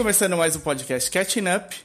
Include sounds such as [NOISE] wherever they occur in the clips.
Começando mais um podcast Catching Up.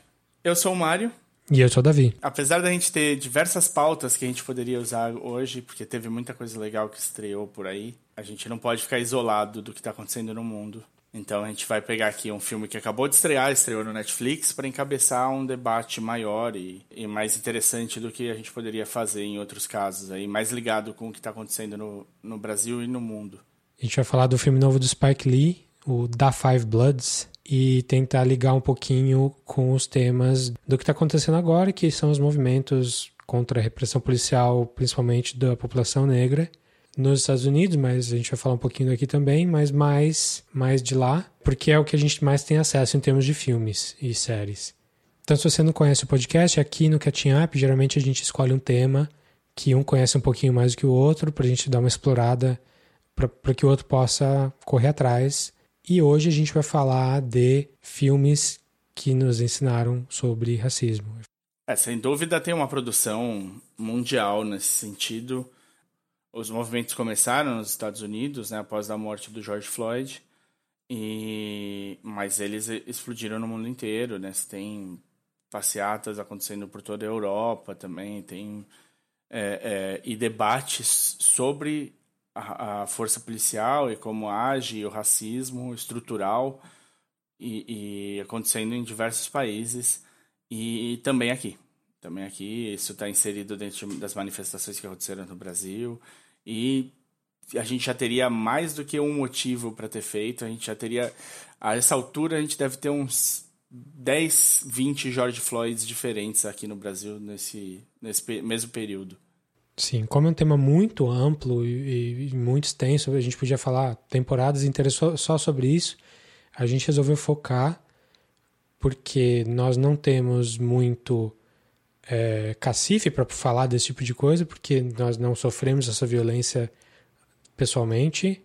Eu sou o Mário. E eu sou o Davi. Apesar da gente ter diversas pautas que a gente poderia usar hoje, porque teve muita coisa legal que estreou por aí, a gente não pode ficar isolado do que está acontecendo no mundo. Então a gente vai pegar aqui um filme que acabou de estrear, estreou no Netflix, para encabeçar um debate maior e, e, mais interessante do que a gente poderia fazer em outros casos, aí, mais ligado com o que está acontecendo no, no Brasil e no mundo. A gente vai falar do filme novo do Spike Lee, o Da Five Bloods, e tentar ligar um pouquinho com os temas do que está acontecendo agora, que são os movimentos contra a repressão policial, principalmente da população negra nos Estados Unidos, mas a gente vai falar um pouquinho daqui também, mas mais, mais de lá, porque é o que a gente mais tem acesso em termos de filmes e séries. Então, se você não conhece o podcast, aqui no Catching Up, geralmente a gente escolhe um tema que um conhece um pouquinho mais do que o outro, para a gente dar uma explorada, para que o outro possa correr atrás e hoje a gente vai falar de filmes que nos ensinaram sobre racismo. É, sem dúvida tem uma produção mundial nesse sentido. Os movimentos começaram nos Estados Unidos, né, após a morte do George Floyd, e mas eles explodiram no mundo inteiro, né? Tem passeatas acontecendo por toda a Europa também, tem é, é, e debates sobre a, força policial e como age o racismo estrutural e, e acontecendo em diversos países e, também aqui. Também aqui, isso está inserido dentro das manifestações que aconteceram no Brasil e a gente já teria mais do que um motivo para ter feito. A gente já teria, a essa altura, a gente deve ter uns 10, 20 George Floyds diferentes aqui no Brasil nesse, nesse mesmo período. Sim, como é um tema muito amplo e, e muito extenso, a gente podia falar temporadas inteiras só, sobre isso. A gente resolveu focar porque nós não temos muito é, cacife para falar desse tipo de coisa, porque nós não sofremos essa violência pessoalmente,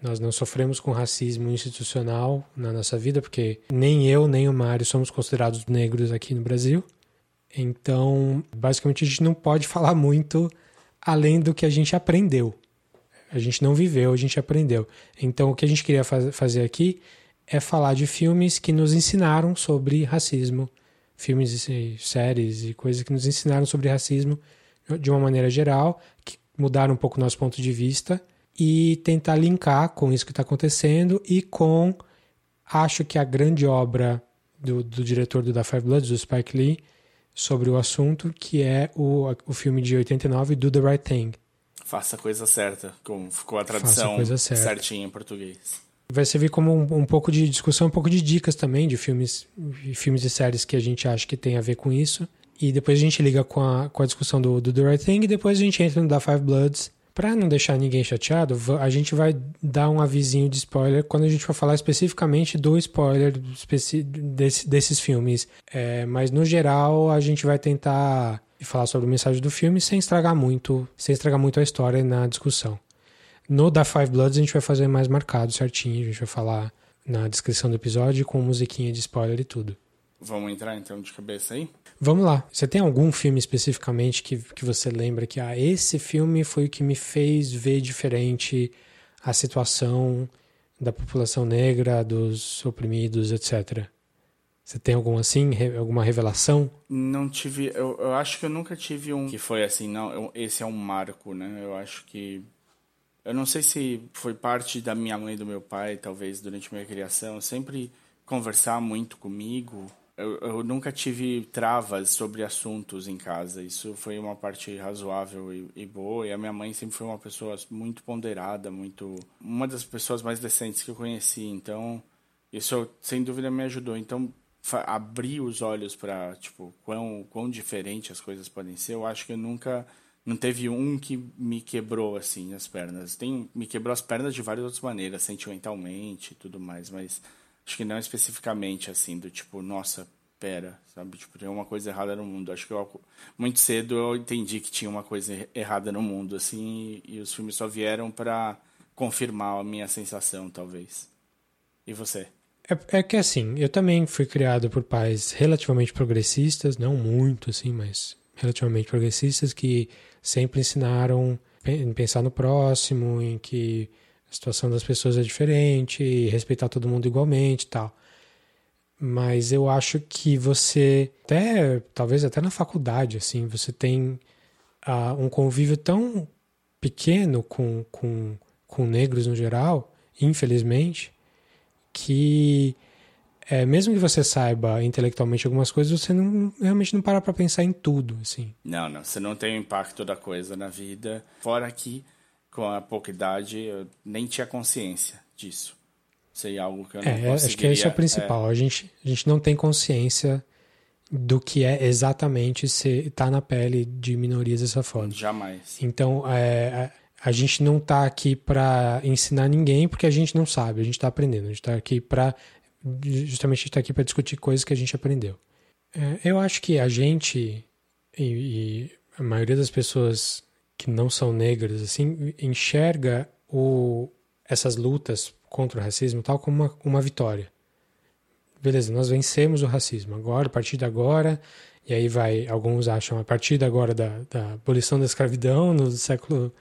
nós não sofremos com racismo institucional na nossa vida, porque nem eu nem o Mário somos considerados negros aqui no Brasil. Então, basicamente, a gente não pode falar muito além do que a gente aprendeu. A gente não viveu, a gente aprendeu. Então, o que a gente queria faz fazer aqui é falar de filmes que nos ensinaram sobre racismo, filmes e séries e coisas que nos ensinaram sobre racismo de uma maneira geral, que mudaram um pouco o nosso ponto de vista e tentar linkar com isso que está acontecendo e com, acho que a grande obra do, do diretor do Da Five Bloods, do Spike Lee, sobre o assunto, que é o, o filme de 89, Do the Right Thing. Faça a coisa certa, com, ficou a tradução a certinha em português. Vai servir como um, um, pouco de discussão, um pouco de dicas também de filmes, filmes e séries que a gente acha que tem a ver com isso. E depois a gente liga com a, com a discussão do, do The Right Thing e depois a gente entra no Da Five Bloods para não deixar ninguém chateado, a gente vai dar um avisinho de spoiler quando a gente for falar especificamente do spoiler desse, desses filmes. É, mas no geral a gente vai tentar falar sobre a mensagem do filme sem estragar muito, sem estragar muito a história na discussão. No da Five Bloods a gente vai fazer mais marcado certinho, a gente vai falar na descrição do episódio com musiquinha de spoiler e tudo. Vamos entrar então de cabeça aí? Vamos lá. Você tem algum filme especificamente que, que você lembra que ah, esse filme foi o que me fez ver diferente a situação da população negra, dos oprimidos, etc. Você tem algum assim, alguma revelação? Não tive, eu, eu acho que eu nunca tive um que foi assim, não, eu, esse é um marco, né? Eu acho que eu não sei se foi parte da minha mãe e do meu pai, talvez durante minha criação, sempre conversar muito comigo, eu, eu, nunca tive travas sobre assuntos em casa. Isso foi uma parte razoável e, e, boa. E a minha mãe sempre foi uma pessoa muito ponderada, muito uma das pessoas mais decentes que eu conheci. Então, isso sem dúvida me ajudou. Então, abrir os olhos para tipo quão quão diferente as coisas podem ser. Eu acho que eu nunca não teve um que me quebrou assim as pernas. Tem me quebrou as pernas de várias outras maneiras, sentimentalmente e tudo mais, mas Acho que não especificamente assim, do tipo, nossa, pera, sabe? Tipo, tem uma coisa errada no mundo. Acho que eu, muito cedo eu entendi que tinha uma coisa errada no mundo, assim, e, e os filmes só vieram para confirmar a minha sensação, talvez. E você? É, é, que assim, eu também fui criado por pais relativamente progressistas, não muito assim, mas relativamente progressistas, que sempre ensinaram em pensar no próximo, em que a situação das pessoas é diferente, respeitar todo mundo igualmente e tal. mas eu acho que você, até talvez até na faculdade, assim, você tem uh, um convívio tão pequeno com, com, com negros no geral, infelizmente, que é, mesmo que você saiba intelectualmente algumas coisas, você não, realmente não para para pensar em tudo, assim. Não, não, você não tem o impacto da coisa na vida. Fora que, com a pouca idade, eu nem tinha consciência disso. Sei algo que eu não é, Acho que esse é o principal. É... A, gente, a gente não tem consciência do que é exatamente estar tá na pele de minorias dessa forma. Jamais. Então, é, a, a gente não está aqui para ensinar ninguém porque a gente não sabe, a gente está aprendendo. A gente está aqui para justamente está aqui para discutir coisas que a gente aprendeu. É, eu acho que a gente e, e, a maioria das pessoas que não são negras assim enxerga o, essas lutas contra o racismo tal como uma, uma vitória. Beleza, nós vencemos o racismo agora, a partir de agora, e aí vai, alguns acham, a partir de agora da, da abolição da escravidão no século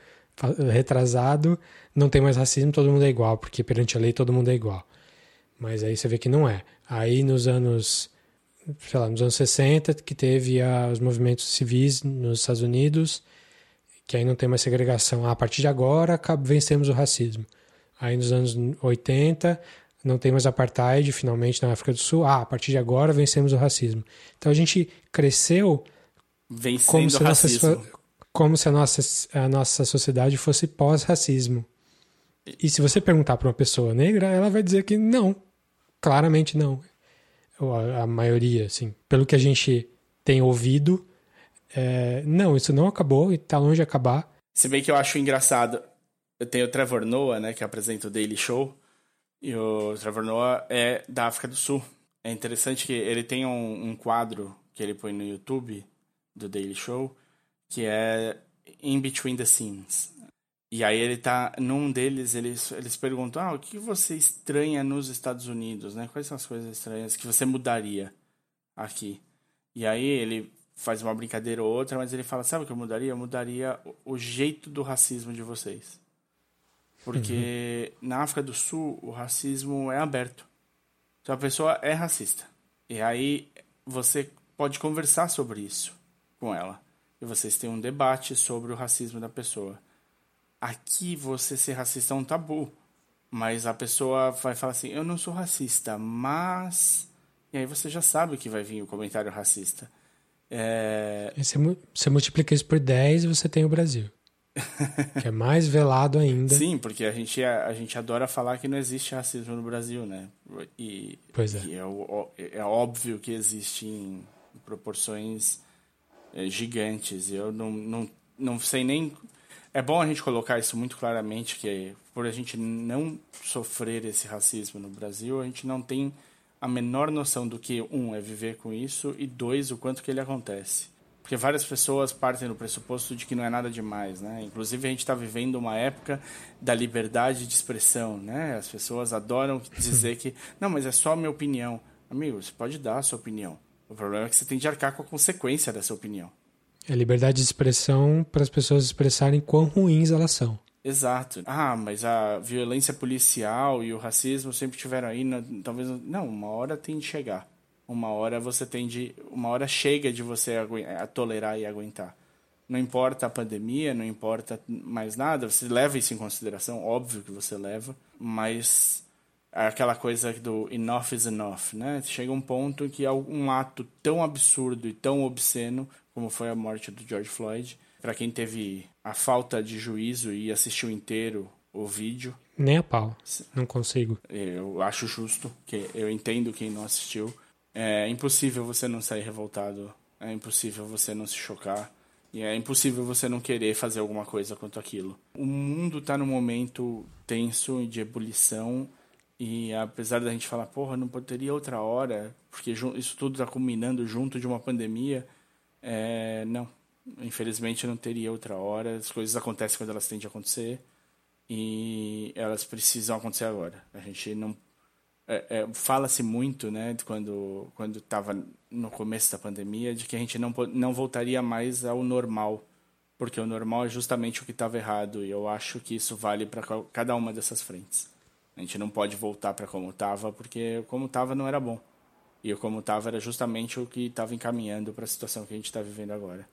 retrasado, não tem mais racismo, todo mundo é igual, porque perante a lei todo mundo é igual. Mas aí você vê que não é. Aí nos anos, sei lá, nos anos 60, que teve a, os movimentos civis nos Estados Unidos, que aí não tem mais segregação. Ah, a partir de agora vencemos o racismo. Aí nos anos 80 não tem mais apartheid, finalmente na África do Sul. Ah, a partir de agora vencemos o racismo. Então a gente cresceu Vencendo como se, nossa, como se a nossa, a nossa sociedade fosse pós-racismo. E se você perguntar para uma pessoa negra, ela vai dizer que não, claramente não. A, a maioria, assim, pelo que a gente tem ouvido, é, não, isso não acabou e está longe de acabar. Se bem que eu acho engraçado, eu tenho o Trevor Noah, né, que apresenta o Daily Show, e o Trevor Noah é da África do Sul. É interessante que ele tem um, um quadro que ele põe no YouTube do Daily Show, que é In Between the Scenes. E aí ele tá, num deles, eles, eles perguntam, ah, o que você estranha nos Estados Unidos, né? Quais são as coisas estranhas que você mudaria aqui? E aí ele faz uma brincadeira ou outra, mas ele fala, sabe o que eu mudaria? Eu mudaria o jeito do racismo de vocês. Porque uhum. na África do Sul, o racismo é aberto. Então a pessoa é racista. E aí você pode conversar sobre isso com ela. E vocês têm um debate sobre o racismo da pessoa aqui você ser racista é um tabu. Mas a pessoa vai falar assim: eu não sou racista, mas. E aí você já sabe que vai vir o comentário racista. É... Você, você multiplica isso por 10 e você tem o Brasil. [LAUGHS] que é mais velado ainda. Sim, porque a gente, a, gente adora falar que não existe racismo no Brasil, né? E, pois é. E é, é óbvio que existe em proporções é, gigantes. Eu não, não, não sei nem é bom a gente colocar isso muito claramente, que por a gente não sofrer esse racismo no Brasil, a gente não tem a menor noção do que, um, é viver com isso, e dois, o quanto que ele acontece. Porque várias pessoas partem do pressuposto de que não é nada demais, né? Inclusive, a gente está vivendo uma época da liberdade de expressão, né? As pessoas adoram [LAUGHS] dizer que, não, mas é só a minha opinião. Amigo, você pode dar a sua opinião. O problema é que você tem de arcar com a consequência dessa opinião. É liberdade de expressão para as pessoas expressarem quão ruins elas são. Exato. Ah, mas a violência policial e o racismo sempre tiveram aí, talvez não, uma hora tem de chegar. Uma hora você tem de, uma hora chega de você a tolerar e aguentar. Não importa a pandemia, não importa mais nada, você leva isso em consideração, óbvio que você leva, mas aquela coisa do enough is enough, né? Chega um ponto que é um ato tão absurdo e tão obsceno como foi a morte do George Floyd. Para quem teve a falta de juízo e assistiu inteiro o vídeo. Nem a pau. Não consigo. Eu acho justo, que eu entendo quem não assistiu. É impossível você não sair revoltado. É impossível você não se chocar. E é impossível você não querer fazer alguma coisa quanto aquilo. O mundo está num momento tenso de ebulição. E apesar da gente falar, porra, não poderia outra hora, porque isso tudo está culminando junto de uma pandemia, é, não, infelizmente não teria outra hora. As coisas acontecem quando elas têm de acontecer e elas precisam acontecer agora. A gente não é, é, fala-se muito, né, quando quando estava no começo da pandemia, de que a gente não não voltaria mais ao normal, porque o normal é justamente o que estava errado e eu acho que isso vale para cada uma dessas frentes. A gente não pode voltar para como estava, porque como estava não era bom. E como estava era justamente o que estava encaminhando para a situação que a gente está vivendo agora.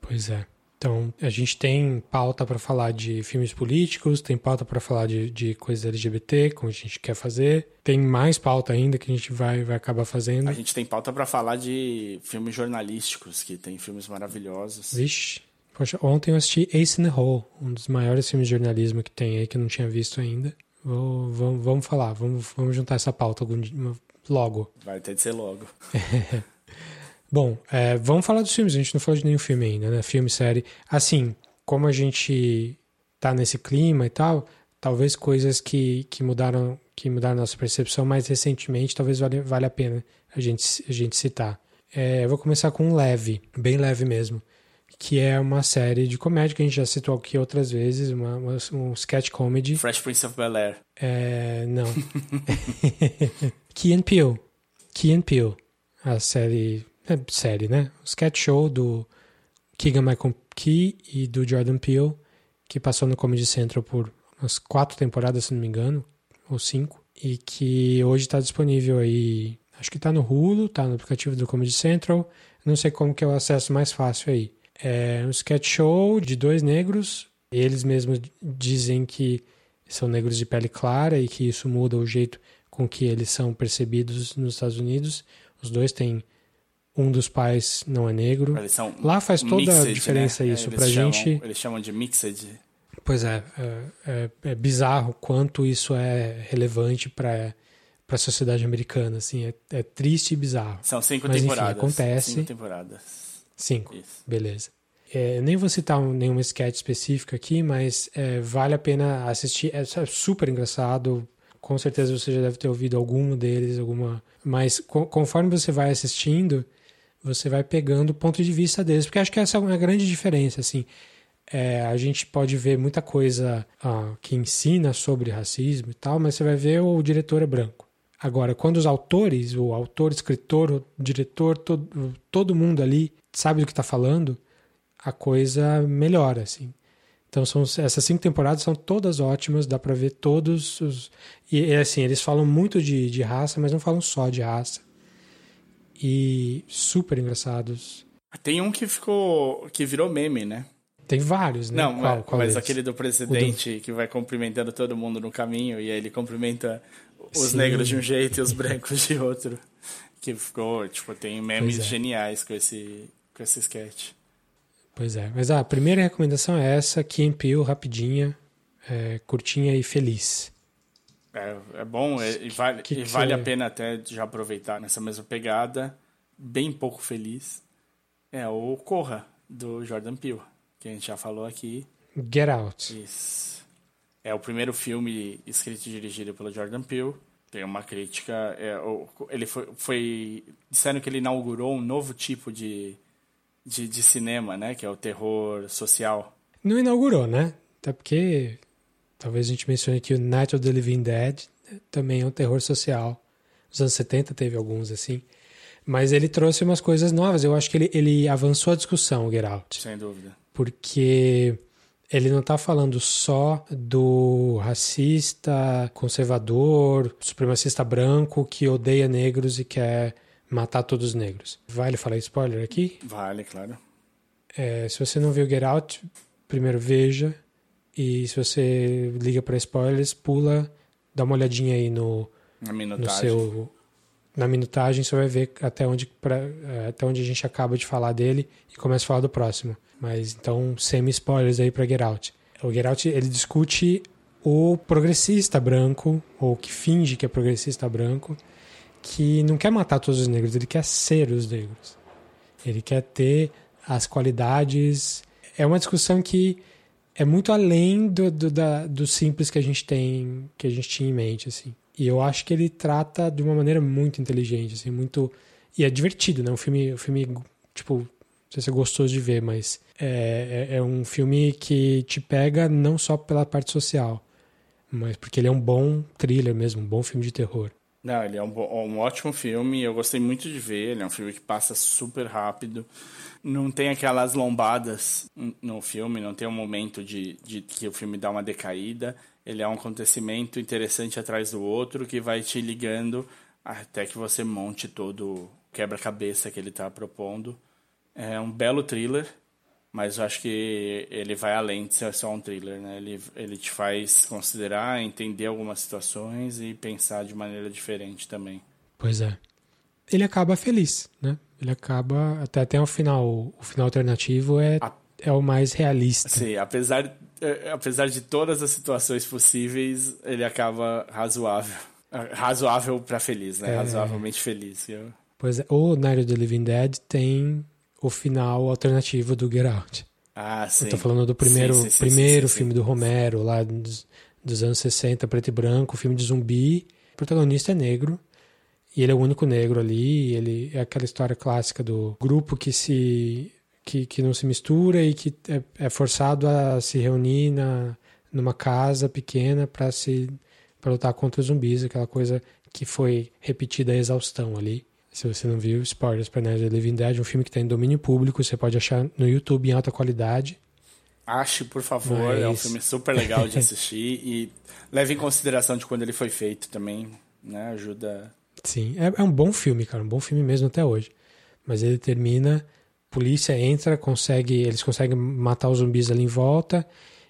Pois é. Então, a gente tem pauta para falar de filmes políticos, tem pauta para falar de, de coisas LGBT, como a gente quer fazer. Tem mais pauta ainda que a gente vai, vai acabar fazendo. A gente tem pauta para falar de filmes jornalísticos, que tem filmes maravilhosos. Vixe. Poxa, ontem eu assisti Ace in the Hole, um dos maiores filmes de jornalismo que tem aí, que eu não tinha visto ainda. Vou, vamos, vamos falar, vamos, vamos juntar essa pauta algum dia, logo. Vai ter de ser logo. [LAUGHS] Bom, é, vamos falar dos filmes. A gente não falou de nenhum filme ainda, né? Filme, série. Assim, como a gente tá nesse clima e tal, talvez coisas que, que mudaram que mudaram nossa percepção mais recentemente, talvez valha, valha a pena a gente, a gente citar. É, eu vou começar com um leve, bem leve mesmo, que é uma série de comédia que a gente já citou aqui outras vezes, uma, uma um sketch comedy. Fresh Prince of Bel-Air. É, não. [LAUGHS] Key and Peele. Key and Peele. A série é série, né? O sketch show do Keegan Michael Key e do Jordan Peele, que passou no Comedy Central por umas quatro temporadas, se não me engano, ou cinco, e que hoje está disponível aí, acho que está no Hulu, está no aplicativo do Comedy Central, não sei como que é o acesso mais fácil aí. É um sketch show de dois negros, eles mesmos dizem que são negros de pele clara e que isso muda o jeito com que eles são percebidos nos Estados Unidos. Os dois têm um dos pais não é negro. Lá faz toda mixed, a né? diferença né? isso. É, pra chamam, gente. Eles chamam de mixed. Pois é, é, é, é bizarro quanto isso é relevante para para a sociedade americana, assim, é, é, triste e bizarro. São cinco Mas, temporadas. Enfim, acontece. Cinco temporadas. Cinco, isso. beleza. É, nem vou citar um, nenhuma sketch específica aqui, mas é, vale a pena assistir. É, é super engraçado. Com certeza você já deve ter ouvido algum deles, alguma. Mas co conforme você vai assistindo, você vai pegando o ponto de vista deles, porque acho que essa é uma grande diferença, assim. É, a gente pode ver muita coisa ah, que ensina sobre racismo e tal, mas você vai ver o diretor é branco. Agora, quando os autores, o autor, escritor, o diretor, todo, todo mundo ali sabe do que está falando, a coisa melhora, assim. Então, são, essas cinco temporadas são todas ótimas, dá para ver todos os... E, assim, eles falam muito de, de raça, mas não falam só de raça e super engraçados. Tem um que ficou. que virou meme, né? Tem vários, né? Não, qual, qual mas deles? aquele do presidente do... que vai cumprimentando todo mundo no caminho e aí ele cumprimenta os Sim. negros de um jeito e os brancos de outro. Que ficou, tipo, tem memes é. geniais com esse, com esse sketch. Pois é, mas a primeira recomendação é essa, Kim Peele, rapidinha, é, curtinha e feliz. É, é bom é, e vale, que que e vale a pena até já aproveitar nessa mesma pegada, bem pouco feliz. É o Corra, do Jordan Peele, que a gente já falou aqui. Get Out. Isso. É o primeiro filme escrito e dirigido pelo Jordan Peele. Tem uma crítica. É, ele foi, foi. Disseram que ele inaugurou um novo tipo de, de, de cinema, né? Que é o terror social. Não inaugurou, né? Até porque Talvez a gente mencione aqui o Night of the Living Dead, também é um terror social. Nos anos 70 teve alguns assim. Mas ele trouxe umas coisas novas. Eu acho que ele, ele avançou a discussão, o Get Out. Sem dúvida. Porque ele não está falando só do racista, conservador, supremacista branco que odeia negros e quer matar todos os negros. Vale falar spoiler aqui? Vale, claro. É, se você não viu Get Out, primeiro veja. E se você liga para spoilers, pula, dá uma olhadinha aí no, na minutagem. no seu na minutagem, você vai ver até onde pra, é, até onde a gente acaba de falar dele e começa a falar do próximo. Mas então, semi spoilers aí para Get Out. O Get Out, ele discute o progressista branco ou que finge que é progressista branco, que não quer matar todos os negros, ele quer ser os negros. Ele quer ter as qualidades. É uma discussão que é muito além do, do, da, do simples que a gente tem, que a gente tinha em mente, assim. E eu acho que ele trata de uma maneira muito inteligente, assim, muito... E é divertido, né? Um filme, um filme tipo, não sei se é gostoso de ver, mas é, é, é um filme que te pega não só pela parte social, mas porque ele é um bom thriller mesmo, um bom filme de terror. Não, ele é um, um ótimo filme, eu gostei muito de ver, ele é um filme que passa super rápido não tem aquelas lombadas no filme, não tem um momento de, de que o filme dá uma decaída. Ele é um acontecimento interessante atrás do outro que vai te ligando até que você monte todo o quebra-cabeça que ele está propondo. É um belo thriller, mas eu acho que ele vai além de ser só um thriller, né? Ele, ele te faz considerar, entender algumas situações e pensar de maneira diferente também. Pois é. Ele acaba feliz, né? Ele acaba até até o final, o final alternativo é a... é o mais realista. Sim, apesar é, apesar de todas as situações possíveis, ele acaba razoável. [LAUGHS] Razoável para feliz, né? É... Razoavelmente feliz. Eu... Pois é, o Night of the Living Dead tem o final alternativo do Get Out. Ah, sim. Eu tô falando do primeiro, sim, sim, primeiro filme do Romero, lá dos, dos, anos 60, preto e branco, filme de zumbi. O protagonista é negro. E ele é o único negro ali. Ele é aquela história clássica do grupo que se que, que não se mistura e que é, é forçado a se reunir na, numa casa pequena para se para lutar contra os zumbis, aquela coisa que foi repetida a exaustão ali. Se você não viu, spoilers para Night of the Living Dead, um filme que tem domínio público, você pode achar no YouTube em alta qualidade. Ache, por favor, Mas... é um filme super legal de [LAUGHS] assistir e leve em consideração de quando ele foi feito também, né? Ajuda. Sim, é, é um bom filme, cara, um bom filme mesmo até hoje. Mas ele termina, polícia entra, consegue, eles conseguem matar os zumbis ali em volta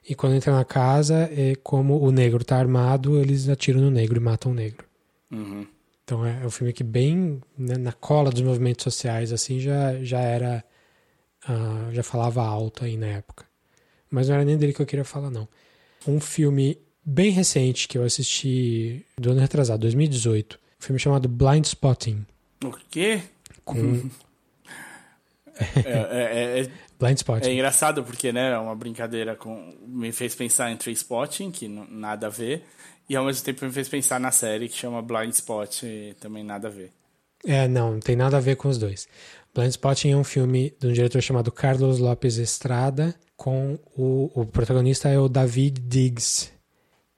e quando entra na casa, é como o negro tá armado, eles atiram no negro e matam o negro. Uhum. Então é, é um filme que bem né, na cola dos movimentos sociais assim já já era uh, já falava alto aí na época. Mas não era nem dele que eu queria falar não. Um filme bem recente que eu assisti do ano retrasado, 2018, um filme chamado Blind Spotting. O quê? Com [LAUGHS] é, é, é, Blind Spotting. É engraçado porque, né, é uma brincadeira com me fez pensar em Tree Spotting, que não, nada a ver, e ao mesmo tempo me fez pensar na série que chama Blind Spot e também nada a ver. É, não, não tem nada a ver com os dois. Blind Spotting é um filme de um diretor chamado Carlos Lopes Estrada, com o, o protagonista é o David Diggs,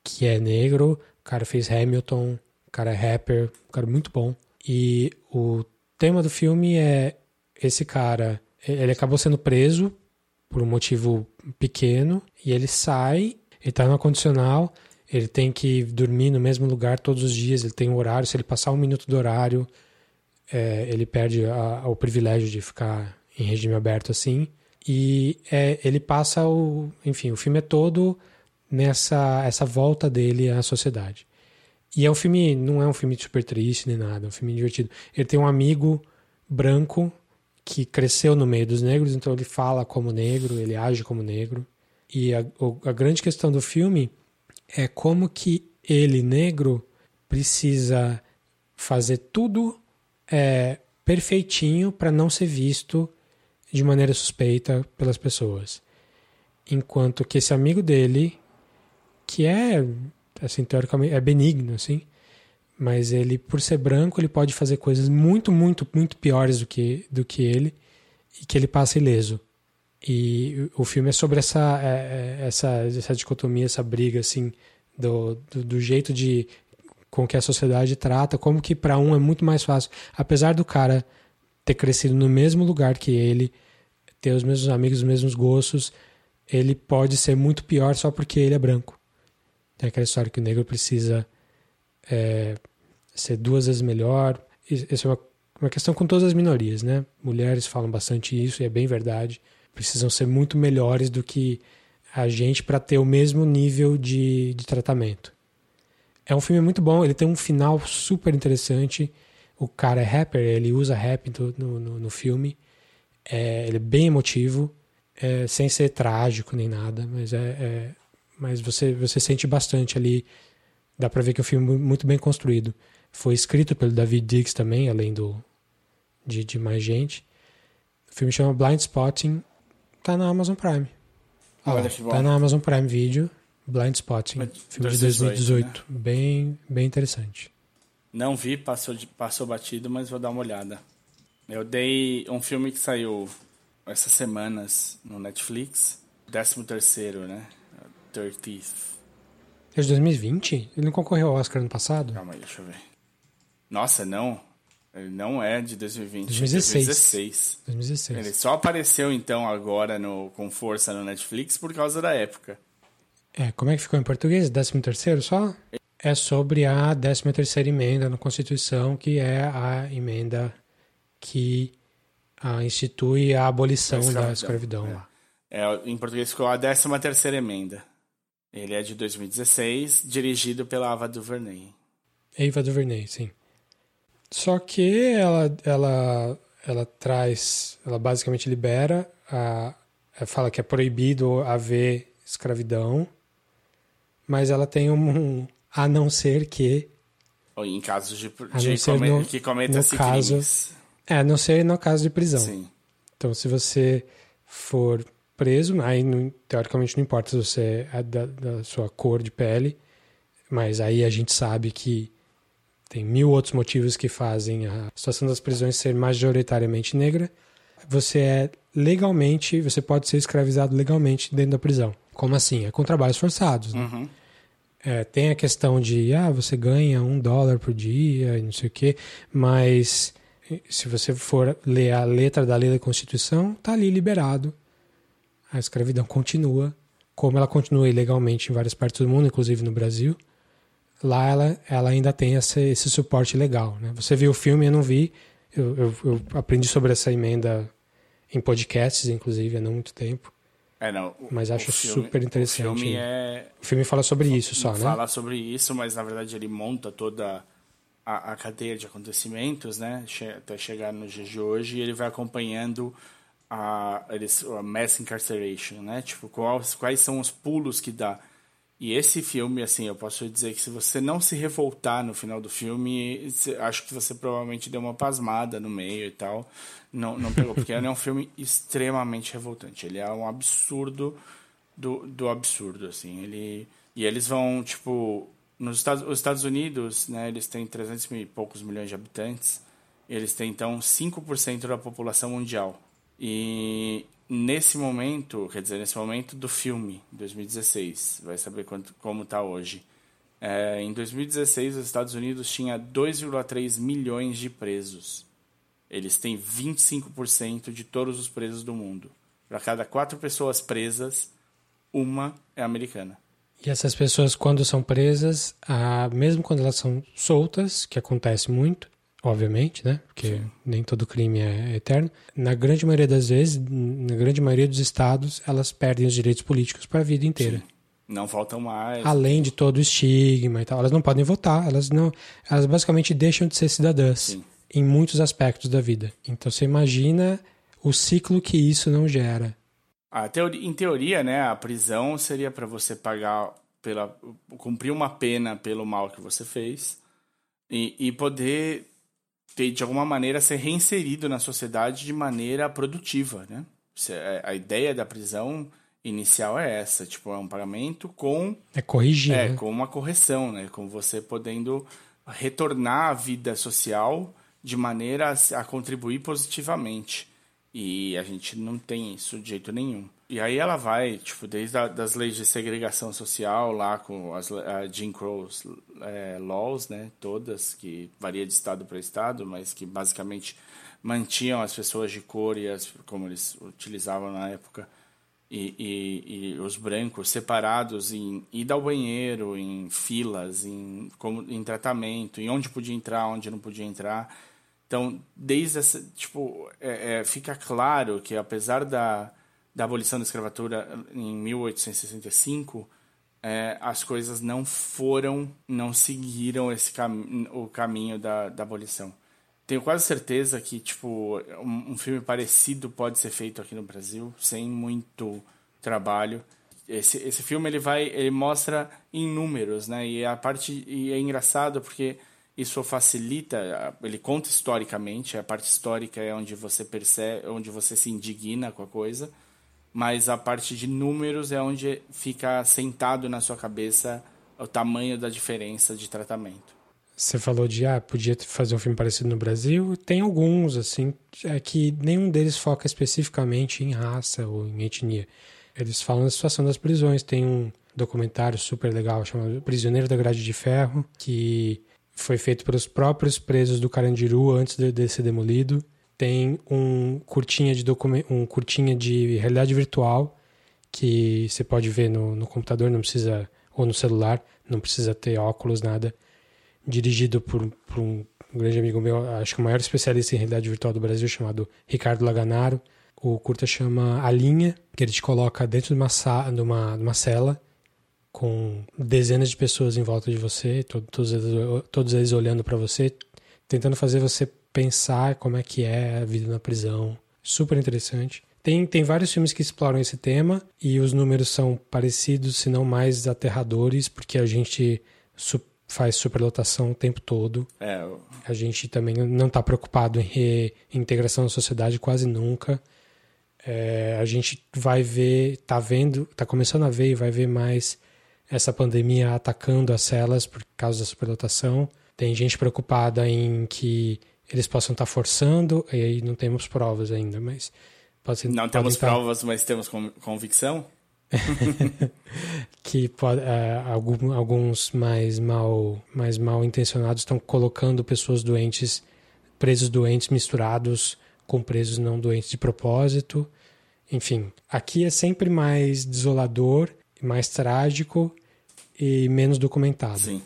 que é negro, o cara fez Hamilton, o cara é rapper, um cara muito bom. E o tema do filme é esse cara, ele acabou sendo preso por um motivo pequeno e ele sai, ele tá no condicional, ele tem que dormir no mesmo lugar todos os dias, ele tem um horário, se ele passar um minuto do horário, é, ele perde a, o privilégio de ficar em regime aberto assim. E é, ele passa o. Enfim, o filme é todo nessa essa volta dele à sociedade. E é um filme, não é um filme super triste nem nada, é um filme divertido. Ele tem um amigo branco que cresceu no meio dos negros, então ele fala como negro, ele age como negro. E a, a grande questão do filme é como que ele, negro, precisa fazer tudo é, perfeitinho para não ser visto de maneira suspeita pelas pessoas. Enquanto que esse amigo dele, que é, assim, teoricamente, é benigno, assim, mas ele, por ser branco, ele pode fazer coisas muito, muito, muito piores do que, do que ele e que ele passa ileso. E o filme é sobre essa, é, é, essa, essa dicotomia, essa briga, assim, do, do, do jeito de com que a sociedade trata, como que para um é muito mais fácil. Apesar do cara ter crescido no mesmo lugar que ele, ter os mesmos amigos, os mesmos gostos, ele pode ser muito pior só porque ele é branco. Tem aquela história que o negro precisa é, ser duas vezes melhor. Isso é uma, uma questão com todas as minorias, né? Mulheres falam bastante isso e é bem verdade precisam ser muito melhores do que a gente para ter o mesmo nível de, de tratamento. É um filme muito bom, ele tem um final super interessante. O cara é rapper, ele usa rap no, no, no filme. É, ele é bem emotivo, é, sem ser trágico nem nada, mas é, é, mas você você sente bastante ali. Dá para ver que é um filme muito bem construído. Foi escrito pelo David Diggs também, além do de, de mais gente. O filme chama Blind Spotting tá na Amazon Prime. Olha que bom. Tá na Amazon Prime Video, Blind Spotting, Mas, filme de 2018. Né? Bem, bem interessante. Não vi, passou, passou batido, mas vou dar uma olhada. Eu dei um filme que saiu essas semanas no Netflix, 13 terceiro, né? 30th. É de 2020? Ele não concorreu ao Oscar no passado? Calma aí, deixa eu ver. Nossa, não. Ele não é de 2020, 2016. 2016. 2016. Ele só apareceu então agora no, com força no Netflix por causa da época. É, como é que ficou em português? 13 terceiro só? é sobre a 13 terceira emenda na Constituição, que é a emenda que ah, institui a abolição escravidão. da escravidão. É. é. em português ficou a 13 terceira emenda. Ele é de 2016, dirigido pela Ava DuVernay. Ava DuVernay, sim. Só que ela, ela, ela traz, ela basicamente libera, a, fala que é proibido haver escravidão, mas ela tem um, a não ser que em casos de, de come, no, que cometa-se crimes. É, a não ser no caso de prisão. Sim. Então, se você for preso, aí teoricamente não importa se você é da, da, sua cor de pele, mas aí a gente sabe que tem mil outros motivos que fazem a situação das prisões ser majoritariamente negra. Você é legalmente, você pode ser escravizado legalmente dentro da prisão. Como assim? É com trabalhos forçados. Né? Uhum. É, tem a questão de, ah, você ganha um dólar por dia e não sei o quê, mas se você for ler a letra da lei da Constituição, tá ali liberado a escravidão continua, como ela continua ilegalmente em várias partes do mundo, inclusive no Brasil. Lá ela, ela ainda tem esse, esse suporte legal. Né? Você viu o filme, eu não vi. Eu, eu, eu, aprendi sobre essa emenda em podcasts, inclusive, há não muito tempo. É, não, o, mas acho filme, super interessante. O filme, é... o filme fala sobre isso só, fala né? Fala sobre isso, mas na verdade ele monta toda a, a cadeia de acontecimentos, né? Até chegar no dia de hoje, e ele vai acompanhando a, a mass incarceration, né? Tipo, quais, quais são os pulos que dá. E esse filme, assim, eu posso dizer que se você não se revoltar no final do filme, acho que você provavelmente deu uma pasmada no meio e tal. Não, não pegou, porque ele é um filme extremamente revoltante. Ele é um absurdo do, do absurdo, assim. Ele, e eles vão, tipo, nos Estados, os Estados Unidos, né, eles têm 300 mil e poucos milhões de habitantes. Eles têm, então, 5% da população mundial. E nesse momento, quer dizer, nesse momento do filme, 2016, vai saber quanto, como está hoje. É, em 2016, os Estados Unidos tinha 2,3 milhões de presos. Eles têm 25% de todos os presos do mundo. Para cada quatro pessoas presas, uma é americana. E essas pessoas, quando são presas, ah, mesmo quando elas são soltas, que acontece muito, obviamente, né? Porque Sim. nem todo crime é eterno. Na grande maioria das vezes, na grande maioria dos estados, elas perdem os direitos políticos para a vida inteira. Sim. Não faltam mais. Além de todo o estigma e tal, elas não podem votar, elas não, elas basicamente deixam de ser cidadãs Sim. em muitos aspectos da vida. Então você imagina o ciclo que isso não gera. Ah, teoria, em teoria, né, a prisão seria para você pagar pela cumprir uma pena pelo mal que você fez e, e poder ter, de alguma maneira, ser reinserido na sociedade de maneira produtiva, né? É, a ideia da prisão inicial é essa, tipo, é um pagamento com... É corrigir, É, né? com uma correção, né? Com você podendo retornar à vida social de maneira a, a contribuir positivamente. E a gente não tem isso de jeito nenhum. E aí ela vai, tipo, desde a, das leis de segregação social lá com as a Jim Crow's é, laws, né, todas que varia de estado para estado, mas que basicamente mantinham as pessoas de cor e as como eles utilizavam na época e, e, e os brancos separados em ir ao banheiro, em filas, em como em tratamento, em onde podia entrar, onde não podia entrar. Então, desde essa, tipo, é, é, fica claro que apesar da da abolição da escravatura em 1865, é, as coisas não foram, não seguiram esse cam o caminho da, da abolição. Tenho quase certeza que tipo um, um, filme parecido pode ser feito aqui no Brasil sem muito trabalho. Esse, esse filme ele vai ele mostra em números, né? E a parte e é engraçado porque isso facilita, ele conta historicamente, a parte histórica é onde você percebe, onde você se indigna com a coisa mas a parte de números é onde fica sentado na sua cabeça o tamanho da diferença de tratamento. Você falou de, ah, podia fazer um filme parecido no Brasil. Tem alguns, assim, é que nenhum deles foca especificamente em raça ou em etnia. Eles falam da situação das prisões. Tem um documentário super legal chamado Prisioneiro da Grade de Ferro, que foi feito pelos próprios presos do Carandiru antes de, de ser demolido tem um curtinha de um curtinha de realidade virtual que você pode ver no, no computador, não precisa ou no celular, não precisa ter óculos, nada. Dirigido por, por um grande amigo meu, acho que o maior especialista em realidade virtual do Brasil, chamado Ricardo Laganaro. O curta chama A Linha, que ele te coloca dentro de uma, de uma, de uma cela com dezenas de pessoas em volta de você, todos, eles, todos eles olhando para você, tentando fazer você pensar como é que é a vida na prisão. Super interessante. Tem, tem vários filmes que exploram esse tema e os números são parecidos, se não mais aterradores, porque a gente su faz superlotação o tempo todo. É. A gente também não está preocupado em reintegração na sociedade quase nunca. É, a gente vai ver, está vendo, está começando a ver e vai ver mais essa pandemia atacando as celas por causa da superlotação. Tem gente preocupada em que eles possam estar forçando, e aí não temos provas ainda, mas pode ser, Não temos estar... provas, mas temos convicção? [LAUGHS] que pode, é, alguns mais mal, mais mal intencionados estão colocando pessoas doentes, presos doentes misturados com presos não doentes de propósito. Enfim, aqui é sempre mais desolador, mais trágico e menos documentado. Sim.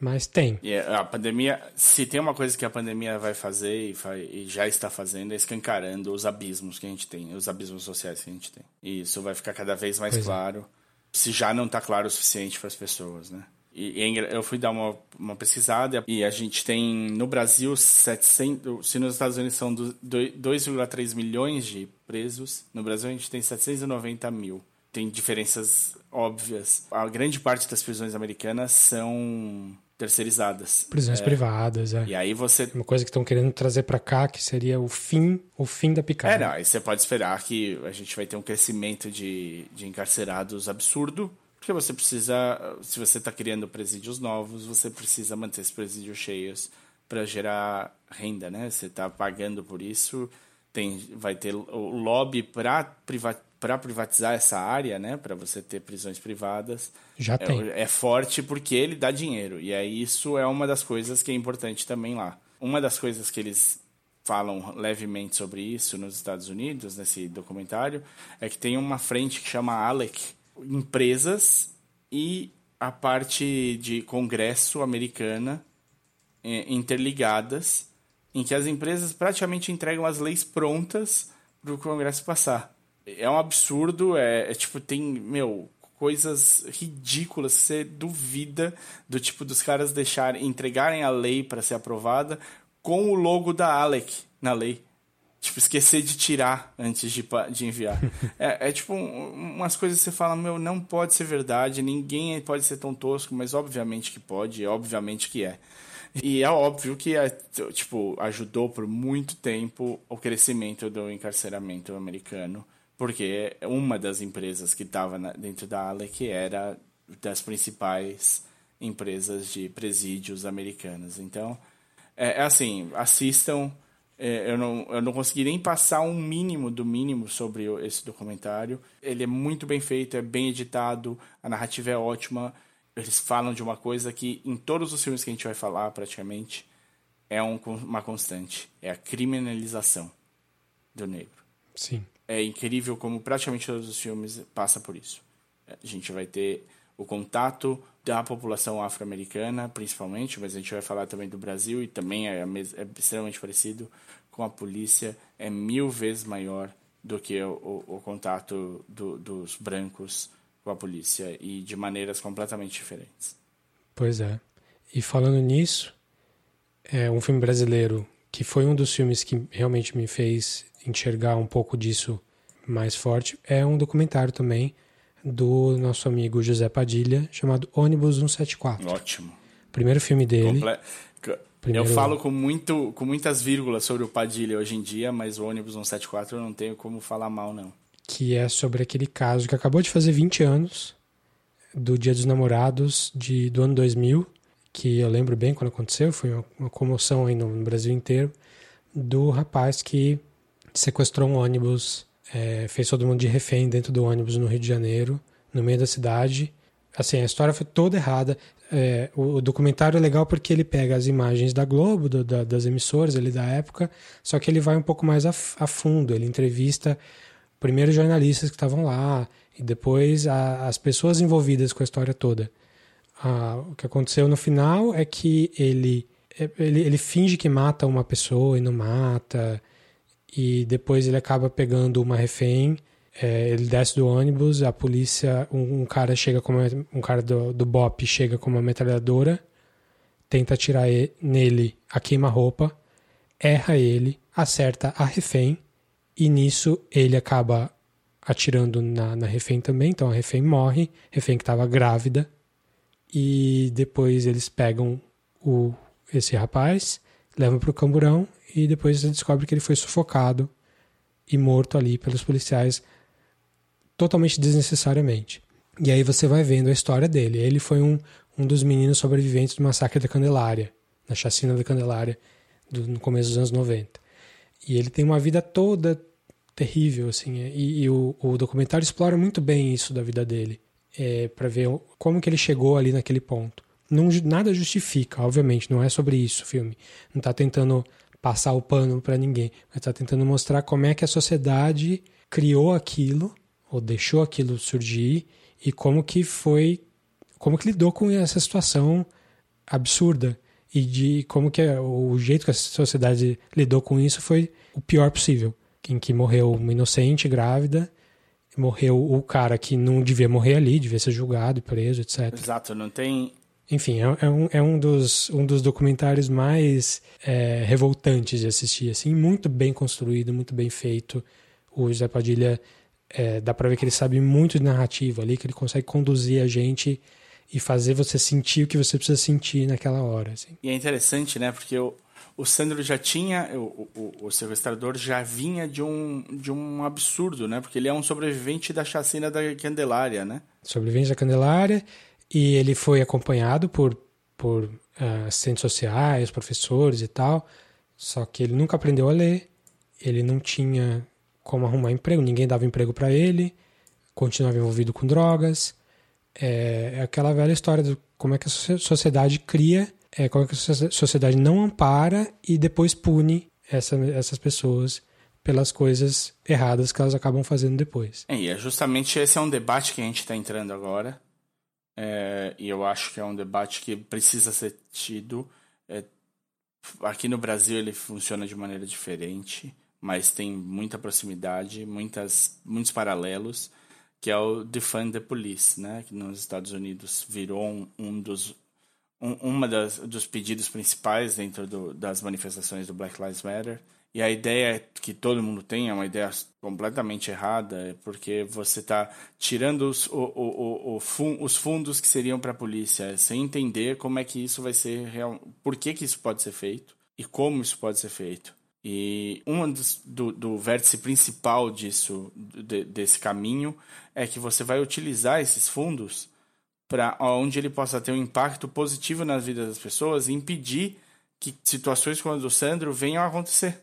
Mas tem. E a pandemia, se tem uma coisa que a pandemia vai fazer e, vai, e, já está fazendo, é escancarando os abismos que a gente tem, os abismos sociais que a gente tem. E isso vai ficar cada vez mais pois é. claro, é. se já não está claro o suficiente para as pessoas, né? E, e, eu fui dar uma, uma pesquisada e a gente tem no Brasil 700, se nos Estados Unidos são 2,3 milhões de presos, no Brasil a gente tem 790 mil tem diferenças óbvias. A grande parte das prisões americanas são terceirizadas. Prisões é. privadas, é. E aí você uma coisa que estão querendo trazer para cá que seria o fim, o fim da picada. É, não, aí você pode esperar que a gente vai ter um crescimento de, de encarcerados absurdo, porque você precisa, se você está criando presídios novos, você precisa manter esses presídios cheios para gerar renda, né? Você está pagando por isso, tem, vai ter o lobby para privatizar para privatizar essa área, né, para você ter prisões privadas, já tem. É, é, forte porque ele dá dinheiro. E aí isso é uma das coisas que é importante também lá. Uma das coisas que eles falam levemente sobre isso nos Estados Unidos, nesse documentário, é que tem uma frente que chama ALEC, empresas e a parte de congresso americana é, interligadas, em que as empresas praticamente entregam as leis prontas para o congresso passar é um absurdo, é, é, tipo, tem, meu, coisas ridículas, você duvida do tipo dos caras deixarem, entregarem a lei para ser aprovada com o logo da Alec na lei. Tipo, esquecer de tirar antes de, de enviar. [LAUGHS] é, é, tipo um, umas coisas que você fala, meu, não pode ser verdade, ninguém pode ser tão tosco, mas obviamente que pode, obviamente que é. E é óbvio que, é, tipo, ajudou por muito tempo o crescimento do encarceramento americano porque uma das empresas que estava dentro da Alec era das principais empresas de presídios americanas. Então, é, é assim, assistam. É, eu, não, eu não consegui nem passar um mínimo do mínimo sobre esse documentário. Ele é muito bem feito, é bem editado, a narrativa é ótima. Eles falam de uma coisa que em todos os filmes que a gente vai falar, praticamente, é um, uma constante: é a criminalização do negro. Sim é incrível como praticamente todos os filmes passa por isso. A gente vai ter o contato da população afro-americana, principalmente, mas a gente vai falar também do Brasil e também é, é extremamente parecido com a polícia, é mil vezes maior do que o, o, o contato do, dos brancos com a polícia e de maneiras completamente diferentes. Pois é. E falando nisso, é um filme brasileiro que foi um dos filmes que realmente me fez enxergar um pouco disso mais forte, é um documentário também do nosso amigo José Padilha, chamado Ônibus 174. Ótimo. Primeiro filme dele. Comple... Primeiro... Eu falo com, muito, com muitas vírgulas sobre o Padilha hoje em dia, mas o ônibus 174 eu não tenho como falar mal, não. Que é sobre aquele caso que acabou de fazer 20 anos, do Dia dos Namorados de, do ano 2000, que eu lembro bem quando aconteceu, foi uma, uma comoção aí no, no Brasil inteiro, do rapaz que sequestrou um ônibus, é, fez todo mundo de refém dentro do ônibus no Rio de Janeiro, no meio da cidade. Assim, a história foi toda errada. É, o, o, documentário é legal porque ele pega as imagens da Globo, do, da, das emissoras ali da época, só que ele vai um pouco mais a, a fundo. Ele entrevista primeiro jornalistas que estavam lá e depois a, as pessoas envolvidas com a história toda. ah, o que aconteceu no final é que ele, ele, ele finge que mata uma pessoa e não mata, e depois ele acaba pegando uma refém. É, ele desce do ônibus, a polícia, um, um cara chega com uma, um cara do, do BOP chega com uma metralhadora, tenta atirar ele, nele a queima-roupa, erra ele, acerta a refém, e nisso ele acaba atirando na, na refém também, então a refém morre, refém que estava grávida, e depois eles pegam o, esse rapaz, levam para o camburão e depois você descobre que ele foi sufocado e morto ali pelos policiais totalmente desnecessariamente. E aí você vai vendo a história dele. Ele foi um, um dos meninos sobreviventes do massacre da Candelária, na chacina da Candelária, do, no começo dos anos 90. E ele tem uma vida toda terrível, assim. E, e o, o, documentário explora muito bem isso da vida dele, é, para ver como que ele chegou ali naquele ponto. Não, nada justifica, obviamente, não é sobre isso o filme. Não está tentando passar o pano para ninguém, mas está tentando mostrar como é que a sociedade criou aquilo, ou deixou aquilo surgir, e como que foi, como que lidou com essa situação absurda e de como que o jeito que a sociedade lidou com isso foi o pior possível em que morreu uma inocente grávida, morreu o cara que não devia morrer ali, devia ser julgado preso, etc. Exato, não tem. Enfim, é, é, um, é um, dos, um dos documentários mais é, revoltantes de assistir, assim, muito bem construído, muito bem feito. O José Padilha, é, dá pra ver que ele sabe muito de narrativa ali, que ele consegue conduzir a gente e fazer você sentir o que você precisa sentir naquela hora. Assim. E é interessante, né? Porque o, o Sandro já tinha, o, o, o, sequestrador já vinha de um, de um absurdo, né? Porque ele é um sobrevivente da chacina da Candelária, né? Sobrevivente da Candelária e ele foi acompanhado por, por uh, assistentes sociais, professores e tal, só que ele nunca aprendeu a ler, ele não tinha como arrumar emprego, ninguém dava emprego para ele, continuava envolvido com drogas. É, é aquela velha história de como é que a sociedade cria é como é que a sociedade não ampara e depois pune essa, essas pessoas pelas coisas erradas que elas acabam fazendo depois. É, e é justamente esse é um debate que a gente está entrando agora. É, e eu acho que é um debate que precisa ser tido. É, aqui no Brasil ele funciona de maneira diferente, mas tem muita proximidade, muitas, muitos paralelos, que é o Defund the Police, né? que nos Estados Unidos virou um, um dos um, uma das, dos pedidos principais dentro do, das manifestações do Black Lives Matter. E a ideia que todo mundo tem é uma ideia completamente errada, porque você está tirando os, o, o, o, fun, os fundos que seriam para a polícia, sem entender como é que isso vai ser real, por que, que isso pode ser feito e como isso pode ser feito. E um dos, do, do vértice principal disso, de, desse caminho, é que você vai utilizar esses fundos para onde ele possa ter um impacto positivo na vida das pessoas e impedir que situações como a do Sandro venham a acontecer.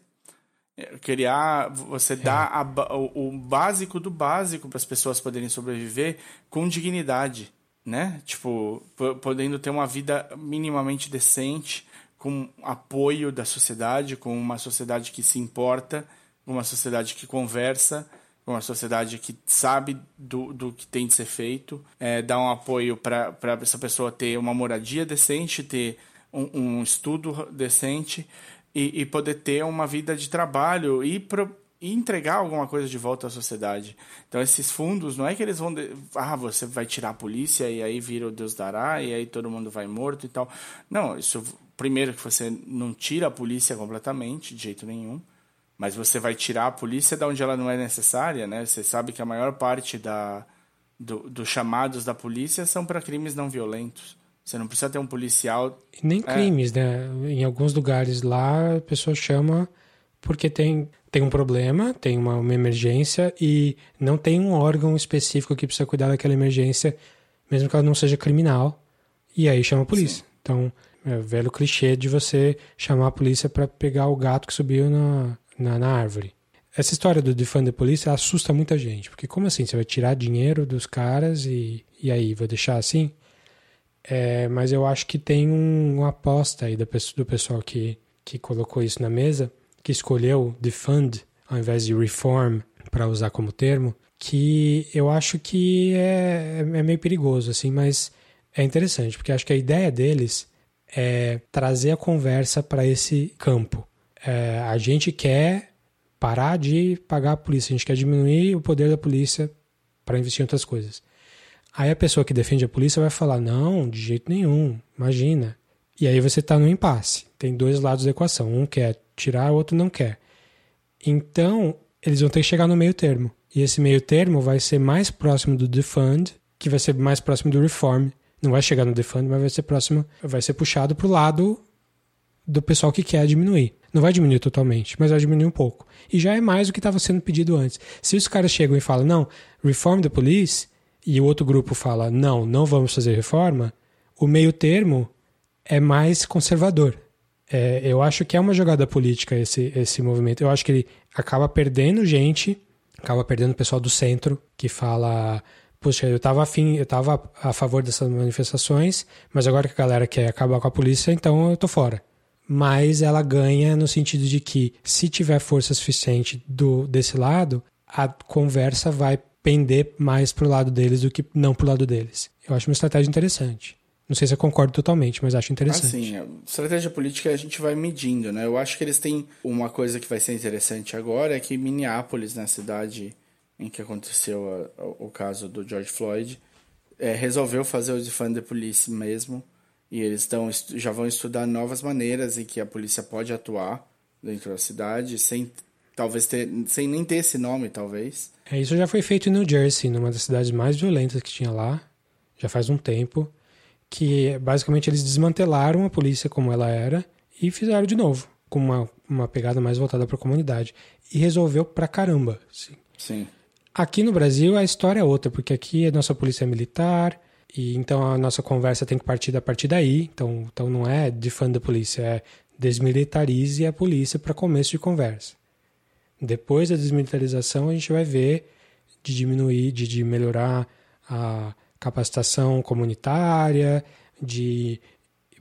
É, criar, você é. dá o, o básico do básico para as pessoas poderem sobreviver com dignidade, né? Tipo, podendo ter uma vida minimamente decente, com apoio da sociedade, com uma sociedade que se importa, uma sociedade que conversa uma sociedade que sabe do, do que tem de ser feito, é, dar um apoio para essa pessoa ter uma moradia decente, ter um, um estudo decente e, e, poder ter uma vida de trabalho e, pro, e, entregar alguma coisa de volta à sociedade. Então, esses fundos, não é que eles vão. De, ah, você vai tirar a polícia e aí vira o Deus dará e aí todo mundo vai morto e tal. Não, isso. Primeiro, que você não tira a polícia completamente, de jeito nenhum mas você vai tirar a polícia de onde ela não é necessária, né? Você sabe que a maior parte da, do, dos chamados da polícia são para crimes não violentos. Você não precisa ter um policial. Nem é. crimes, né? Em alguns lugares lá a pessoa chama porque tem, tem um problema, tem uma, uma emergência e não tem um órgão específico que precisa cuidar daquela emergência, mesmo que ela não seja criminal. E aí chama a polícia. Sim. Então, é o velho clichê de você chamar a polícia para pegar o gato que subiu na, na, na árvore. Essa história do defund the police assusta muita gente, porque como assim? Você vai tirar dinheiro dos caras e, e aí, vai deixar assim? É, mas eu acho que tem um, uma aposta aí do, do pessoal que, que colocou isso na mesa, que escolheu defund ao invés de reform para usar como termo, que eu acho que é, é meio perigoso, assim, mas é interessante, porque acho que a ideia deles é trazer a conversa para esse campo. É, a gente quer parar de pagar a polícia, a gente quer diminuir o poder da polícia para investir em outras coisas. Aí a pessoa que defende a polícia vai falar: não, de jeito nenhum, imagina. E aí você está no impasse. Tem dois lados da equação. Um quer tirar, o outro não quer. Então, eles vão ter que chegar no meio termo. E esse meio termo vai ser mais próximo do defund, que vai ser mais próximo do reform. Não vai chegar no defund, mas vai ser próximo, vai ser puxado para o lado do pessoal que quer diminuir. Não vai diminuir totalmente, mas vai diminuir um pouco. E já é mais do que estava sendo pedido antes. Se os caras chegam e falam, não, reform the police, e o outro grupo fala, não, não vamos fazer reforma, o meio termo é mais conservador. É, eu acho que é uma jogada política esse, esse movimento. Eu acho que ele acaba perdendo gente, acaba perdendo o pessoal do centro que fala, poxa, eu estava afim, eu tava a favor dessas manifestações, mas agora que a galera quer acabar com a polícia, então eu tô fora. Mas ela ganha no sentido de que se tiver força suficiente do desse lado, a conversa vai pender mais pro lado deles do que não pro lado deles. Eu acho uma estratégia interessante. Não sei se eu concordo totalmente, mas acho interessante. Assim, a estratégia política a gente vai medindo, né? Eu acho que eles têm uma coisa que vai ser interessante agora, é que Minneapolis, na cidade em que aconteceu a, a, o caso do George Floyd, é, resolveu fazer o defund the police mesmo, e eles estão já vão estudar novas maneiras em que a polícia pode atuar dentro da cidade, sem talvez ter, sem nem ter esse nome, talvez. É, isso já foi feito em New Jersey, numa das cidades mais violentas que tinha lá, já faz um tempo que basicamente eles desmantelaram a polícia como ela era e fizeram de novo, com uma, uma pegada mais voltada para a comunidade. E resolveu pra caramba. Assim. Sim. Aqui no Brasil a história é outra, porque aqui a nossa polícia é militar, e então a nossa conversa tem que partir da partir daí. Então, então não é de fã da polícia, é desmilitarize a polícia para começo de conversa. Depois da desmilitarização a gente vai ver de diminuir, de, de melhorar a capacitação comunitária, de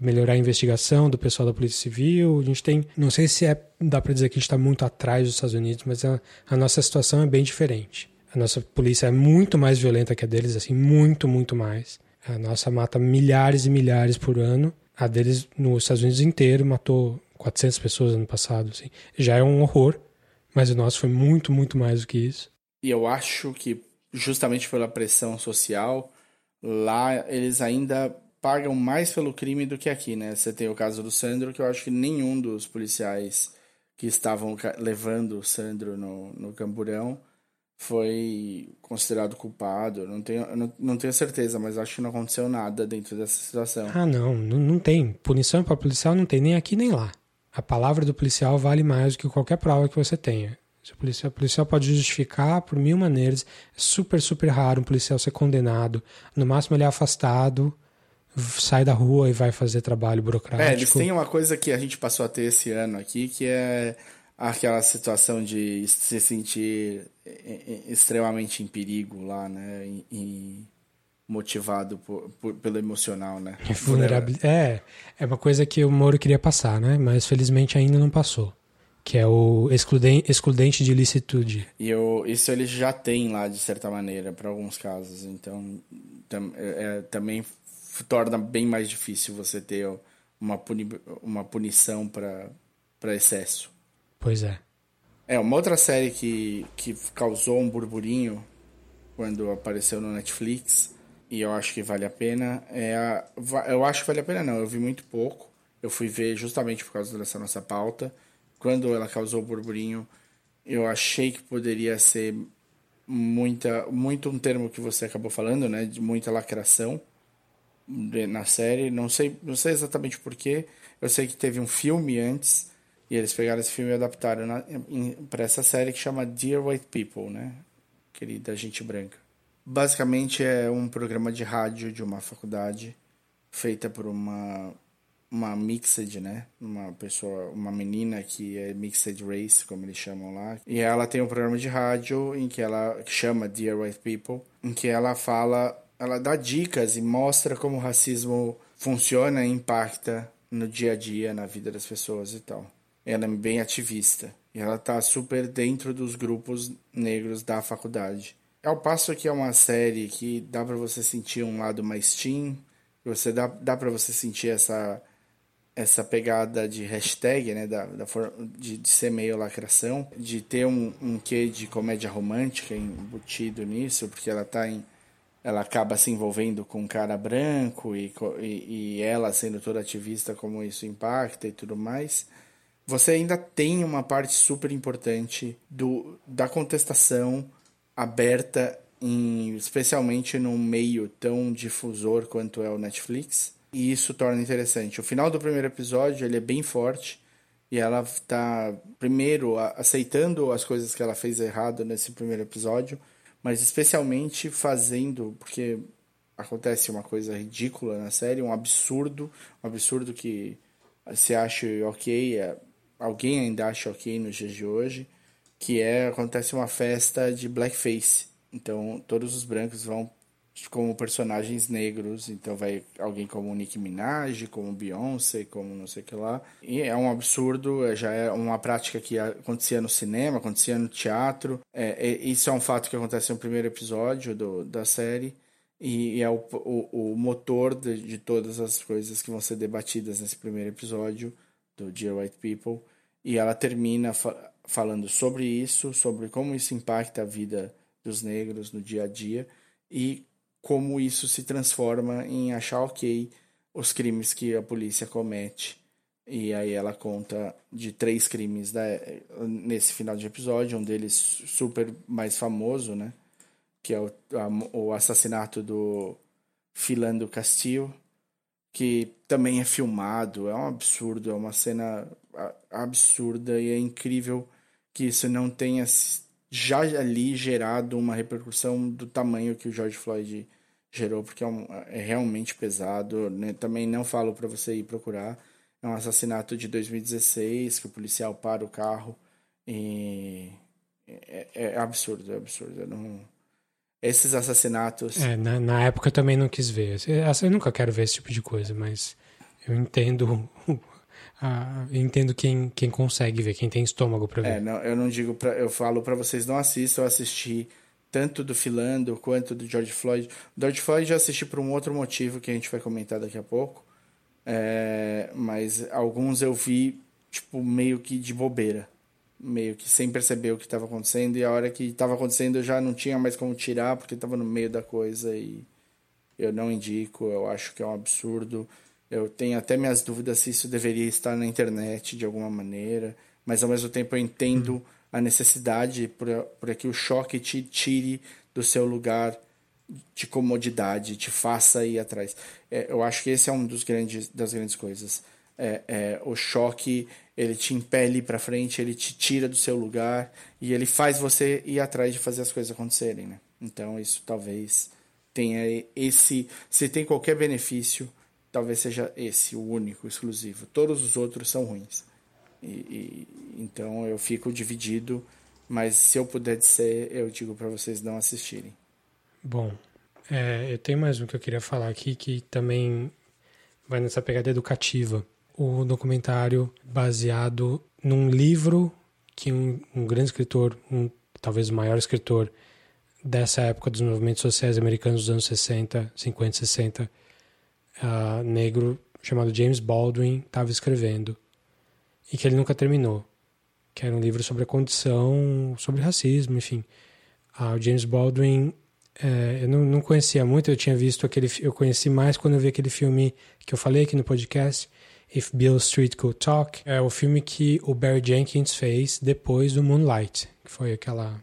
melhorar a investigação do pessoal da Polícia Civil. A gente tem, não sei se é, dá para dizer que a gente está muito atrás dos Estados Unidos, mas a, a, nossa situação é bem diferente. A nossa polícia é muito mais violenta que a deles, assim, muito, muito mais. A nossa mata milhares e milhares por ano. A deles, nos Estados Unidos inteiro, matou 400 pessoas ano passado. Assim. Já é um horror, mas o nosso foi muito, muito mais do que isso. E eu acho que, justamente pela pressão social, lá eles ainda pagam mais pelo crime do que aqui, né? Você tem o caso do Sandro, que eu acho que nenhum dos policiais que estavam levando o Sandro no, no camburão foi considerado culpado. Não tenho, não, não tenho certeza, mas acho que não aconteceu nada dentro dessa situação. Ah, não, não, não tem. Punição para policial não tem nem aqui nem lá. A palavra do policial vale mais do que qualquer prova que você tenha. O policial, o policial pode justificar por mil maneiras. É super, super raro um policial ser condenado. No máximo ele é afastado, sai da rua e vai fazer trabalho burocrático. É, eles têm uma coisa que a gente passou a ter esse ano aqui, que é aquela situação de se sentir extremamente em perigo lá, né? Motivado por, por, pelo emocional, né? Vulnerabilidade. É, é uma coisa que o Moro queria passar, né? Mas felizmente ainda não passou que é o excludente, excludente de licitude. E eu, isso eles já têm lá, de certa maneira, para alguns casos. Então, tam, é, é, também torna bem mais difícil você ter uma, puni, uma punição para excesso. Pois é. É, uma outra série que, que causou um burburinho quando apareceu no Netflix, e eu acho que vale a pena, é eu acho que vale a pena não, eu vi muito pouco, eu fui ver justamente por causa dessa nossa pauta, quando ela causou burburinho, eu achei que poderia ser muita, muito um termo que você acabou falando, né, de muita lacração na série. Não sei, não sei exatamente porquê. Eu sei que teve um filme antes e eles pegaram esse filme e adaptaram para essa série que chama Dear White People, né, querida gente branca. Basicamente é um programa de rádio de uma faculdade feita por uma uma mixed, né? Uma pessoa, uma menina que é mixed race, como eles chamam lá. E ela tem um programa de rádio em que ela chama Dear White People, em que ela fala, ela dá dicas e mostra como o racismo funciona e impacta no dia a dia, na vida das pessoas e tal. Ela é bem ativista e ela tá super dentro dos grupos negros da faculdade. Ao passo que é uma série que dá para você sentir um lado mais teen, Você dá, dá para você sentir essa essa pegada de hashtag, né, da, da de, de ser meio lacração, de ter um, um quê de comédia romântica embutido nisso, porque ela tá em, ela acaba se envolvendo com um cara branco e, e, e ela sendo toda ativista, como isso impacta e tudo mais. Você ainda tem uma parte super importante do, da contestação aberta, em, especialmente num meio tão difusor quanto é o Netflix e isso torna interessante. O final do primeiro episódio ele é bem forte e ela está primeiro aceitando as coisas que ela fez errado nesse primeiro episódio, mas especialmente fazendo porque acontece uma coisa ridícula na série, um absurdo, um absurdo que se acha ok, é, alguém ainda acha ok nos dias de hoje, que é acontece uma festa de blackface. Então todos os brancos vão como personagens negros, então vai alguém como Nicki Minaj, como Beyoncé, como não sei o que lá. E é um absurdo, é, já é uma prática que acontecia no cinema, acontecia no teatro. É, é, isso é um fato que acontece no primeiro episódio do, da série. E, é o, o, o motor de, de, todas as coisas que vão ser debatidas nesse primeiro episódio do Dear White People. E ela termina falando sobre isso, sobre como isso impacta a vida dos negros no dia a dia e como isso se transforma em achar ok os crimes que a polícia comete. E aí ela conta de três crimes da, nesse final de episódio, um deles super mais famoso, né? Que é o, a, o assassinato do Filando Castillo, que também é filmado, é um absurdo, é uma cena absurda e é incrível que isso não tenha já ali gerado uma repercussão do tamanho que o George Floyd gerou, porque é, um, é realmente pesado. Né? Também não falo para você ir procurar. É um assassinato de 2016 que o policial para o carro e é, é, é absurdo, é absurdo. Eu não... Esses assassinatos. É, na, na época eu também não quis ver. Eu nunca quero ver esse tipo de coisa, mas eu entendo ah, eu entendo quem, quem consegue ver, quem tem estômago para ver. É, não, eu não digo eu falo para vocês não assistam, eu assisti tanto do Filando quanto do George Floyd. O George Floyd já assisti por um outro motivo que a gente vai comentar daqui a pouco. É, mas alguns eu vi, tipo, meio que de bobeira. Meio que sem perceber o que estava acontecendo. E a hora que estava acontecendo eu já não tinha mais como tirar, porque estava no meio da coisa. E eu não indico, eu acho que é um absurdo. Eu tenho até minhas dúvidas se isso deveria estar na internet de alguma maneira. Mas ao mesmo tempo eu entendo. Uhum a necessidade para que o choque te tire do seu lugar de comodidade, te faça ir atrás. É, eu acho que esse é um dos grandes das grandes coisas. É, é, o choque ele te impele para frente, ele te tira do seu lugar e ele faz você ir atrás de fazer as coisas acontecerem, né? Então isso talvez tenha esse, se tem qualquer benefício, talvez seja esse o único, exclusivo. Todos os outros são ruins. E, e, então eu fico dividido, mas se eu puder dizer, eu digo para vocês não assistirem. Bom, é, eu tenho mais um que eu queria falar aqui que também vai nessa pegada educativa. O documentário baseado num livro que um, um grande escritor, um, talvez o maior escritor dessa época dos movimentos sociais americanos dos anos 60, 50, 60, uh, negro, chamado James Baldwin, estava escrevendo e que ele nunca terminou, que era um livro sobre a condição, sobre racismo, enfim. Ah, o James Baldwin, é, eu não, não, conhecia muito, eu tinha visto aquele, eu conheci mais quando eu vi aquele filme que eu falei aqui no podcast, If Bill Street Could Talk, é o filme que o Barry Jenkins fez depois do Moonlight, que foi aquela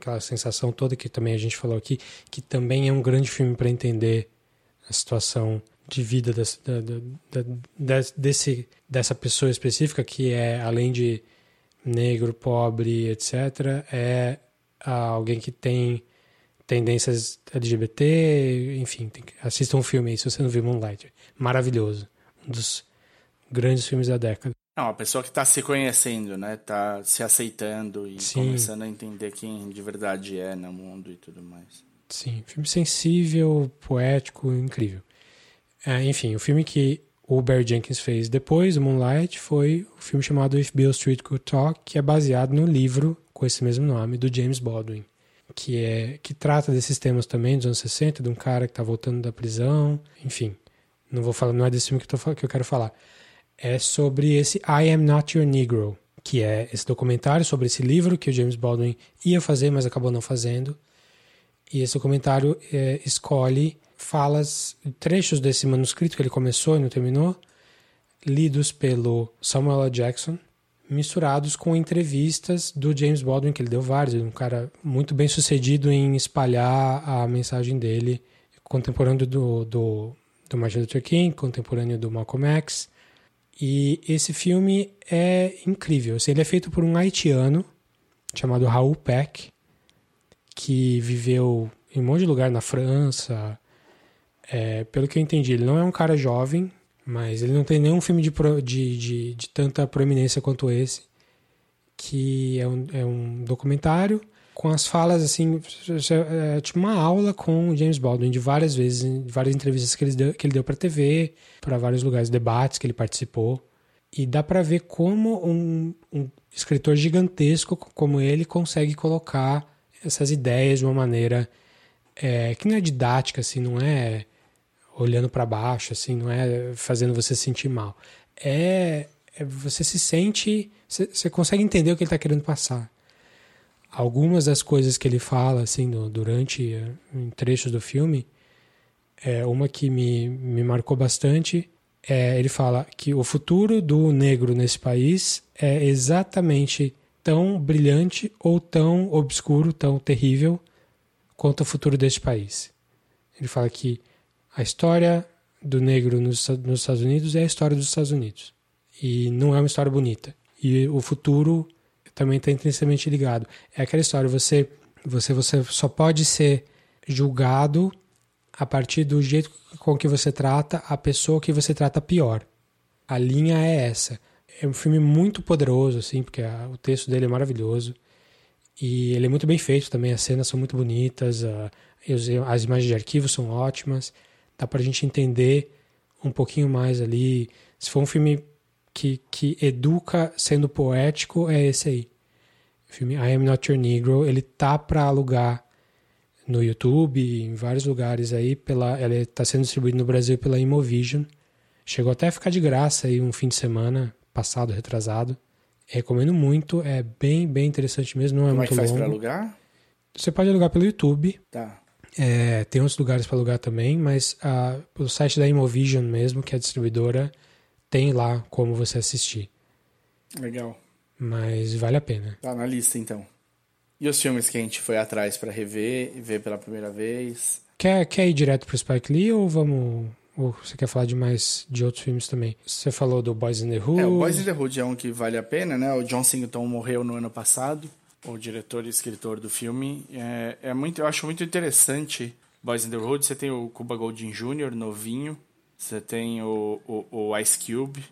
aquela sensação toda que também a gente falou aqui, que também é um grande filme para entender a situação de vida desse, desse, dessa pessoa específica, que é, além de negro, pobre, etc., é alguém que tem tendências LGBT, enfim, tem, assista um filme aí se você não viu Moonlight. Maravilhoso. Um dos grandes filmes da década. Não, a pessoa que está se conhecendo, né? Está se aceitando e Sim. começando a entender quem de verdade é no mundo e tudo mais. Sim, filme sensível, poético, incrível. É, enfim, o filme que o Barry Jenkins fez depois, o Moonlight, foi o filme chamado If Bill Street Could Talk, que é baseado no livro com esse mesmo nome, do James Baldwin, que é que trata desses temas também dos anos 60, de um cara que está voltando da prisão, enfim. Não vou falar, não é desse filme que, tô, que eu quero falar. É sobre esse I Am Not Your Negro, que é esse documentário sobre esse livro que o James Baldwin ia fazer, mas acabou não fazendo. E esse documentário é, escolhe falas, trechos desse manuscrito que ele começou e não terminou, lidos pelo Samuel L. Jackson, misturados com entrevistas do James Baldwin, que ele deu vários, um cara muito bem sucedido em espalhar a mensagem dele, contemporâneo do, do, do Martin Luther King, contemporâneo do Malcolm X. E esse filme é incrível. Assim, ele é feito por um haitiano chamado Raul Peck, que viveu em um monte de lugar na França. É, pelo que eu entendi, ele não é um cara jovem, mas ele não tem nenhum filme de, de, de, de tanta proeminência quanto esse, que é um, é um documentário com as falas assim, é, é tipo uma aula com o James Baldwin de várias vezes, de várias entrevistas que ele deu, que ele deu para TV, para vários lugares, debates que ele participou. E dá para ver como um, um escritor gigantesco como ele consegue colocar essas ideias de uma maneira é, que não é didática, assim, não é olhando para baixo, assim, não é fazendo você se sentir mal. É, é você se sente, você, consegue entender o que ele está querendo passar. Algumas das coisas que ele fala, assim, no, durante eh, em trechos do filme, é uma que me, me marcou bastante. É, ele fala que o futuro do negro nesse país é exatamente tão brilhante ou tão obscuro, tão terrível quanto o futuro deste país. Ele fala que a história do negro nos, nos Estados Unidos é a história dos Estados Unidos. E não é uma história bonita. E o futuro também está intrinsecamente ligado. É aquela história, você, você, você só pode ser julgado a partir do jeito com que você trata a pessoa que você trata pior. A linha é essa. É um filme muito poderoso, assim, porque a, o texto dele é maravilhoso. E ele é muito bem feito também, as cenas são muito bonitas, a, as imagens de arquivo são ótimas dá para a gente entender um pouquinho mais ali. Se for um filme que, que educa sendo poético, é esse aí. O filme I Am Not Your Negro, ele tá para alugar no YouTube, em vários lugares aí, pela, ele está sendo distribuído no Brasil pela Imovision. Chegou até a ficar de graça aí um fim de semana passado, retrasado. Recomendo muito, é bem, bem interessante mesmo, não é Como muito é que faz longo. pra alugar? Você pode alugar pelo YouTube. Tá. É, tem outros lugares para alugar também, mas ah, o site da Imovision mesmo, que é a distribuidora, tem lá como você assistir. Legal. Mas vale a pena. Tá na lista então. E os filmes que a gente foi atrás para rever e ver pela primeira vez? Quer, quer ir direto pro Spike Lee ou vamos. Ou você quer falar de mais de outros filmes também? Você falou do Boys in the Hood. É, o Boys in the Hood é um que vale a pena, né? O John Singleton morreu no ano passado o diretor e escritor do filme. É, é muito, eu acho muito interessante Boys in the Hood. Você tem o Cuba Golding Jr., novinho. Você tem o, o, o, Ice Cube,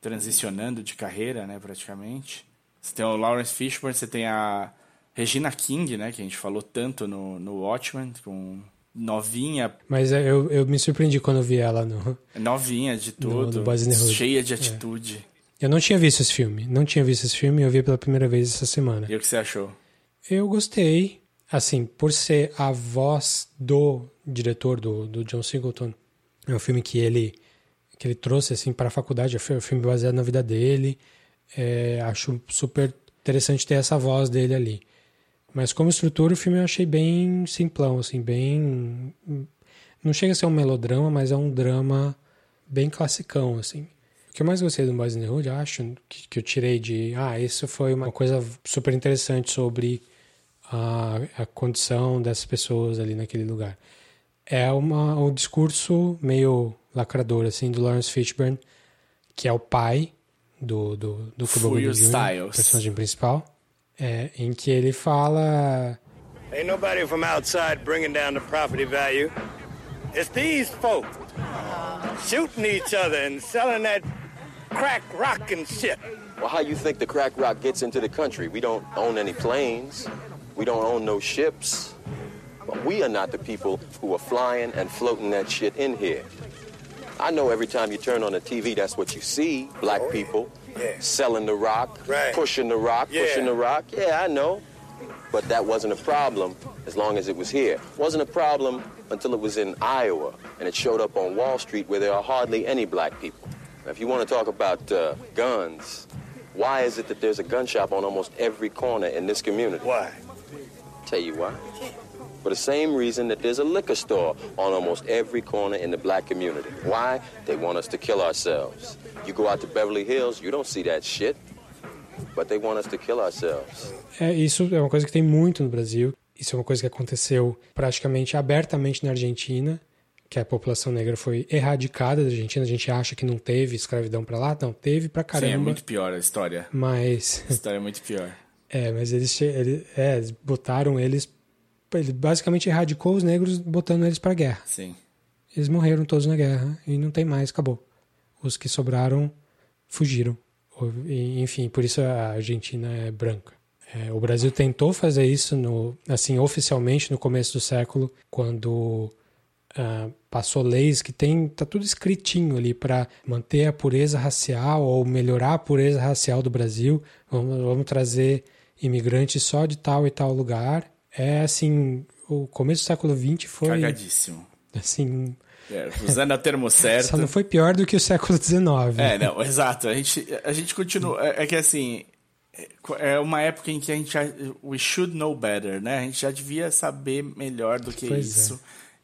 transicionando de carreira, né, praticamente. Você tem o Lawrence Fishburne, você tem a Regina King, né, que a gente falou tanto no, no Watchmen, com novinha. Mas é, eu, eu me surpreendi quando eu vi ela no... Novinha de tudo, no, no cheia de atitude. É. Eu não tinha visto esse filme. Não tinha visto esse filme, eu vi pela primeira vez essa semana. E o que você achou? Eu gostei. Assim, por ser a voz do diretor, do, do John Singleton, é um filme que ele, que ele trouxe assim, para a faculdade, é um filme baseado na vida dele. É, acho super interessante ter essa voz dele ali. Mas como estrutura, o filme eu achei bem simplão, assim, bem... Não chega a ser um melodrama, mas é um drama bem classicão, assim. O que eu mais gostei do Boys in the Hood, acho, que, que eu tirei de. Ah, isso foi uma coisa super interessante sobre a, a condição dessas pessoas ali naquele lugar. É uma, um discurso meio lacrador, assim, do Lawrence Fishburne, que é o pai do, do, do Cuba Gooding Jr., personagem principal, é, em que ele fala... Ain't nobody from outside bringing down the property value. It's these folks shooting each other and selling that crack rock and shit. Well, how you think the crack rock gets into the country? We don't own any planes. We don't own no ships. But we are not the people who are flying and floating that shit in here. I know every time you turn on the TV, that's what you see. Black oh, people yeah. selling the rock, right. pushing the rock, yeah. pushing the rock. Yeah, I know. but that wasn't a problem as long as it was here. Wasn't a problem until it was in Iowa and it showed up on Wall Street where there are hardly any black people. Now, if you want to talk about uh, guns, why is it that there's a gun shop on almost every corner in this community? Why? Tell you why. For the same reason that there's a liquor store on almost every corner in the black community. Why? They want us to kill ourselves. You go out to Beverly Hills, you don't see that shit. But they want us to kill ourselves. É, isso é uma coisa que tem muito no Brasil. Isso é uma coisa que aconteceu praticamente abertamente na Argentina, que a população negra foi erradicada da Argentina. A gente acha que não teve escravidão para lá, não teve pra caramba. Sim, é muito pior a história. Mas A história é muito pior. [LAUGHS] é, mas eles, é, eles botaram eles, ele basicamente erradicou os negros botando eles pra guerra. Sim. Eles morreram todos na guerra e não tem mais, acabou. Os que sobraram fugiram. Enfim, por isso a Argentina é branca. É, o Brasil tentou fazer isso no, assim oficialmente no começo do século, quando ah, passou leis que tem tá tudo escritinho ali para manter a pureza racial ou melhorar a pureza racial do Brasil. Vamos, vamos trazer imigrantes só de tal e tal lugar. É assim, o começo do século XX foi Cagadíssimo. assim É, usando o termo [LAUGHS] certo. só não foi pior do que o século XIX. É, não, exato. A gente, a gente continua. É, é que assim. É uma época em que a gente. We should know better, né? A gente já devia saber melhor do que Pois é.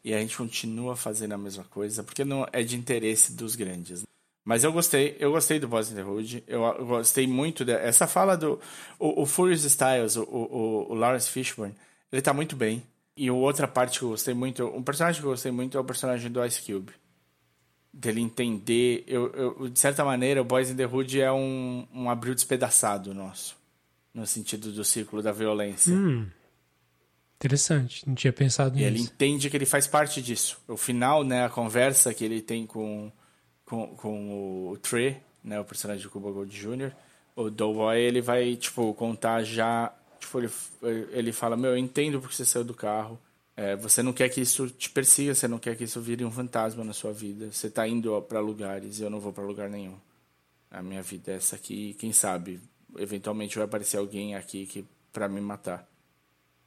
E a gente continua fazendo a mesma coisa, porque não é de interesse dos grandes. Mas eu gostei, eu gostei do Boys in the Hood. Eu, eu gostei muito dessa fala do. O, o Furious Styles, o, o, o Lawrence Fishburne, ele tá muito bem. E outra parte que eu gostei muito, um personagem que eu gostei muito é o personagem do Ice Cube dele entender. Eu, eu, de certa maneira, o Boys in the Hood é um, um abril despedaçado nosso. No sentido do círculo da violência. Interessante, não tinha pensado E ele nisso. entende que ele faz parte disso. O final, né, a conversa que ele tem com, com, com o Trey, né, o personagem de Cuba Gold Jr., o Doughboy, ele vai, tipo, contar já... Tipo, ele, ele fala, meu, eu entendo porque você saiu do carro. É, você não quer que isso te persiga, você não quer que isso vire um fantasma na sua vida. Você tá indo para lugares e eu não vou para lugar nenhum. A minha vida é essa aqui, quem sabe, eventualmente vai aparecer alguém aqui que para me matar.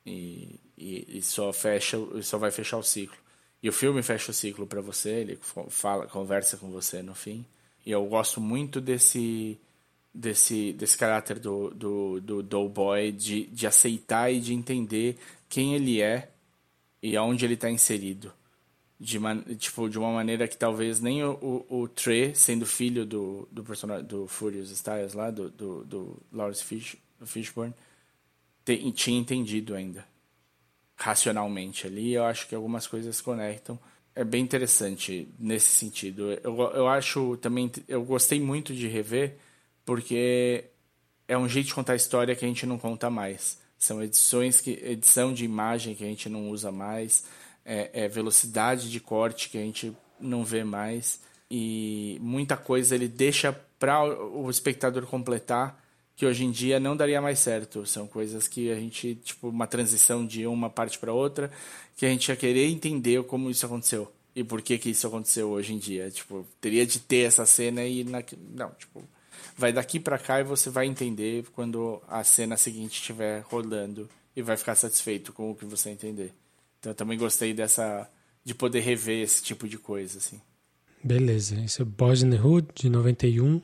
E, e, e só fecha, só vai fechar o ciclo. E o filme fecha o ciclo para você, ele fala, conversa com você no fim. E eu gosto muito desse desse desse caráter do do, do Doughboy de, de aceitar e de entender quem ele é e aonde ele está inserido. De, tipo, de uma maneira que talvez nem o, o, o Trey, sendo filho do, do personagem do Furious Styles lá, do, do, do Lawrence Fish, Fishburne, te, tinha entendido ainda. Racionalmente ali, eu acho que algumas coisas conectam. É bem interessante nesse sentido. Eu, eu acho também, eu gostei muito de rever, porque é um jeito de contar história que a gente não conta mais. São edições que edição de imagem que a gente não usa mais, é, é velocidade de corte que a gente não vê mais e muita coisa ele deixa para o espectador completar que hoje em dia não daria mais certo. São coisas que a gente, tipo, uma transição de uma parte para outra, que a gente ia querer entender como isso aconteceu e por que que isso aconteceu hoje em dia. Tipo, teria de ter essa cena e na... não, tipo, vai daqui para cá e você vai entender quando a cena seguinte estiver rolando e vai ficar satisfeito com o que você entender. Então eu também gostei dessa de poder rever esse tipo de coisa assim. Beleza, esse é Boys in the Hood de 91.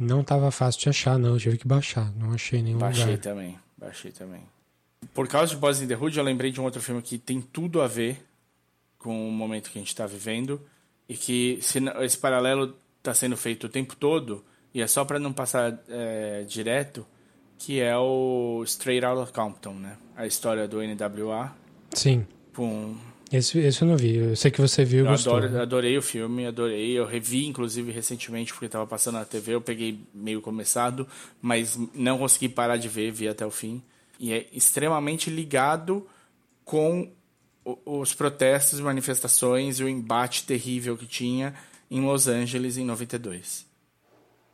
Não tava fácil de achar, não. Eu tive que baixar. Não achei nenhum Baixei lugar. também, baixei também. Por causa de Boys in the Hood, eu lembrei de um outro filme que tem tudo a ver com o momento que a gente está vivendo e que se esse paralelo está sendo feito o tempo todo e é só para não passar é, direto, que é o Straight Outta Compton, né? A história do NWA Sim. com Esse, esse eu não vi. Eu sei que você viu e eu gostou. adoro, adorei o filme, adorei. Eu revi, inclusive, recentemente, porque estava passando na TV. Eu peguei meio começado, mas não consegui parar de ver, vi até o fim. E é extremamente ligado com os protestos, manifestações e o embate terrível que tinha em Los Angeles em 92.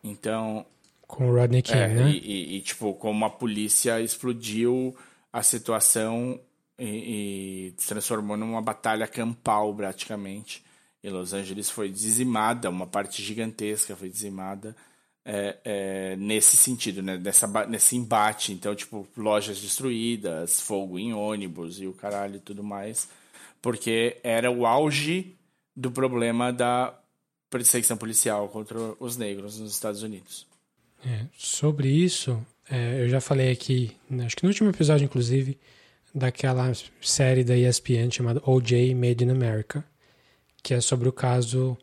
Então, Com o Rodney King, é, né? e, e- e, tipo, como a polícia explodiu a situação e, e se transformou numa batalha campal, praticamente. E Los Angeles foi dizimada, uma parte gigantesca foi dizimada é, é, nesse sentido, né? Nessa, nesse embate. Então, tipo, lojas destruídas, fogo em ônibus e o caralho e tudo mais. Porque era o auge do problema da perseguição policial contra os negros nos Estados Unidos. É, sobre isso, é, eu já falei aqui, acho que no último episódio, inclusive, daquela série da ESPN chamada O.J. Made in America, que é sobre o caso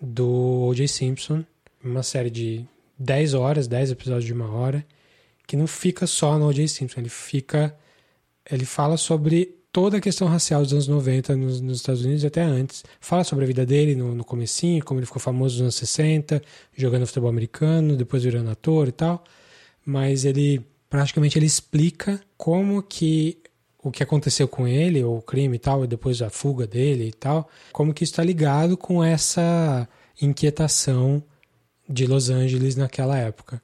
do O.J. Simpson, uma série de 10 horas, 10 episódios de uma hora, que não fica só no O.J. Simpson, ele fica ele fala sobre toda a questão racial dos anos 90 nos, nos, Estados Unidos e até antes. Fala sobre a vida dele no, no comecinho, como ele ficou famoso nos anos 60, jogando futebol americano, depois virando ator e tal. Mas ele, praticamente, ele explica como que o que aconteceu com ele, o crime e tal, e depois a fuga dele e tal, como que está ligado com essa inquietação de Los Angeles naquela época.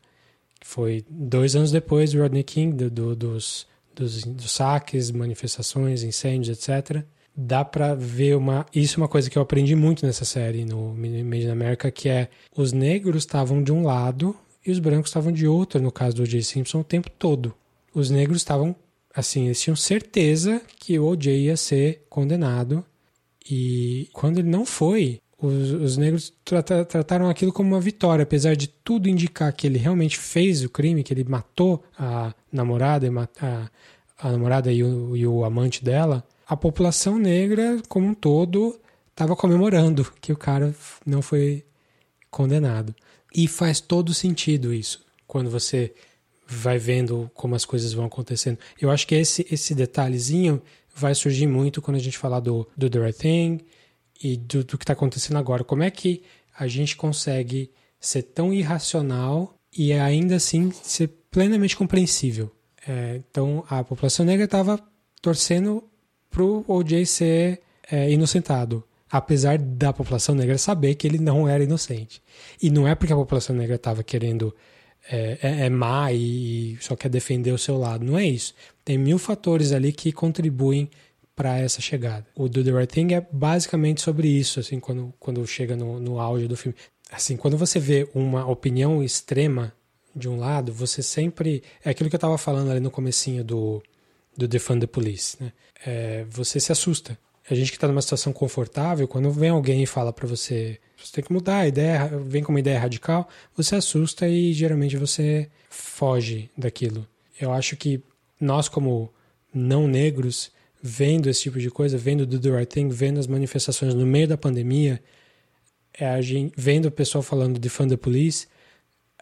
Foi dois anos depois do Rodney King, do, do, dos dos, dos saques, manifestações, incêndios, etc. Dá para ver uma. Isso é uma coisa que eu aprendi muito nessa série no Made in America, que é os negros estavam de um lado e os brancos estavam de outro, no caso do O.J. Simpson, o tempo todo. Os negros estavam, assim, eles tinham certeza que o O.J. ia ser condenado. E quando ele não foi, os, os negros trataram aquilo como uma vitória, apesar de tudo indicar que ele realmente fez o crime, que ele matou a namorada, a, a namorada e o, e o amante dela. A população negra, como um todo, estava comemorando que o cara não foi condenado. E faz todo sentido isso, quando você vai vendo como as coisas vão acontecendo. Eu acho que esse, esse detalhezinho vai surgir muito quando a gente falar do, do The Right Thing, e do, do que está acontecendo agora. Como é que a gente consegue ser tão irracional e ainda assim ser plenamente compreensível? É, então, a população negra estava torcendo para o OJ ser é, inocentado, apesar da população negra saber que ele não era inocente. E não é porque a população negra estava querendo é, é, é, má e, só quer defender o seu lado. Não é isso. Tem mil fatores ali que contribuem para essa chegada. O Do the Right Thing é basicamente sobre isso, assim, quando, quando chega no, no auge do filme. Assim, quando você vê uma opinião extrema de um lado, você sempre... É aquilo que eu estava falando ali no comecinho do, do Defund the Police, né? É, você se assusta. A gente que está numa situação confortável, quando vem alguém e fala para você você tem que mudar a ideia, vem com uma ideia radical, você assusta e geralmente você foge daquilo. Eu acho que nós, como não negros, vendo esse tipo de coisa, vendo Do The Right Thing, vendo as manifestações no meio da pandemia, é a gente, vendo o pessoal falando de Fund the Police,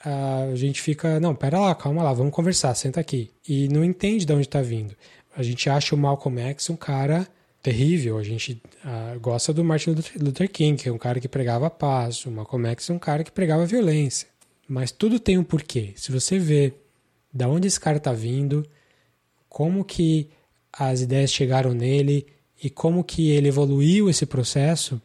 a gente fica, não, pera lá, calma lá, vamos conversar, senta aqui. E não entende de onde está vindo. A gente acha o Malcolm X um cara terrível, a gente uh, gosta do Martin Luther King, que é um cara que pregava paz, o Malcolm X é um cara que pregava violência. Mas tudo tem um porquê. Se você vê da onde esse cara está vindo, como que as ideias chegaram nele e como que ele evoluiu esse processo.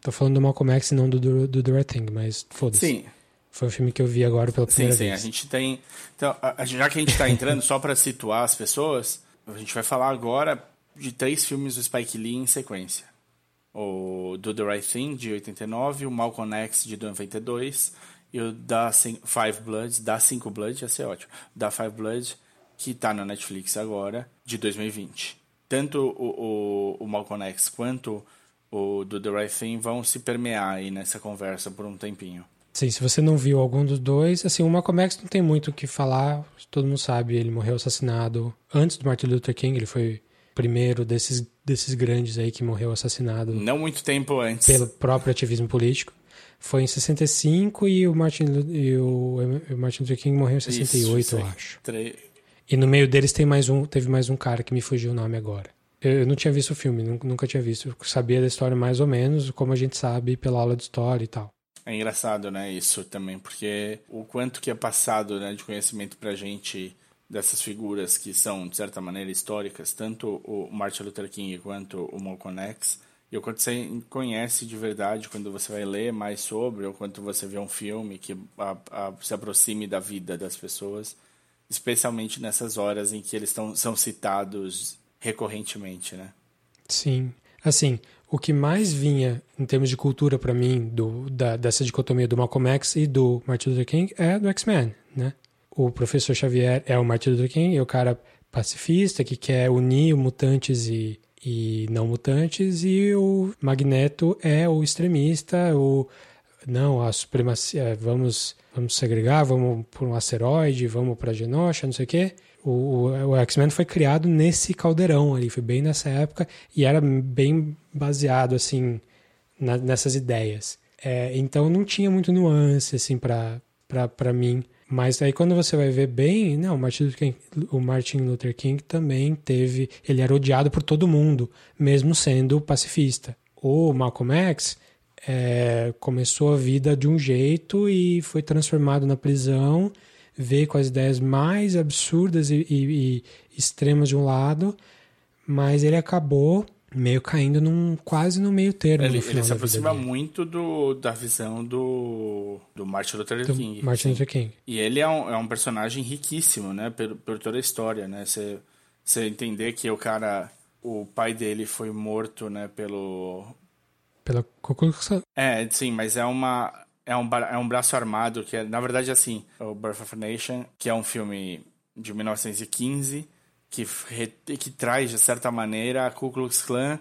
Tô falando do Malcolm X e não do, do, do mas foda-se. Sim. Foi um filme que eu vi agora pela primeira sim, vez. Sim, sim. A gente tem... Então, a, já que a gente está entrando, [LAUGHS] só para situar as pessoas, a gente vai falar agora de três filmes do Spike Lee em sequência. O Do The Right Thing, de 89, o Malcolm X, de 92, e o da Five Bloods, da Cinco Blood, ia ser ótimo, da Five Blood, que está na Netflix agora, de 2020. Tanto o, o, o Malcolm X quanto o do The Right Thing vão se permear aí nessa conversa por um tempinho. Sim, se você não viu algum dos dois, assim, o Malcolm X não tem muito o que falar, todo mundo sabe, ele morreu assassinado antes do Martin Luther King, ele foi primeiro desses, desses grandes aí que morreu assassinado. Não muito tempo antes. Pelo próprio ativismo político. Foi em 65 e o Martin, e o, o Martin Luther King morreu em 68, Isso, eu acho. Tre e no meio deles tem mais um, teve mais um cara que me fugiu o nome agora. Eu, não tinha visto o filme, nunca tinha visto. Eu sabia da história mais ou menos, como a gente sabe pela aula de história e tal. É engraçado, né, isso também, porque o quanto que é passado, né, de conhecimento pra gente dessas figuras que são, de certa maneira, históricas, tanto o Martin Luther King quanto o Malcolm X, e o quanto você conhece de verdade quando você vai ler mais sobre, ou quando você vê um filme que a, a, se aproxime da vida das pessoas especialmente nessas horas em que eles tão, são citados recorrentemente, né? Sim. Assim, o que mais vinha em termos de cultura para mim do, da, dessa dicotomia do Malcolm X e do Martin Luther King é do X-Men, né? O professor Xavier é o Martin Luther King, é o cara pacifista que quer unir mutantes e, e não mutantes, e o Magneto é o extremista, o não, a supremacia, vamos, vamos segregar, vamos por um asteroide, vamos para Genosha, não sei o quê. O, o, o X-Men foi criado nesse caldeirão ali, foi bem nessa época e era bem baseado assim na, nessas ideias. É, então não tinha muito nuance assim para mim. Mas aí quando você vai ver bem, não, o Martin, Luther King, o Martin Luther King também teve, ele era odiado por todo mundo, mesmo sendo pacifista. O Malcolm X é, começou a vida de um jeito e foi transformado na prisão veio com as ideias mais absurdas e, e, e extremas de um lado, mas ele acabou meio caindo num quase no meio termo. Ele, ele se aproxima muito do, da visão do, do Martin Luther do King. Martin Luther King. E ele é um, é um personagem riquíssimo, né? Por, por toda a história, né? Você, entender que o cara, o pai dele foi morto, né? Pelo... Pela É, sim, mas é uma é um, é um braço armado que é, na verdade, assim, o Birth of a Nation, que é um filme de 1915 que, que traz, de certa maneira, a Ku Klux Klan,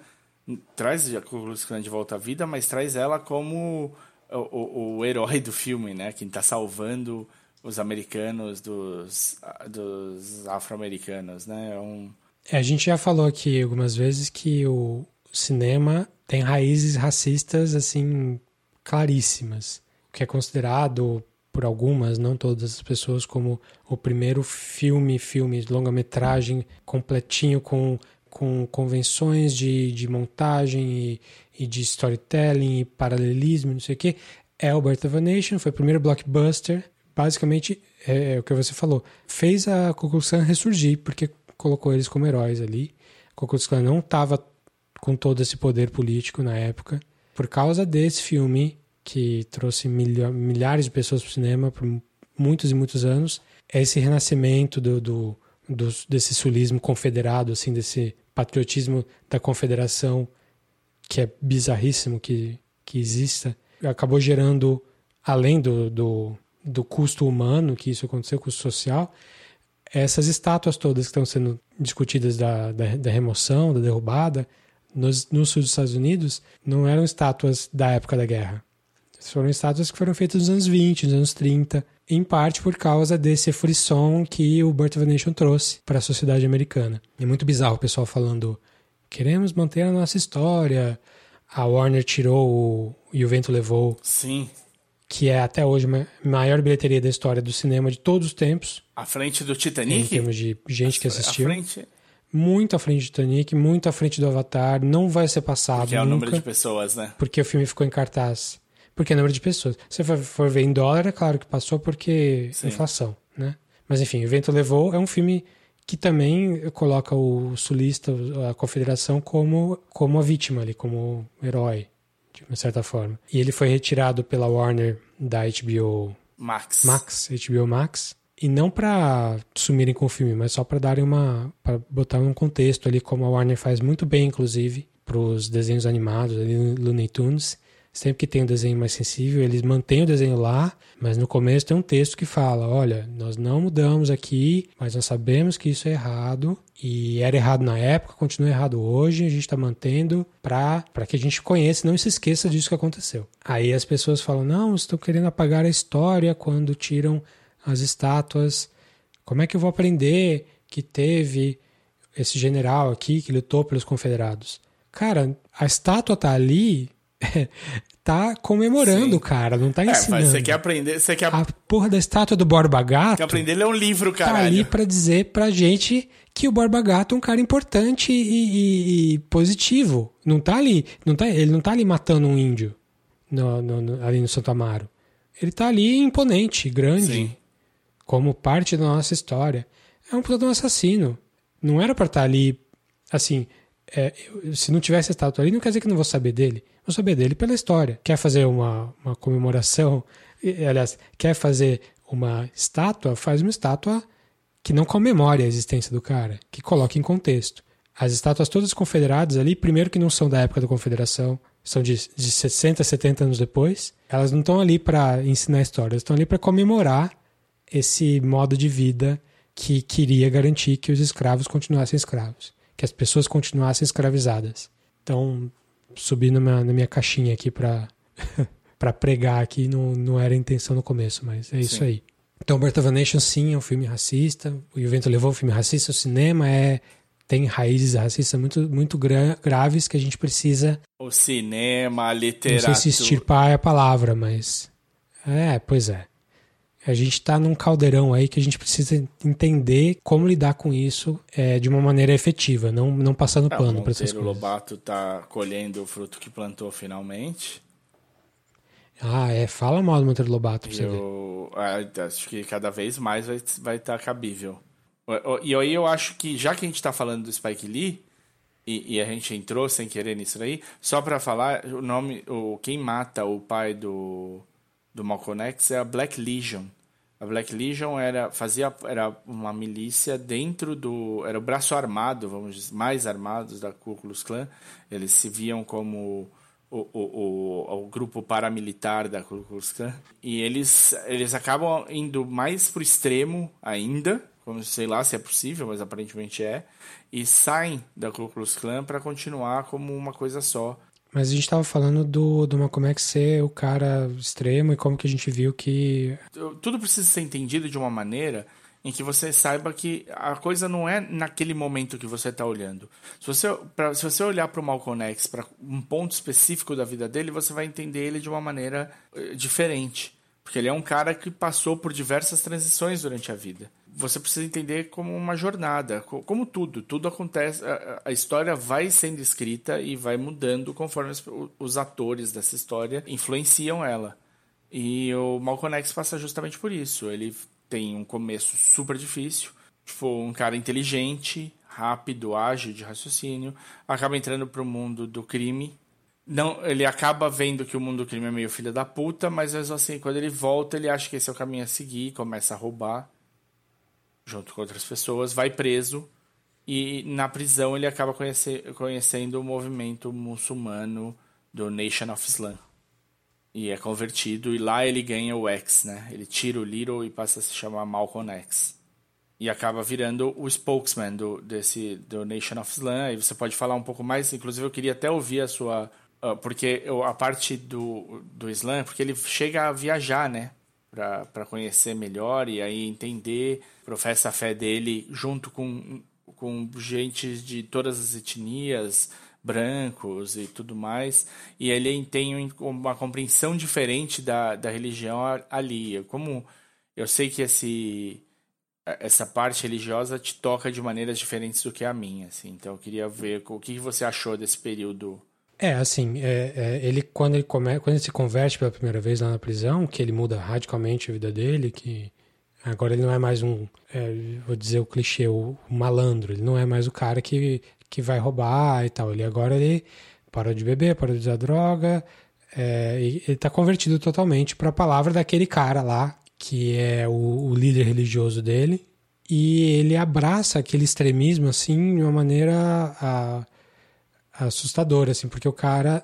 traz a Ku Klux Klan de volta à vida, mas traz ela como o, o, o herói do filme, né? Quem está salvando os americanos dos, dos afro-americanos, né? É um... É, a gente já falou aqui algumas vezes que o cinema tem raízes racistas, assim, claríssimas que é considerado por algumas, não todas as pessoas, como o primeiro filme, filme, longa-metragem completinho com, com convenções de, de montagem e, e de storytelling e paralelismo, não sei o que, é o Birth of a Nation, foi o primeiro blockbuster, basicamente é, é o que você falou, fez a Ku ressurgir, porque colocou eles como heróis ali. Ku Klux não estava com todo esse poder político na época. Por causa desse filme, que trouxe milhares de pessoas para o cinema por muitos e muitos anos, é esse renascimento do, do, do, desse sulismo confederado, assim, desse patriotismo da confederação, que é bizarríssimo que, que exista, acabou gerando, além do, do, do custo humano que isso aconteceu, custo social, essas estátuas todas que estão sendo discutidas da, da, da remoção, da derrubada, nos, no sul dos Estados Unidos, não eram estátuas da época da guerra foram estátuas que foram feitas nos anos 20, nos anos 30, em parte por causa desse frisson que o Birth of a Nation trouxe para a sociedade americana. É muito bizarro o pessoal falando: queremos manter a nossa história. A Warner tirou o E o Vento Levou. Sim. Que é até hoje a maior bilheteria da história do cinema de todos os tempos. À frente do Titanic? Em termos de gente que assistiu. À frente muito à frente do Titanic, muito à frente do Avatar, não vai ser passado. Porque é o número de pessoas, né? Porque o filme ficou em cartaz porque é número de pessoas. Se você for ver em dólar, é claro que passou porque Sim. inflação, né? Mas enfim, O Vento Levou é um filme que também coloca o sulista, a confederação, como, como a vítima ali, como herói, de uma certa forma. E ele foi retirado pela Warner da HBO Max. Max, HBO Max. E não para sumirem com o filme, mas só para darem uma. para botar um contexto ali, como a Warner faz muito bem, inclusive, para os desenhos animados, ali, Looney Tunes Sempre que tem um desenho mais sensível, eles mantêm o desenho lá, mas no começo tem um texto que fala: olha, nós não mudamos aqui, mas nós sabemos que isso é errado e era errado na época, continua errado hoje, a gente está mantendo para que a gente conheça não se esqueça disso que aconteceu. Aí as pessoas falam: não, estou querendo apagar a história quando tiram as estátuas. Como é que eu vou aprender que teve esse general aqui que lutou pelos confederados? Cara, a estátua tá ali [LAUGHS] tá comemorando o cara, não tá ensinando. É, você quer aprender, você quer... A porra da estátua do Borba Gato... Quer aprender ler um livro, cara. Tá ali pra dizer pra gente que o Borba Gato é um cara importante e, e, e, positivo. Não tá ali, não tá, ele não tá ali matando um índio no, no, no, ali no Santo Amaro. Ele tá ali imponente, grande, Sim. como parte da nossa história. É um puta de um assassino. Não era pra estar tá ali, assim... É, se não tivesse estátua ali, não quer dizer que não vou saber dele. Vou saber dele pela história. Quer fazer uma, uma comemoração, aliás, quer fazer uma estátua, faz uma estátua que não comemore a existência do cara, que coloque em contexto. As estátuas todas confederadas ali, primeiro que não são da época da confederação, são de, de 60, 70 anos depois. Elas não estão ali para ensinar história, elas estão ali para comemorar esse modo de vida que queria garantir que os escravos continuassem escravos, que as pessoas continuassem escravizadas. Então, subi na minha caixinha aqui para [LAUGHS] para pregar aqui, não, não era a intenção no começo, mas é isso aí. Então, Birth of a Nation, sim, é um filme racista. O Vento levou um filme racista. O cinema é tem raízes racistas muito, muito gra graves que a gente precisa. O cinema, a literatura. Não sei se extirpar é a palavra, mas. É, pois é. A gente está num caldeirão aí que a gente precisa entender como lidar com isso é, de uma maneira efetiva, não, não passando é, pano para essas coisas. O Lobato está colhendo o fruto que plantou finalmente. Ah, é. Fala mal do Monteiro Lobato pra você eu, ver. Acho que cada vez mais vai estar vai tá cabível. E aí eu acho que, já que a gente está falando do Spike Lee, e, e, a gente entrou sem querer nisso aí, só para falar, o nome, o, quem mata o pai do, do Malcolm X é a Black Legion. A Black Legion era, fazia, era uma milícia dentro do. Era o braço armado, vamos dizer, mais armados da Ku Klux Klan. Eles se viam como o, o, o, o, grupo paramilitar da Ku Klux Klan. E eles, eles acabam indo mais pro extremo ainda, como sei lá se é possível, mas aparentemente é, e saem da Ku Klux Klan para continuar como uma coisa só. Mas a gente estava falando do, do Malcolm ser o cara extremo e como que a gente viu que... Tudo precisa ser entendido de uma maneira em que você saiba que a coisa não é naquele momento que você está olhando. Se você, pra, se você olhar para o Malcolm X, para um ponto específico da vida dele, você vai entender ele de uma maneira eh, diferente. Porque ele é um cara que passou por diversas transições durante a vida. Você precisa entender como uma jornada, como tudo. Tudo acontece, a, história vai sendo escrita e vai mudando conforme os, os atores dessa história influenciam ela. E o Malcolm X passa justamente por isso. Ele tem um começo super difícil. Tipo, um cara inteligente, rápido, ágil de raciocínio, acaba entrando para o mundo do crime. Não, ele acaba vendo que o mundo do crime é meio filho da puta, mas mesmo assim, quando ele volta, ele acha que esse é o caminho a seguir, começa a roubar junto com outras pessoas, vai preso e na prisão ele acaba conhecer, conhecendo o movimento muçulmano do Nation of Islam e é convertido, e lá ele ganha o X, né? Ele tira o Little e passa a se chamar Malcolm X. E acaba virando o spokesman do, desse, do Nation of Islam. E você pode falar um pouco mais, inclusive eu queria até ouvir a sua. Uh, porque eu, a parte do, do Islã, porque ele chega a viajar, né? Para conhecer melhor e aí entender, professa a fé dele junto com, com gente de todas as etnias, brancos e tudo mais, e ele tem uma compreensão diferente da, da religião ali. Como eu sei que esse, essa parte religiosa te toca de maneiras diferentes do que a minha, assim. Então eu queria ver o que você achou desse período. É, assim, é, é, ele quando ele come, quando ele se converte pela primeira vez lá na prisão, que ele muda radicalmente a vida dele, que agora ele não é mais um, é, vou dizer o clichê, o, o malandro, ele não é mais o cara que que vai roubar e tal. Ele agora ele parou de beber, parou de usar droga, é, ele está convertido totalmente para a palavra daquele cara lá, que é o, o, líder religioso dele, e ele abraça aquele extremismo assim de uma maneira a, assustadora, assim, porque o cara,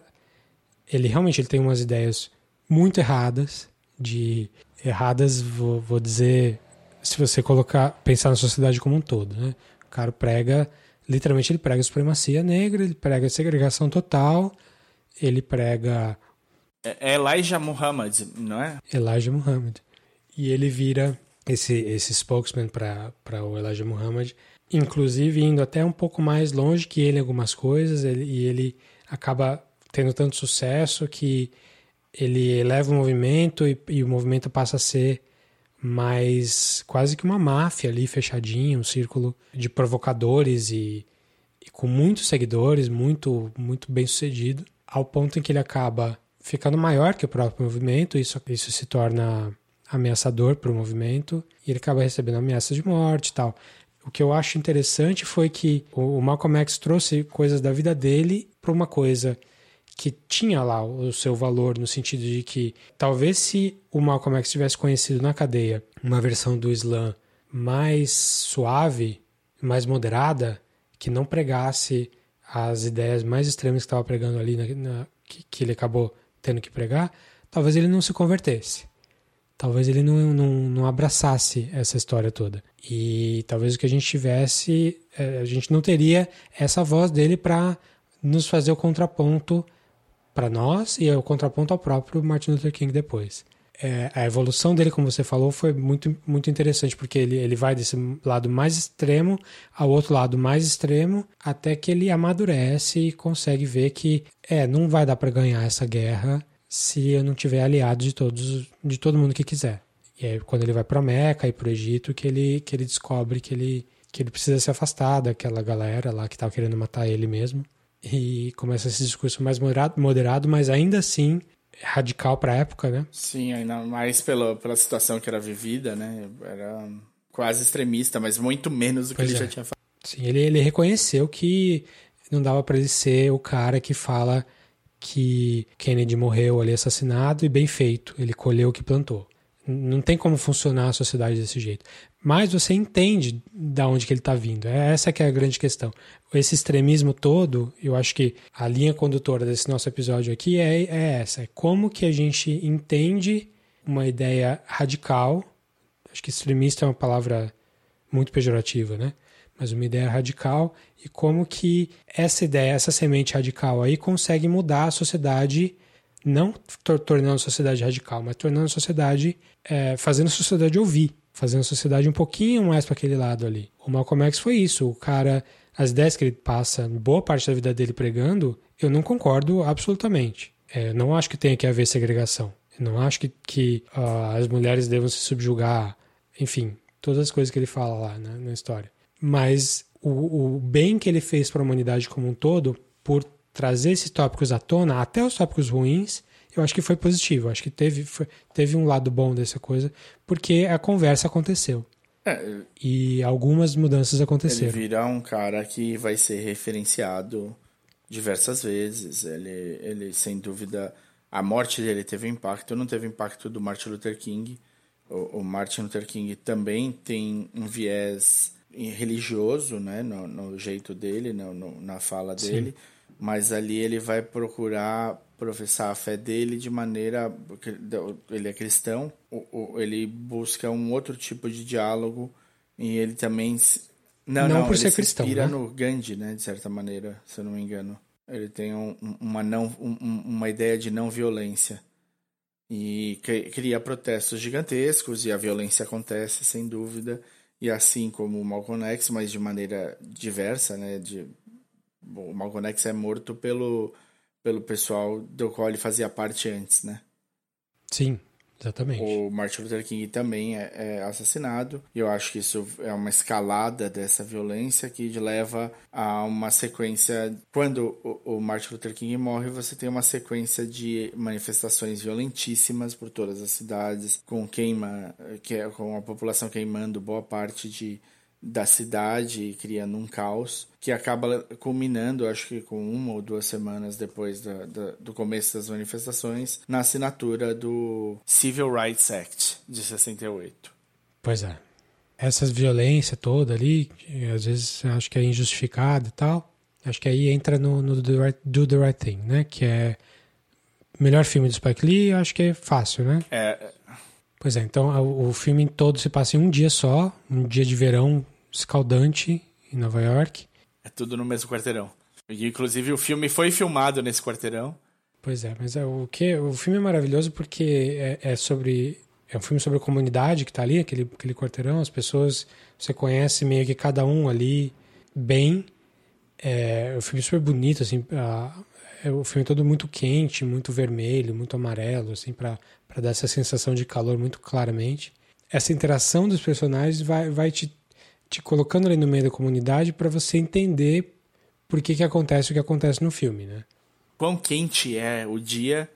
ele realmente ele tem umas ideias muito erradas, de erradas, vou, vou dizer, se você colocar, pensar na sociedade como um todo, né? O cara prega literalmente ele prega a supremacia negra, ele prega a segregação total, ele prega. É, é Elijah Muhammad, não é? Elijah Muhammad. E ele vira esse, esse spokesman para o Elijah Muhammad, inclusive indo até um pouco mais longe que ele em algumas coisas, ele, e ele acaba tendo tanto sucesso que ele eleva o movimento e, e o movimento passa a ser mas quase que uma máfia ali fechadinha, um círculo de provocadores e, e, com muitos seguidores, muito muito bem sucedido, ao ponto em que ele acaba ficando maior que o próprio movimento, isso, isso se torna ameaçador para o movimento, e ele acaba recebendo ameaças de morte e tal. O que eu acho interessante foi que o Malcolm X trouxe coisas da vida dele para uma coisa que tinha lá o seu valor no sentido de que talvez se o Malcolm X tivesse conhecido na cadeia uma versão do Islã mais suave, mais moderada, que não pregasse as ideias mais extremas que estava pregando ali, na, na, que, que, ele acabou tendo que pregar, talvez ele não se convertesse. Talvez ele não, não, não abraçasse essa história toda. E talvez o que a gente tivesse, é, a gente não teria essa voz dele para nos fazer o contraponto para nós e o contraponto ao próprio Martin Luther King depois é, a evolução dele, como você falou, foi muito, muito interessante, porque ele, ele vai desse lado mais extremo ao outro lado mais extremo, até que ele amadurece e consegue ver que é, não vai dar para ganhar essa guerra se eu não tiver aliado de todos, de todo mundo que quiser. E aí, quando ele vai para Meca e para o Egito, que ele, que ele descobre que ele, que ele precisa se afastar daquela galera lá que estava querendo matar ele mesmo. E começa esse discurso mais moderado, moderado mas ainda assim radical para a época, né? Sim, ainda mais pela, pela situação que era vivida, né? Era quase extremista, mas muito menos do que pois ele é. já tinha falado. Sim, ele, ele reconheceu que não dava para ele ser o cara que fala que Kennedy morreu ali assassinado e bem feito, ele colheu o que plantou. Não tem como funcionar a sociedade desse jeito. Mas você entende da onde que ele está vindo. É essa que é a grande questão. Esse extremismo todo, eu acho que a linha condutora desse nosso episódio aqui é, é essa. É como que a gente entende uma ideia radical. Acho que extremista é uma palavra muito pejorativa, né? Mas uma ideia radical e como que essa ideia, essa semente radical aí consegue mudar a sociedade não tornando a sociedade radical, mas tornando a sociedade, é, fazendo a sociedade ouvir, fazendo a sociedade um pouquinho mais para aquele lado ali. O Malcolm X foi isso, o cara, as ideias que ele passa, boa parte da vida dele pregando, eu não concordo absolutamente. É, não acho que tenha que haver segregação. Eu não acho que, que uh, as mulheres devam se subjugar, enfim, todas as coisas que ele fala lá né, na história. Mas o, o bem que ele fez para a humanidade como um todo, por trazer esses tópicos à tona, até os tópicos ruins, eu acho que foi positivo. Eu acho que teve, foi, teve um lado bom dessa coisa, porque a conversa aconteceu. É, e algumas mudanças aconteceram. Ele vira um cara que vai ser referenciado diversas vezes. Ele, ele sem dúvida, a morte dele teve impacto. Não teve impacto do Martin Luther King. O, o Martin Luther King também tem um viés religioso, né, no, no jeito dele, no, no, na fala dele. Sim mas ali ele vai procurar professar a fé dele de maneira ele é cristão ele busca um outro tipo de diálogo e ele também não não, não por ser cristão inspira né? no Gandhi né de certa maneira se eu não me engano ele tem um, uma não um, uma ideia de não violência e cria protestos gigantescos e a violência acontece sem dúvida e assim como o Malcolm X mas de maneira diversa né de Bom, o Malcolm X é morto pelo, pelo pessoal do qual ele fazia parte antes, né? Sim, exatamente. O Martin Luther King também é, é assassinado. E eu acho que isso é uma escalada dessa violência que leva a uma sequência. Quando o, o Martin Luther King morre, você tem uma sequência de manifestações violentíssimas por todas as cidades, com queima, que é, com a população queimando boa parte de da cidade, criando um caos, que acaba culminando, acho que com uma ou duas semanas depois da, da, do começo das manifestações, na assinatura do Civil Rights Act de 68. Pois é. Essa violência toda ali, às vezes acho que é injustificada e tal, acho que aí entra no, no Do, the right, Do the Right Thing, né? Que é melhor filme do Spike Lee, acho que é fácil, né? É. Pois é, então o filme todo se passa em um dia só, um dia de verão escaldante em Nova York. É tudo no mesmo quarteirão. Inclusive o filme foi filmado nesse quarteirão. Pois é, mas é, o que o filme é maravilhoso porque é, é, sobre é um filme sobre a comunidade que está ali, aquele aquele quarteirão, as pessoas você conhece meio que cada um ali bem. É, o filme é super bonito assim, a, é, o filme é todo muito quente, muito vermelho, muito amarelo assim para dar essa sensação de calor muito claramente. Essa interação dos personagens vai vai te te colocando ali no meio da comunidade para você entender por que, que acontece o que acontece no filme, né? Quão quente é o dia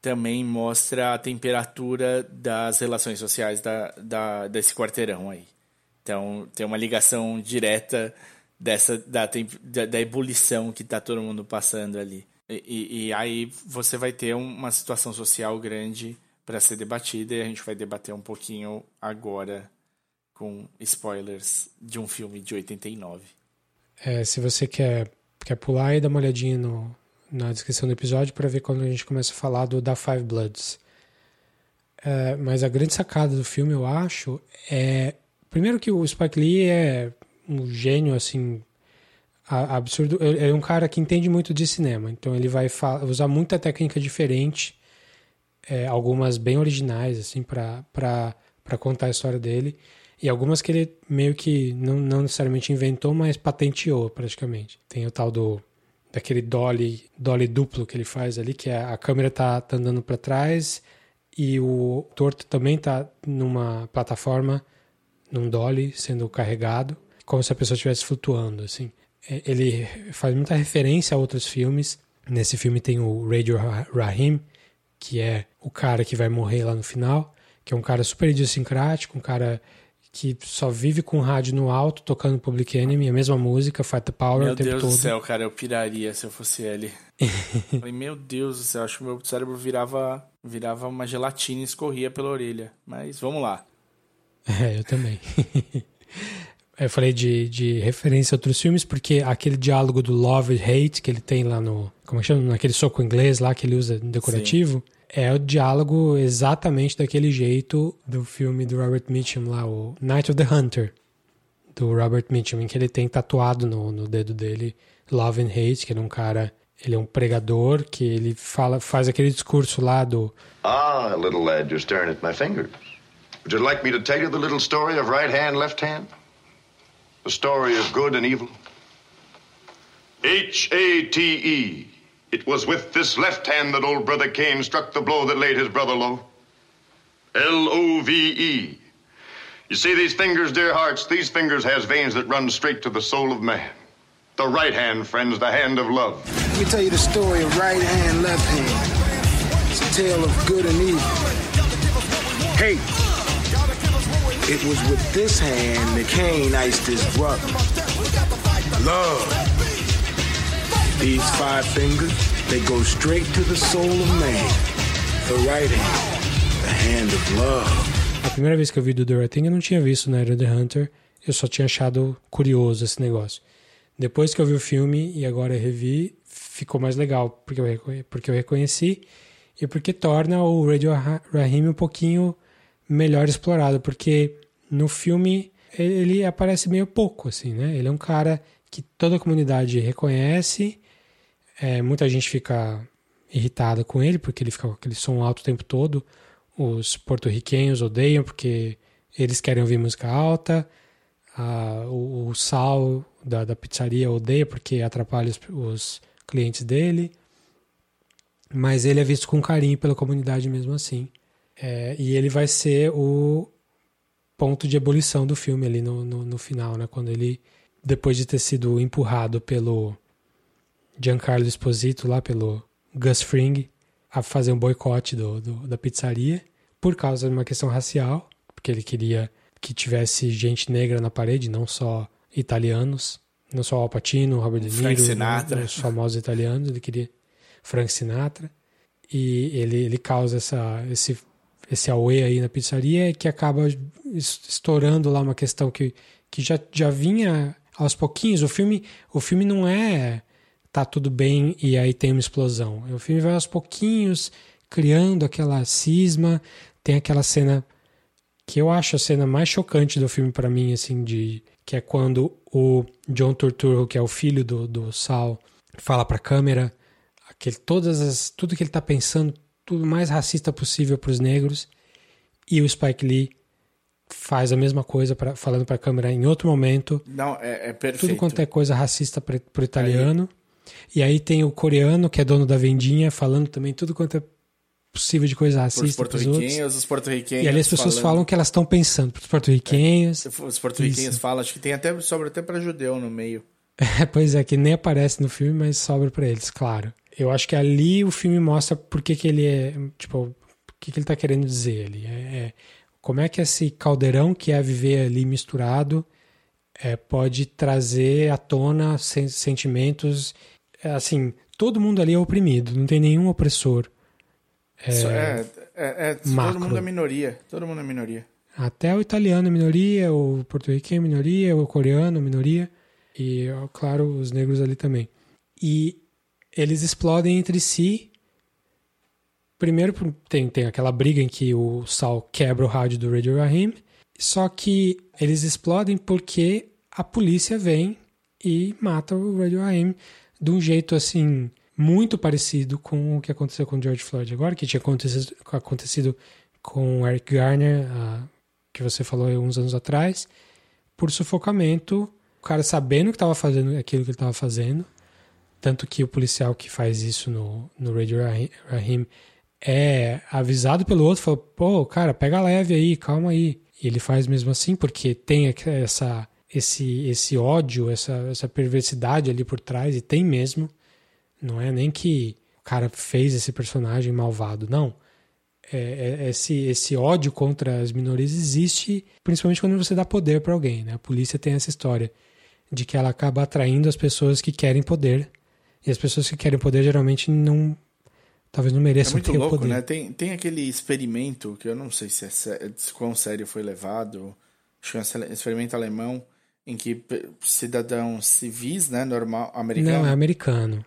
também mostra a temperatura das relações sociais da, da, desse quarteirão aí. Então tem uma ligação direta dessa da, da, da ebulição que está todo mundo passando ali. E, e, e, aí você vai ter uma situação social grande para ser debatida e a gente vai debater um pouquinho agora com spoilers de um filme de 89. É, se você quer, quer pular aí, dá uma olhadinha no, na descrição do episódio para ver quando a gente começa a falar do da Five Bloods. É, mas a grande sacada do filme, eu acho, é. Primeiro que o Spike Lee é um gênio, assim, absurdo. Ele é um cara que entende muito de cinema, então ele vai usar muita técnica diferente, é, algumas bem originais, assim, para contar a história dele, e algumas que ele meio que não, não necessariamente inventou, mas patenteou praticamente. Tem o tal do daquele dolly, dolly duplo que ele faz ali, que é, a câmera tá, tá andando para trás e o torto também tá numa plataforma, num dolly sendo carregado, como se a pessoa estivesse flutuando, assim. É, ele faz muita referência a outros filmes. Nesse filme tem o Radio Rahim, que é o cara que vai morrer lá no final, que é um cara super idiosincrático, um cara que só vive com o rádio no alto, tocando Public Enemy, a mesma música, Fight the Power meu o tempo Deus todo. Meu Deus do céu, cara, eu piraria se eu fosse ele. [LAUGHS] Falei, meu Deus do céu, acho que meu cérebro virava, virava uma gelatina e escorria pela orelha. Mas vamos lá. É, eu também. [LAUGHS] eu falei de, de referência a outros filmes, porque aquele diálogo do love e hate que ele tem lá no. Como é que chama? Naquele soco inglês lá que ele usa decorativo. Sim. É o diálogo exatamente daquele jeito do filme do Robert Mitchum lá, o Night of the Hunter, do Robert Mitchum, em que ele tem tatuado no, no dedo dele Love and Hate, que é um cara ele é um pregador que ele fala, faz aquele discurso lá do Ah, little lad, you're staring at my fingers. Would you like me to tell you the little story of right hand, left hand? The story of good and evil? H A T E. It was with this left hand that old brother Cain struck the blow that laid his brother low. L O V E. You see these fingers, dear hearts, these fingers has veins that run straight to the soul of man. The right hand, friends, the hand of love. Let me tell you the story of right hand, left hand. It's a tale of good and evil. Hate. It was with this hand that Cain iced his brother. Love. These five fingers, they go straight to the soul of man. The right the hand of love. A primeira vez que eu vi do The Right Thing, eu não tinha visto na Era The Hunter. Eu só tinha achado curioso esse negócio. Depois que eu vi o filme e agora revi, ficou mais legal, porque eu, porque eu reconheci e porque torna o Radio Rahim um pouquinho melhor explorado, porque no filme ele aparece meio pouco, assim, né? Ele é um cara que toda a comunidade reconhece, é, muita gente fica irritada com ele, porque ele fica com aquele som alto o tempo todo. Os porto-riquenhos odeiam porque eles querem ouvir música alta. Ah, o, o, Sal da, da, pizzaria odeia porque atrapalha os, os, clientes dele. Mas ele é visto com carinho pela comunidade mesmo assim. É, e ele vai ser o ponto de ebulição do filme ali no, no, no final, né? Quando ele, depois de ter sido empurrado pelo Giancarlo Esposito lá pelo Gus Fring a fazer um boicote do, do, da pizzaria por causa de uma questão racial, porque ele queria que tivesse gente negra na parede, não só italianos, não só Al Pacino, Robert De Niro, Sinatra. os famosos italianos, ele queria Frank Sinatra e ele, ele causa essa, esse esse auê aí na pizzaria que acaba estourando lá uma questão que, que já, já vinha aos pouquinhos. O filme, o filme não é tá tudo bem e aí tem uma explosão. O filme vai aos pouquinhos criando aquela cisma, tem aquela cena que eu acho a cena mais chocante do filme para mim, assim, de que é quando o John Turturro, que é o filho do, do Sal, fala para a câmera aquele, todas as, tudo que ele tá pensando, tudo mais racista possível para os negros, e o Spike Lee faz a mesma coisa pra, falando para a câmera em outro momento. Não, é, é perfeito. Tudo quanto é coisa racista para o italiano. Aí e aí tem o coreano, que é dono da vendinha, falando também tudo quanto é possível de coisa racista. Os porto-riquenhos, os porto-riquenhos. E ali as pessoas falando... falam que elas estão pensando. Para os porto-riquenhos. É, os porto-riquenhos falam, acho que tem até, sobra até para judeu no meio. [LAUGHS] É, pois é, que nem aparece no filme, mas sobra para eles, claro. Eu acho que ali o filme mostra por que, que ele é. Tipo, o que, que ele está querendo dizer ali. É, é, como é que esse caldeirão que é viver ali misturado é, pode trazer à tona sentimentos é, assim, todo mundo ali é oprimido, não tem nenhum opressor. É, é, é, é todo mundo é minoria, todo mundo é minoria. Até o italiano é minoria, o porto-riquenho é minoria, o coreano é minoria. e, claro, os negros ali também. E eles explodem entre si. Primeiro tem, tem aquela briga em que o Sal quebra o rádio do Radio Rahim, só que eles explodem porque a polícia vem e mata o Radio Rahim de um jeito assim muito parecido com o que aconteceu com George Floyd agora, que tinha acontecido, acontecido com Eric Garner, uh, que você falou uns anos atrás, por sufocamento, o cara sabendo que estava fazendo aquilo que ele estava fazendo, tanto que o policial que faz isso no, no Radio Rahim é avisado pelo outro, fala, pô, cara, pega leve aí, calma aí. E ele faz mesmo assim, porque tem essa, esse, esse ódio, essa, essa perversidade ali por trás, e tem mesmo. Não é nem que o cara fez esse personagem malvado, não. É, é, esse, esse ódio contra as minorias existe, principalmente quando você dá poder para alguém. Né? A polícia tem essa história de que ela acaba atraindo as pessoas que querem poder. E as pessoas que querem poder geralmente não. Talvez não mereçam é muito louco, poder. Né? Tem, tem aquele experimento que eu não sei se é quão sério foi levado. Acho que é um experimento alemão em que cidadãos civis, né, normal, americano. Não, é americano.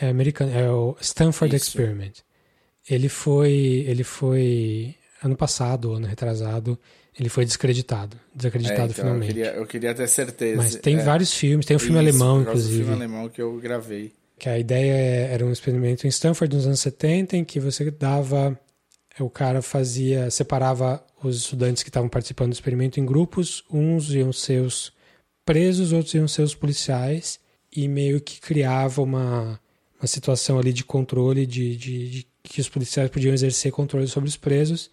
É americano, é o Stanford Isso. Experiment. Ele foi, ele foi ano passado, ano retrasado, ele foi descreditado, desacreditado é, então, finalmente. Eu queria, eu queria, ter certeza. Mas tem é, vários filmes, tem um filme alemão, inclusive. filme alemão que eu gravei. Que a ideia era um experimento em Stanford nos anos 70, em que você dava, o cara fazia, separava os estudantes que estavam participando do experimento em grupos, uns iam ser os presos, outros iam ser os policiais, e meio que criava uma, uma situação ali de controle de, de, de que os policiais podiam exercer controle sobre os presos.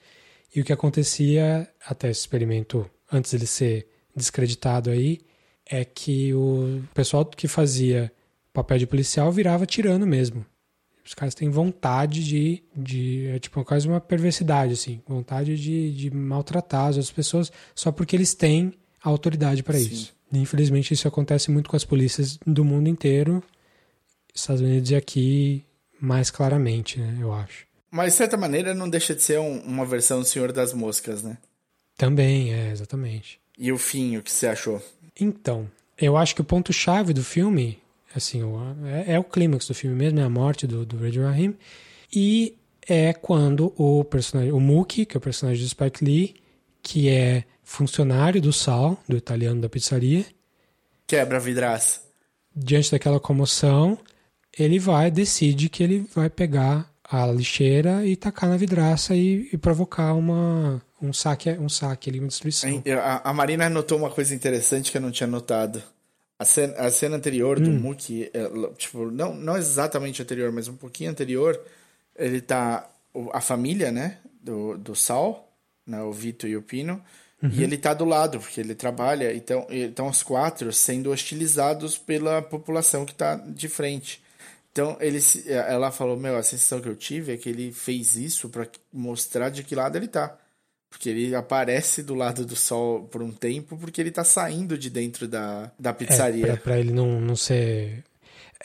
E o que acontecia, até esse experimento, antes dele ser descreditado aí, é que o pessoal que fazia papel de policial virava tirano mesmo. Os caras têm vontade de. de é tipo quase uma perversidade, assim. Vontade de, de maltratar as outras pessoas só porque eles têm a autoridade para isso. Infelizmente, isso acontece muito com as polícias do mundo inteiro. Estados Unidos e aqui mais claramente, né, eu acho. Mas, de certa maneira, não deixa de ser um, uma versão do Senhor das Moscas, né? Também, é, exatamente. E o fim, o que você achou? Então, eu acho que o ponto-chave do filme, assim, é, é, o clímax do filme mesmo, é a morte do, do Radio Rahim. E é quando o personagem, o Mookie, que é o personagem do Spike Lee, que é funcionário do Sal, do italiano da pizzaria. Quebra a vidraça. Diante daquela comoção, ele vai, decide que ele vai pegar a lixeira e tacar na vidraça e, e provocar uma, um saque, um saque ali, uma destruição. A, a, Marina notou uma coisa interessante que eu não tinha notado. A cena, a cena anterior do hum. Mookie, é, tipo, não, não exatamente anterior, mas um pouquinho anterior, ele tá. A família, né? Do, do Sal, né, o Vito e o Pino. Uhum. E ele tá do lado, porque ele trabalha. Então, estão os quatro sendo hostilizados pela população que tá de frente. Então, ele, ela falou, meu, a sensação que eu tive é que ele fez isso para mostrar de que lado ele tá. Porque ele aparece do lado do sol por um tempo, porque ele tá saindo de dentro da, da pizzaria. É, pra, pra ele não, não ser...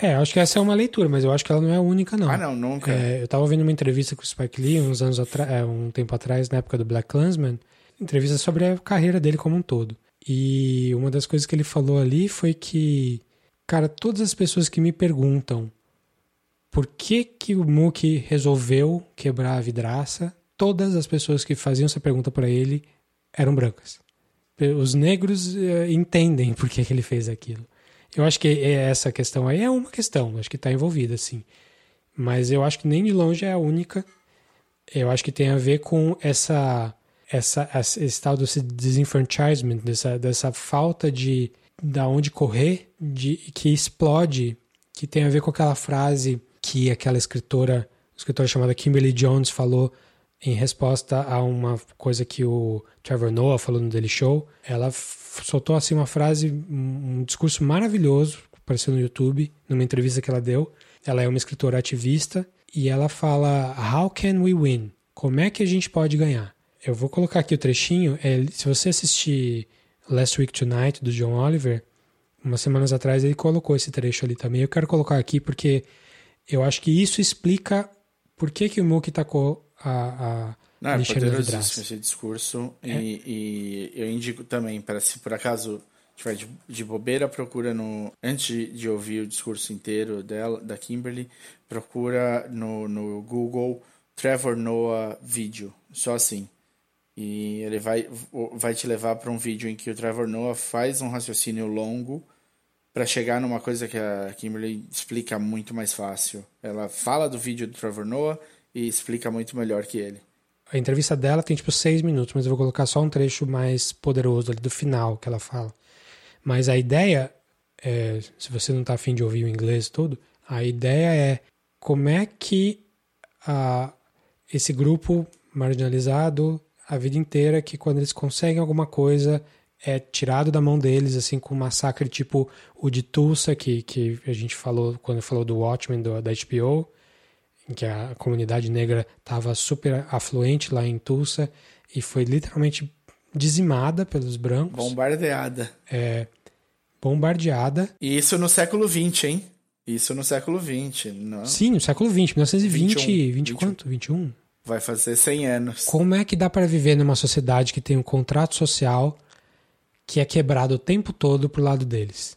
É, acho que essa é uma leitura, mas eu acho que ela não é a única, não. Ah, não, nunca. É, eu tava ouvindo uma entrevista com o Spike Lee uns anos atrás, é, um tempo atrás, na época do Black Klansman, entrevista sobre a carreira dele como um todo. E uma das coisas que ele falou ali foi que, cara, todas as pessoas que me perguntam por que, que o Mookie resolveu quebrar a vidraça? Todas as pessoas que faziam essa pergunta para ele eram brancas. Os negros uh, entendem por que, que ele fez aquilo. Eu acho que essa questão aí é uma questão, acho que está envolvida, sim. Mas eu acho que nem de longe é a única. Eu acho que tem a ver com essa, essa esse tal desse disenfranchisement, dessa, dessa falta de da onde correr, de que explode, que tem a ver com aquela frase que aquela escritora, escritora chamada Kimberly Jones falou em resposta a uma coisa que o Trevor Noah falou no Daily Show. Ela soltou assim uma frase, um discurso maravilhoso, apareceu no YouTube, numa entrevista que ela deu. Ela é uma escritora ativista e ela fala: How can we win? Como é que a gente pode ganhar? Eu vou colocar aqui o trechinho. É, se você assistir Last Week Tonight do John Oliver, umas semanas atrás ele colocou esse trecho ali também. Eu quero colocar aqui porque eu acho que isso explica por que, que o Mookie tacou a, a Não, é poderosíssimo esse discurso. É. E, e, eu indico também, para se por acaso tiver de, de bobeira, procura no. Antes de, de ouvir o discurso inteiro dela, da Kimberly, procura no, no Google Trevor Noah vídeo. Só assim. E ele vai, vai te levar para um vídeo em que o Trevor Noah faz um raciocínio longo para chegar numa coisa que a Kimberly explica muito mais fácil. Ela fala do vídeo do Trevor Noah e explica muito melhor que ele. A entrevista dela tem tipo seis minutos, mas eu vou colocar só um trecho mais poderoso ali do final que ela fala. Mas a ideia, é, se você não está afim de ouvir o inglês todo, a ideia é como é que a, esse grupo marginalizado a vida inteira, que quando eles conseguem alguma coisa, é tirado da mão deles, assim, com um massacre tipo o de Tulsa, que, que a gente falou quando falou do Watchmen do, da HBO, em que a comunidade negra estava super afluente lá em Tulsa e foi literalmente dizimada pelos brancos. Bombardeada. É, bombardeada. E isso no século XX, hein? Isso no século XX. Não. Sim, no século XX, 1920, 21, 20 quanto? 21? Vai fazer 100 anos. Como é que dá para viver numa sociedade que tem um contrato social que é quebrado o tempo todo pro lado deles?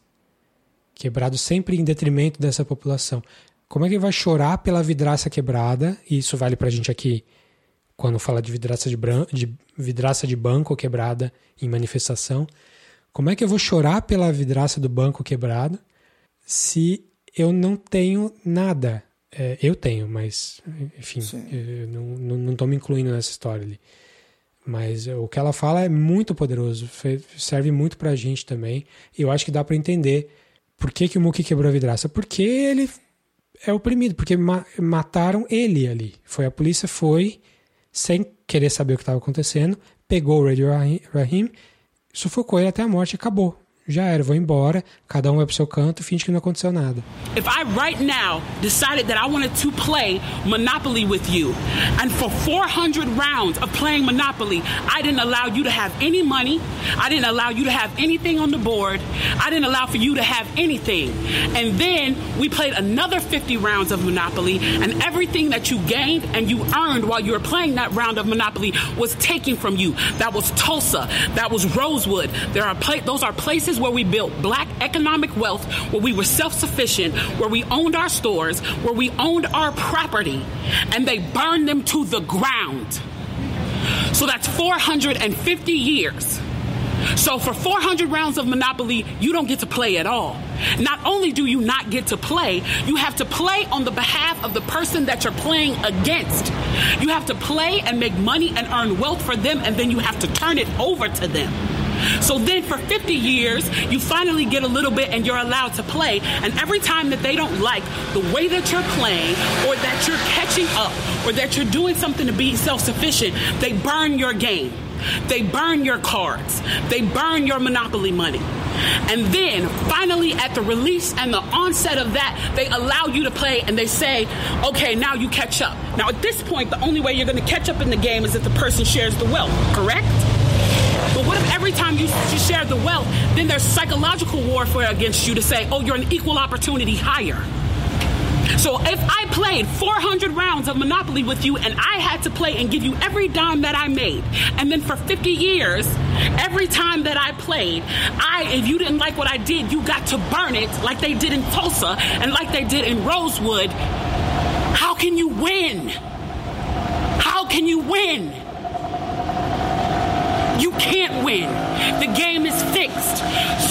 Quebrado sempre em detrimento dessa população. Como é que vai chorar pela vidraça quebrada? E isso vale pra gente aqui quando fala de vidraça de, bran... de vidraça de banco quebrada em manifestação. Como é que eu vou chorar pela vidraça do banco quebrado se eu não tenho nada? É, eu tenho, mas enfim, eu não, não me incluindo nessa história ali. Mas o que ela fala é muito poderoso, serve muito pra gente também. E eu acho que dá para entender por que, que o Mookie quebrou a vidraça. Porque ele é oprimido, porque ma mataram ele ali. Foi a polícia foi sem querer saber o que estava acontecendo, pegou o Radio Rahim, sufocou ele até a morte e acabou. Já era, vou embora, cada um vai pro seu canto, finge que não aconteceu nada. If I right now decided that I wanted to play Monopoly with you, and for 400 rounds of playing Monopoly, I didn't allow you to have any money, I didn't allow you to have anything on the board, I didn't allow for you to have anything. And then we played another 50 rounds of Monopoly, and everything that you gained and you earned while you were playing that round of Monopoly was taken from you. That was Tulsa, that was Rosewood. There are those are places where we built black economic wealth, where we were self sufficient, where we owned our stores, where we owned our property, and they burned them to the ground. So that's 450 years. So for 400 rounds of Monopoly, you don't get to play at all. Not only do you not get to play, you have to play on the behalf of the person that you're playing against. You have to play and make money and earn wealth for them, and then you have to turn it over to them. So then for 50 years, you finally get a little bit and you're allowed to play. And every time that they don't like the way that you're playing or that you're catching up or that you're doing something to be self sufficient, they burn your game. They burn your cards. They burn your monopoly money. And then finally, at the release and the onset of that, they allow you to play and they say, okay, now you catch up. Now, at this point, the only way you're going to catch up in the game is if the person shares the wealth, correct? If every time you, you share the wealth, then there's psychological warfare against you to say, oh, you're an equal opportunity hire? So if I played 400 rounds of Monopoly with you and I had to play and give you every dime that I made, and then for 50 years, every time that I played, I, if you didn't like what I did, you got to burn it like they did in Tulsa and like they did in Rosewood. How can you win? How can you win? You can't win. The game is fixed.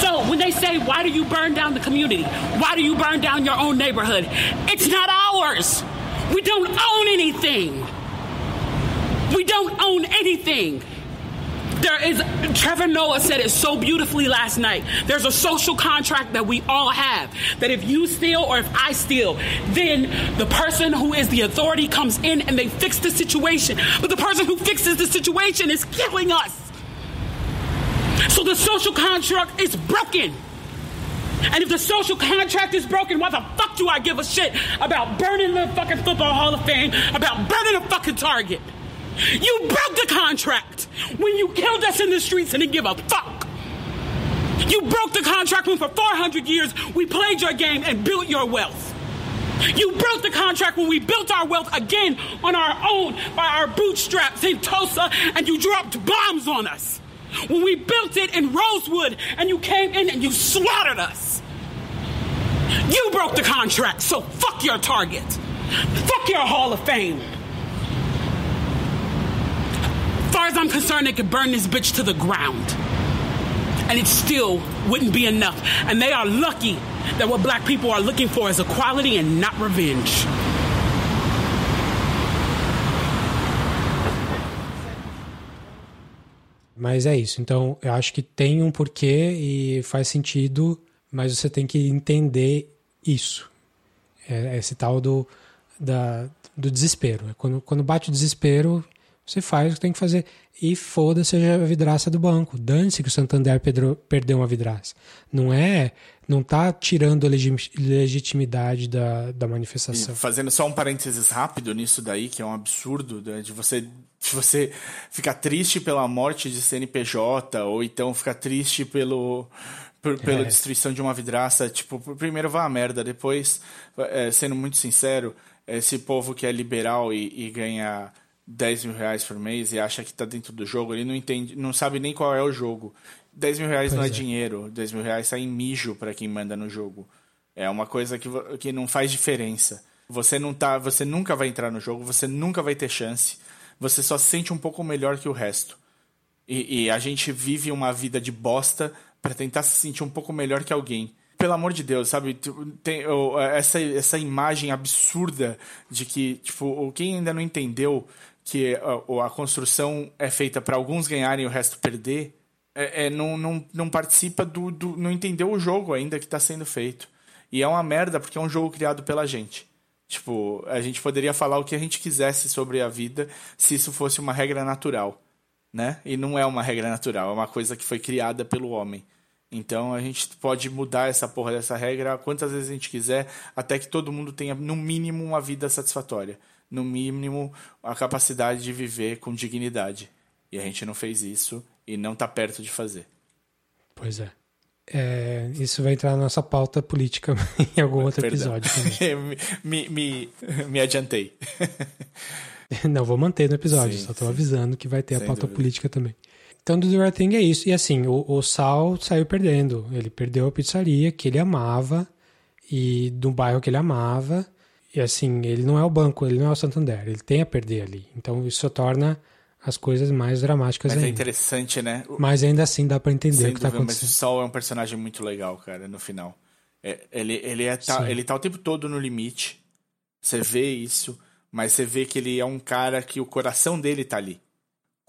So when they say, why do you burn down the community? Why do you burn down your own neighborhood? It's not ours. We don't own anything. We don't own anything. There is, Trevor Noah said it so beautifully last night. There's a social contract that we all have. That if you steal or if I steal, then the person who is the authority comes in and they fix the situation. But the person who fixes the situation is killing us. So the social contract is broken. And if the social contract is broken, why the fuck do I give a shit about burning the fucking Football Hall of Fame, about burning a fucking Target? You broke the contract when you killed us in the streets and didn't give a fuck. You broke the contract when for 400 years we played your game and built your wealth. You broke the contract when we built our wealth again on our own by our bootstraps in Tulsa and you dropped bombs on us. When we built it in Rosewood and you came in and you slaughtered us. You broke the contract, so fuck your target. Fuck your Hall of Fame. As far as I'm concerned, they could burn this bitch to the ground. And it still wouldn't be enough. And they are lucky that what black people are looking for is equality and not revenge. Mas é isso. Então, eu acho que tem um porquê e faz sentido, mas você tem que entender isso. É esse tal do, da, do desespero. É quando, quando bate o desespero, você faz o que tem que fazer. E foda-se a vidraça do banco. Dane-se que o Santander pedro, perdeu uma vidraça. Não é. Não tá tirando a legitimidade da, da manifestação. E fazendo só um parênteses rápido nisso daí, que é um absurdo, né, de você de você ficar triste pela morte de CNPJ, ou então ficar triste pelo, por, pela é. destruição de uma vidraça. Tipo, primeiro vá a merda, depois, é, sendo muito sincero, esse povo que é liberal e, e ganha 10 mil reais por mês e acha que está dentro do jogo, ele não entende, não sabe nem qual é o jogo. 10 mil reais pois não é, é, dinheiro, 10 mil reais sai em mijo para quem manda no jogo. É uma coisa que, que não faz diferença. Você não tá, você nunca vai entrar no jogo, você nunca vai ter chance. Você só se sente um pouco melhor que o resto. E, e a gente vive uma vida de bosta para tentar se sentir um pouco melhor que alguém pelo amor de Deus, sabe? Tem essa, essa imagem absurda de que, tipo, quem ainda não entendeu que a, a construção é feita para alguns ganharem e o resto perder, é, é, não, não, não participa do, do. não entendeu o jogo ainda que está sendo feito. E é uma merda porque é um jogo criado pela gente. Tipo, a gente poderia falar o que a gente quisesse sobre a vida se isso fosse uma regra natural, né? E não é uma regra natural, é uma coisa que foi criada pelo homem. Então a gente pode mudar essa porra dessa regra quantas vezes a gente quiser, até que todo mundo tenha, no mínimo, uma vida satisfatória. No mínimo, a capacidade de viver com dignidade. E a gente não fez isso e não está perto de fazer. Pois é. É. isso vai entrar na nossa pauta política [LAUGHS] em algum outro Perdão. episódio. [LAUGHS] me, me, me adiantei. [LAUGHS] não, vou manter no episódio, sim, só estou avisando que vai ter Sem a pauta dúvida. política também. Então, do The Right Thing é isso. E assim, o, o Sal saiu perdendo. Ele perdeu a pizzaria que ele amava e do bairro que ele amava. E assim, ele não é o banco, ele não é o Santander. Ele tem a perder ali. Então, isso torna as coisas mais dramáticas mas é ainda. é interessante, né? Mas ainda assim dá para entender Sem o que dúvida, tá acontecendo. Mas o Sal é um personagem muito legal, cara, no final. É, ele, ele, é, tá, ele tá o tempo todo no limite. Você vê isso, mas você vê que ele é um cara que o coração dele tá ali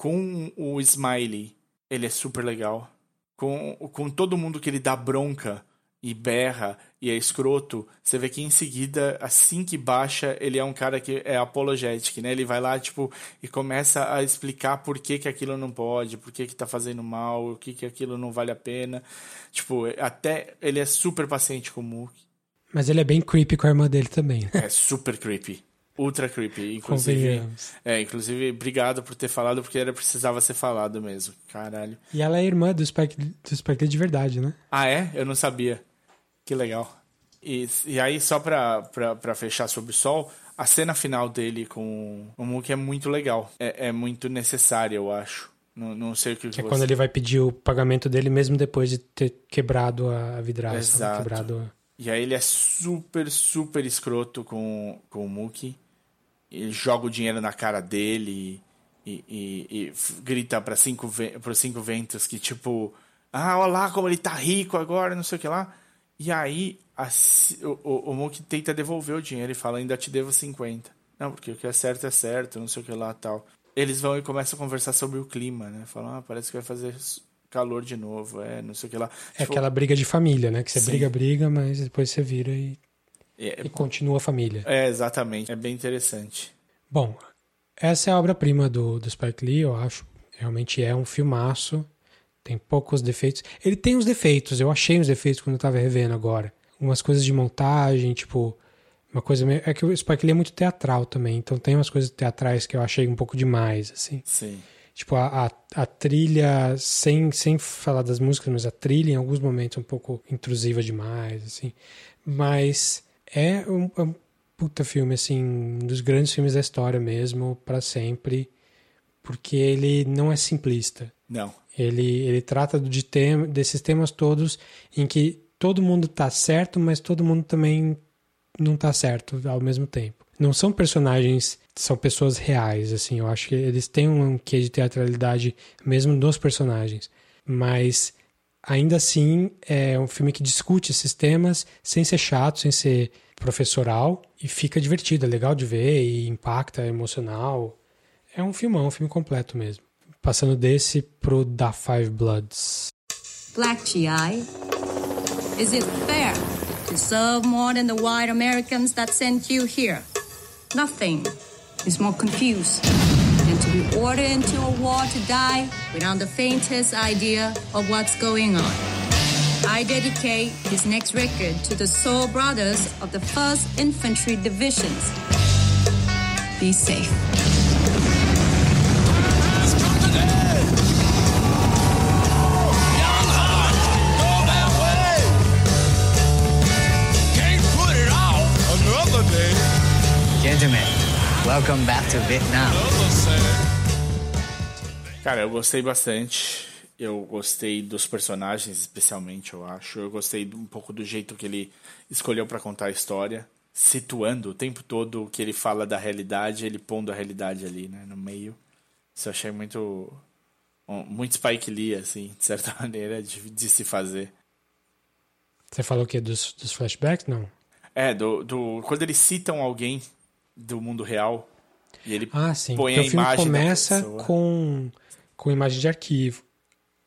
com o Smiley, ele é super legal. Com, com todo mundo que ele dá bronca e berra e é escroto, você vê que em seguida, assim que baixa, ele é um cara que é apologetic, né? Ele vai lá, tipo, e começa a explicar por que, que aquilo não pode, por que, que tá fazendo mal, o que, que aquilo não vale a pena. Tipo, até ele é super paciente com o Mook. Mas ele é bem creepy com a irmã dele também. É super creepy ultra creepy. Inclusive, é, inclusive, obrigado por ter falado, porque era precisava ser falado mesmo. Caralho. E ela é irmã do Spike, do Spike de verdade, né? Ah, é? Eu não sabia. Que legal. E, e aí, só pra, pra, pra fechar sobre o Sol, a cena final dele com o Mookie é muito legal. É, é muito necessária, eu acho. Não, não sei o que, que é você... quando ele vai pedir o pagamento dele mesmo depois de ter quebrado a vidraça. Exato. Quebrado... E aí ele é super, super escroto com, com o Mookie ele joga o dinheiro na cara dele e, e, e grita para cinco, os cinco ventos que, tipo, ah, olha lá como ele tá rico agora, não sei o que lá. E aí a, o, o, Mook tenta devolver o dinheiro e fala, ainda te devo 50. Não, porque o que é certo é certo, não sei o que lá tal. Eles vão e começam a conversar sobre o clima, né? Falam, ah, parece que vai fazer calor de novo, é, não sei o que lá. É tipo, aquela briga de família, né? Que você Sim. briga, briga, mas depois você vira e é, e continua a família. É, exatamente. É bem interessante. Bom, essa é a obra-prima do, do Spike Lee, eu acho. Realmente é um filmaço. Tem poucos defeitos. Ele tem uns defeitos, eu achei uns defeitos quando eu tava revendo agora. Umas coisas de montagem, tipo. Uma coisa meio. É que o Spike Lee é muito teatral também, então tem umas coisas teatrais que eu achei um pouco demais, assim. Sim. Tipo, a, a, a, trilha, sem, sem falar das músicas, mas a trilha em alguns momentos é um pouco intrusiva demais, assim. Mas é um, é um puta filme, assim, um dos grandes filmes da história mesmo, para sempre, porque ele não é simplista. Não. Ele, ele trata de tem, desses temas todos em que todo mundo tá certo, mas todo mundo também não tá certo ao mesmo tempo. Não são personagens, são pessoas reais, assim. Eu acho que eles têm um quê de teatralidade mesmo nos personagens. Mas ainda assim é um filme que discute esses temas sem ser chato, sem ser professoral e fica divertido, é legal de ver e impacta, é emocional. É um filmão, um filme completo mesmo. Passando desse pro Da Five Bloods. Black GI, is it fair to serve more than the white Americans that sent you here? Nothing is more confused than to be ordered into a war to die without the faintest idea of what's going on. I dedicate this next record to the soul brothers of the 1st Infantry Divisions. Be safe. Welcome back to Vietnam. Cara, eu gostei bastante. Eu gostei dos personagens, especialmente, eu acho. Eu gostei um pouco do jeito que ele escolheu para contar a história, situando o tempo todo o que ele fala da realidade, ele pondo a realidade ali, né, no meio. Isso eu achei muito muito Spike Lee, assim, de certa [LAUGHS] maneira, de, de se fazer. Você falou o quê? Dos, dos flashbacks? Não. É, do, do, quando eles citam alguém do mundo real e ele ah, sim. põe Porque a o filme imagem começa com, com imagem de arquivo.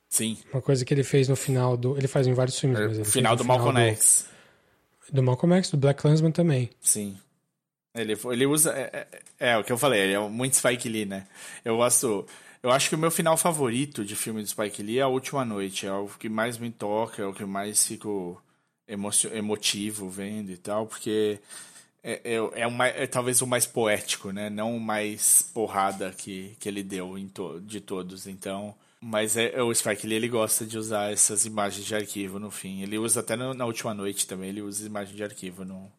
Sim. Uma coisa que ele fez no final do. Ele faz em vários filmes, mas ele É, final do Malcolm do, X. Do Malcolm X, do Black Klansman também. Sim. Ele, ele usa. É, é, é, o que eu falei, ele é muito Spike Lee, né? Eu gosto. Eu acho que o meu final favorito de filme do Spike Lee é A Última Noite. É o que mais me toca, é o que mais fico emotivo vendo e tal, porque é, é, é, uma, é talvez o mais poético, né? Não o mais porrada que, que ele deu to, de todos. Então. Mas é, o Spike Lee ele gosta de usar essas imagens de arquivo no fim. Ele usa até no, na última noite também, ele usa imagem de arquivo. No,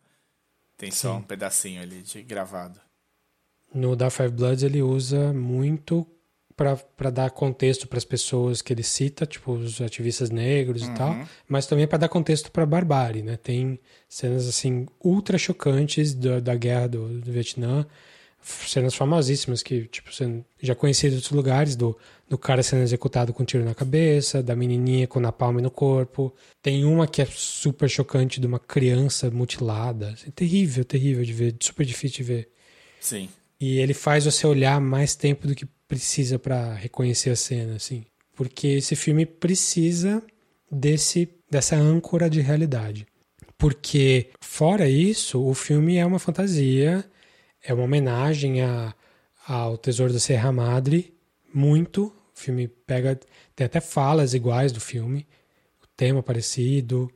tem só Sim. um pedacinho ali de gravado. No Da Five Bloods ele usa muito para dar contexto para as pessoas que ele cita, tipo os ativistas negros Uhum. e tal, mas também para dar contexto para a barbárie, né? Tem cenas assim ultra chocantes da, da guerra do, do Vietnã, cenas famosíssimas que tipo sendo já conhecidas em outros lugares do do cara sendo executado com um tiro na cabeça, da menininha com napalm no corpo. Tem uma que é super chocante de uma criança mutilada, assim, terrível, terrível de ver, super difícil de ver. Sim. E ele faz você olhar mais tempo do que precisa para reconhecer a cena, assim. Porque esse filme precisa desse dessa âncora de realidade. Porque fora isso, o filme é uma fantasia, é uma homenagem a, ao Tesouro da Serra Madre, muito. O filme pega tem até falas iguais do filme, o tema parecido.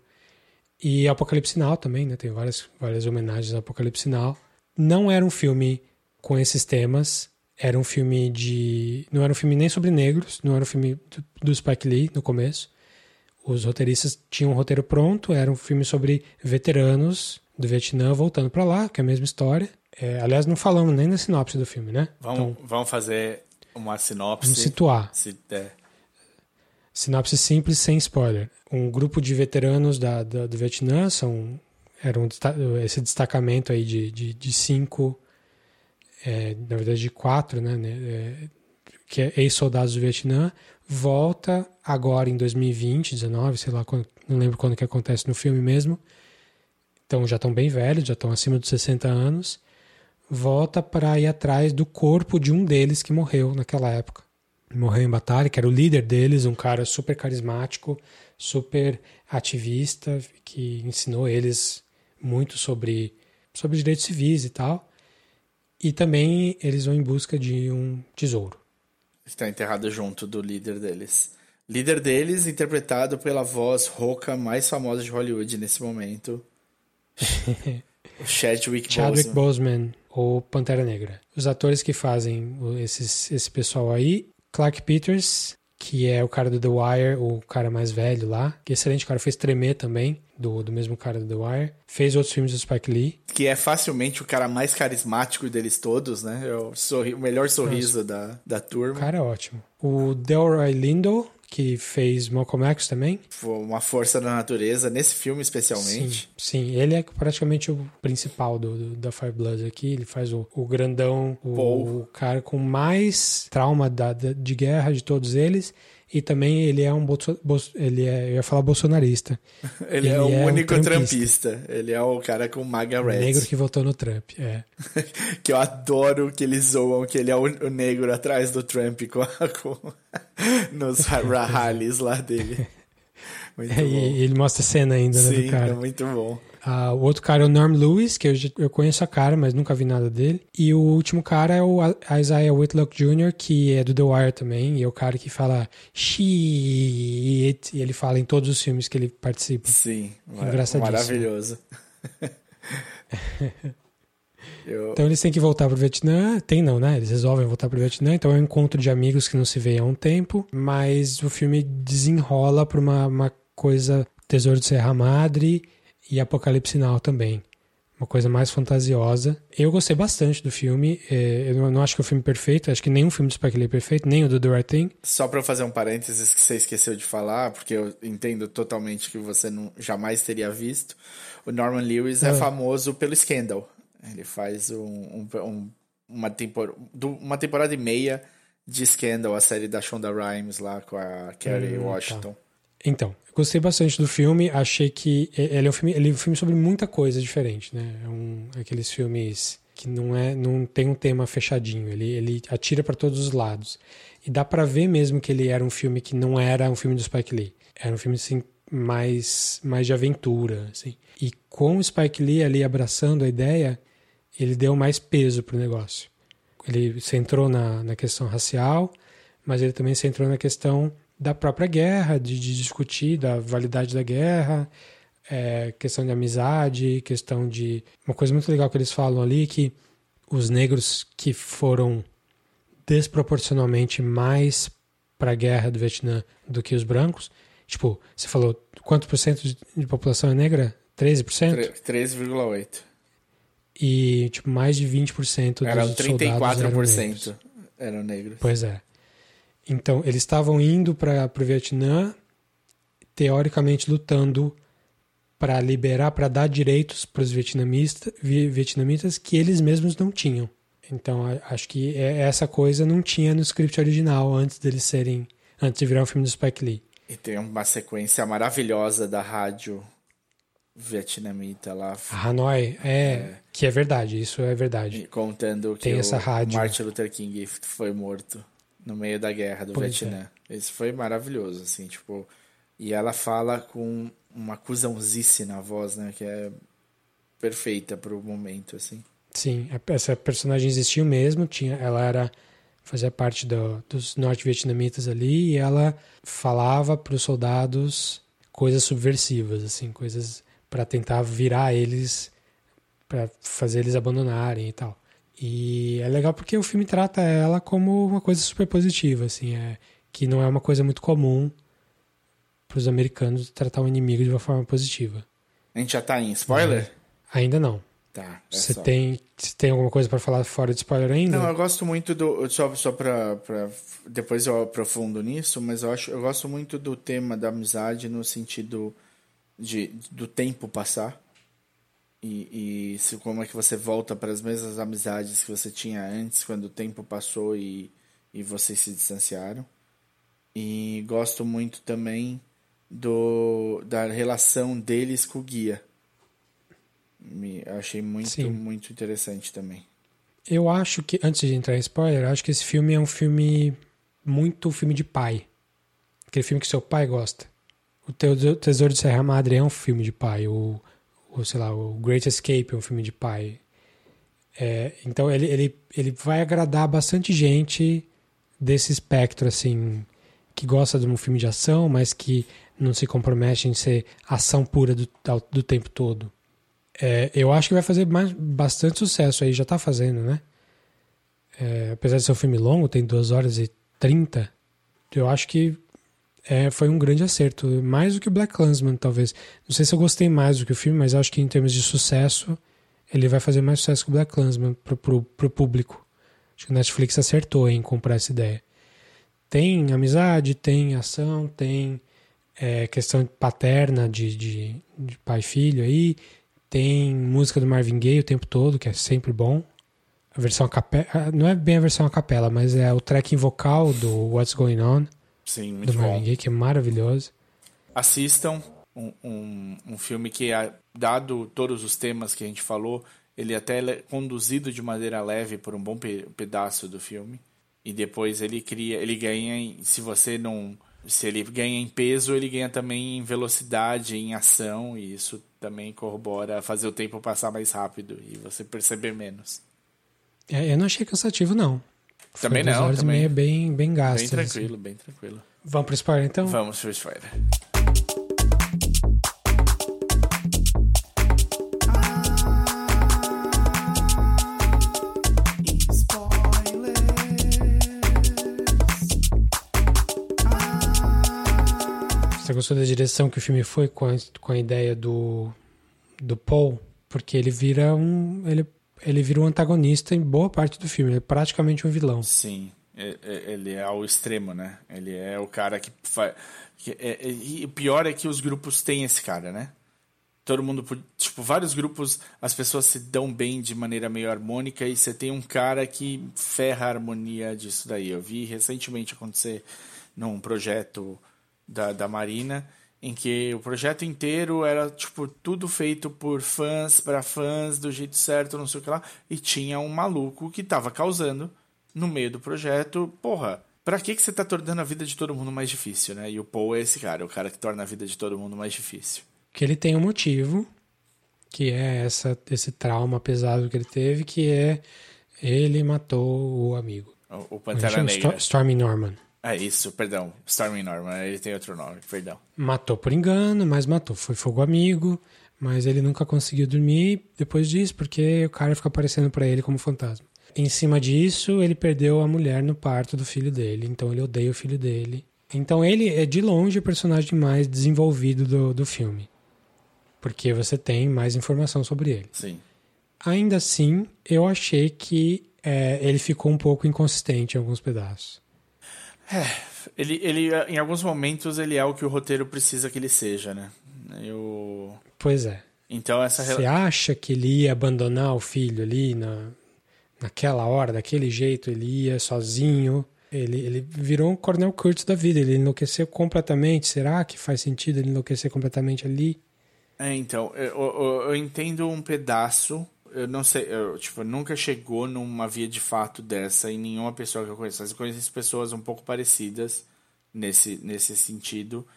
E Apocalipse Now também, né? Tem várias várias homenagens ao Apocalipse Now. Não era um filme com esses temas. Era um filme de. Não era um filme nem sobre negros, não era um filme do, Spike Lee no começo. Os roteiristas tinham um roteiro pronto, era um filme sobre veteranos do Vietnã voltando para lá, que é a mesma história. É, aliás, não falamos nem na sinopse do filme, né? Vamos, vamos fazer uma sinopse. Vamos situar. Se, é. Sinopse simples, sem spoiler. Um grupo de veteranos da, da do Vietnã são era um, esse destacamento aí de, de, de cinco, é, na verdade de quatro, né, é, que é ex-soldados do Vietnã, volta agora em 2020, 19, sei lá, não lembro quando que acontece no filme mesmo. Então já estão bem velhos, já estão acima dos 60 anos. Volta para ir atrás do corpo de um deles que morreu naquela época. Morreu em batalha, que era o líder deles, um cara super carismático, super ativista, que ensinou eles muito sobre, sobre direitos civis e tal. E também eles vão em busca de um tesouro. Está enterrado junto do líder deles. Líder deles, interpretado pela voz rouca mais famosa de Hollywood nesse momento. [LAUGHS] o Chadwick, Chadwick Boseman. Boseman, ou Pantera Negra. Os atores que fazem esses, esse pessoal aí, Clark Peters, que é o cara do The Wire, o cara mais velho lá, que é excelente cara, fez Tremer também, do, do mesmo cara do The Wire. Fez outros filmes do Spike Lee. Que é facilmente o cara mais carismático deles todos, né? É o, sorri o melhor sorriso da, da turma. O cara é ótimo. O Delroy Lindo, que fez Malcolm X também. Foi uma força da natureza, nesse filme especialmente. Sim, sim. ele é praticamente o principal do, do da Five Bloods aqui. Ele faz o, o grandão, o, o, cara com mais trauma da, da, de guerra de todos eles. E também ele é um bolso, ele é, eu ia falar bolsonarista. ele, [LAUGHS] ele, é o é único um trampista. trampista. Ele é o cara com maga red. negro que votou no Trump, é. [LAUGHS] que eu adoro que eles zoam que ele é o, o negro atrás do Trump com, [LAUGHS] com nos rallies lá dele. Muito é, e ele mostra a cena ainda, Sim, né, do cara. é muito bom. Uh, o outro cara é o Norm Lewis, que eu, eu conheço a cara, mas nunca vi nada dele. E o último cara é o Isaiah Whitlock Jr., que é do The Wire também, e é o cara que fala shit, e ele fala em todos os filmes que ele participa. Sim, maravilhoso. [LAUGHS] eu... Então eles têm que voltar pro Vietnã. Tem não, né? Eles resolvem voltar pro Vietnã. Então é um encontro de amigos que não se vê há um tempo. Mas o filme desenrola pra uma, uma coisa Tesouro de Serra Madre e Apocalipse Now também. Uma coisa mais fantasiosa. Eu gostei bastante do filme. É, eu não acho que é o filme perfeito. Acho que nenhum filme do Spike Lee é perfeito, nem o do The Right Thing. Só para fazer um parênteses que você esqueceu de falar, porque eu entendo totalmente que você não, jamais teria visto. O Norman Lewis é, é famoso pelo Scandal. Ele faz um, um, um, uma, tempor uma temporada e meia de Scandal, a série da Shonda Rhimes lá com a Kerry hum, tá. Washington. Tá. Então, gostei bastante do filme. Achei que ele é um filme, ele é um filme sobre muita coisa diferente, né? É um aqueles filmes que não é, não tem um tema fechadinho. Ele, ele atira para todos os lados. E dá para ver mesmo que ele era um filme que não era um filme do Spike Lee. Era um filme assim mais mais de aventura, assim. E com o Spike Lee ali abraçando a ideia, ele deu mais peso pro negócio. Ele centrou na, na questão racial, mas ele também centrou na questão da própria guerra, de, de discutir da validade da guerra, é, questão de amizade, questão de. Uma coisa muito legal que eles falam ali que os negros que foram desproporcionalmente mais para a guerra do Vietnã do que os brancos. Tipo, você falou quanto por cento de população é negra? 13%? 13,8%. E, tipo, mais de 20% dos eram 34% eram negros. eram negros. Pois é. Então, eles estavam indo para o Vietnã, teoricamente lutando para liberar, para dar direitos para os vietnamistas, vietnamitas que eles mesmos não tinham. Então, acho que é, essa coisa não tinha no script original antes deles serem, antes de virar um filme do Spike Lee. E tem uma sequência maravilhosa da rádio vietnamita lá. Hanoi, é, é, que é verdade, isso é verdade. E contando que tem essa rádio. Martin Luther King foi morto no meio da guerra do pois Vietnã. É. Isso foi maravilhoso, assim, tipo. E ela fala com uma cuzãozice na voz, né? Que é perfeita pro momento, assim. Sim, essa personagem existiu mesmo, tinha, ela era fazia parte do, dos norte-vietnamitas ali e ela falava para os soldados coisas subversivas, assim, coisas para tentar virar eles, para fazer eles abandonarem e tal. E é legal porque o filme trata ela como uma coisa super positiva, assim, é, que não é uma coisa muito comum para os americanos tratar o inimigo de uma forma positiva. A gente já tá em spoiler? É, ainda não. Tá. É você, tem, você tem alguma coisa para falar fora de spoiler ainda? Não, eu gosto muito do. Só, só pra, pra. Depois eu aprofundo nisso, mas eu, acho, eu gosto muito do tema da amizade no sentido de, do tempo passar. E, e se, como é que você volta para as mesmas amizades que você tinha antes, quando o tempo passou e, e vocês se distanciaram. E gosto muito também do da relação deles com o guia. Me achei muito, Sim. muito interessante também. Eu acho que, antes de entrar em spoiler, acho que esse filme é um filme muito filme de pai. Aquele filme que seu pai gosta. O Tesouro de Serra Madre é um filme de pai. O ou sei lá, o Great Escape é um filme de pai. É, então ele, ele, ele vai agradar bastante gente desse espectro, assim, que gosta de um filme de ação, mas que não se compromete em ser ação pura do, do tempo todo. É, eu acho que vai fazer mais, bastante sucesso aí, já está fazendo, né? É, apesar de ser um filme longo, tem 2 horas e 30, eu acho que é, foi um grande acerto. Mais do que o Black Clansman, talvez. Não sei se eu gostei mais do que o filme, mas acho que em termos de sucesso, ele vai fazer mais sucesso que o Black Clansman pro, pro, pro público. Acho que o Netflix acertou em comprar essa ideia. tem amizade, tem ação, tem é, questão paterna de, de, de pai e filho aí, tem música do Marvin Gaye o tempo todo, que é sempre bom. A versão a capela, não é bem a versão a capela, mas é o tracking vocal do What's Going On, Sim, muito do. Marvin Gaye, que é maravilhoso. assistam um, um, um filme que, é, dado todos os temas que a gente falou, ele até é conduzido de maneira leve por um bom pe- pedaço do filme. E depois ele cria, ele ganha, em- se você não. Se ele ganha em peso, ele ganha também em velocidade, em ação, e isso também corrobora fazer o tempo passar mais rápido e você perceber menos. É, Eu não achei cansativo, não. Também duas não, horas e também. meia bem, bem gastas. Bem assim. tranquilo, bem tranquilo. Vamos pro spoiler, então? Vamos pro spoiler. Você gostou da direção que o filme foi com a, com a ideia do, do Paul? Porque ele vira um. Ele, ele vira um antagonista em boa parte do filme. Ele é praticamente um vilão. Sim, é- é- ele é ao extremo, né? Ele é o cara que faz. e o pior é que os grupos têm esse cara, né? Todo mundo, po- tipo, vários grupos, as pessoas se dão bem de maneira meio harmônica e você tem um cara que ferra a harmonia disso daí. Eu vi recentemente acontecer num projeto da, da Marina, em que o projeto inteiro era, tipo, tudo feito por fãs, para fãs, do jeito certo, não sei o que lá, e tinha um maluco que tava causando no meio do projeto, porra, pra que, que você tá tornando a vida de todo mundo mais difícil, né? E o Paul é esse cara, o cara que torna a vida de todo mundo mais difícil. Que ele tem um motivo, que é essa, esse trauma pesado que ele teve, que é ele matou o amigo. O, o Ele Pantera Negra. Stor- Stormy Norman. É isso, perdão. Stormy Norman, ele tem outro nome, perdão. Matou por engano, mas matou. Foi fogo amigo, mas ele nunca conseguiu dormir depois disso, porque o cara fica aparecendo pra ele como fantasma. Em cima disso, ele perdeu a mulher no parto do filho dele, então ele odeia o filho dele. Então ele é de longe o personagem mais desenvolvido do, do filme. Porque você tem mais informação sobre ele. Sim. Ainda assim, eu achei que é, ele ficou um pouco inconsistente em alguns pedaços. Ele, ele, em alguns momentos, ele é o que o roteiro precisa que ele seja, né? Eu... Pois é. Então essa Você acha que ele ia abandonar o filho ali na, naquela hora, daquele jeito, ele ia sozinho? Ele, ele virou um Cornel Kurtz da vida, ele enlouqueceu completamente. Será que faz sentido ele enlouquecer completamente ali? É, então, eu, eu, eu entendo um pedaço. Eu não sei, eu, tipo, nunca chegou numa via de fato dessa em nenhuma pessoa que eu conheço. Mas eu conheço pessoas um pouco parecidas nesse, nesse sentido.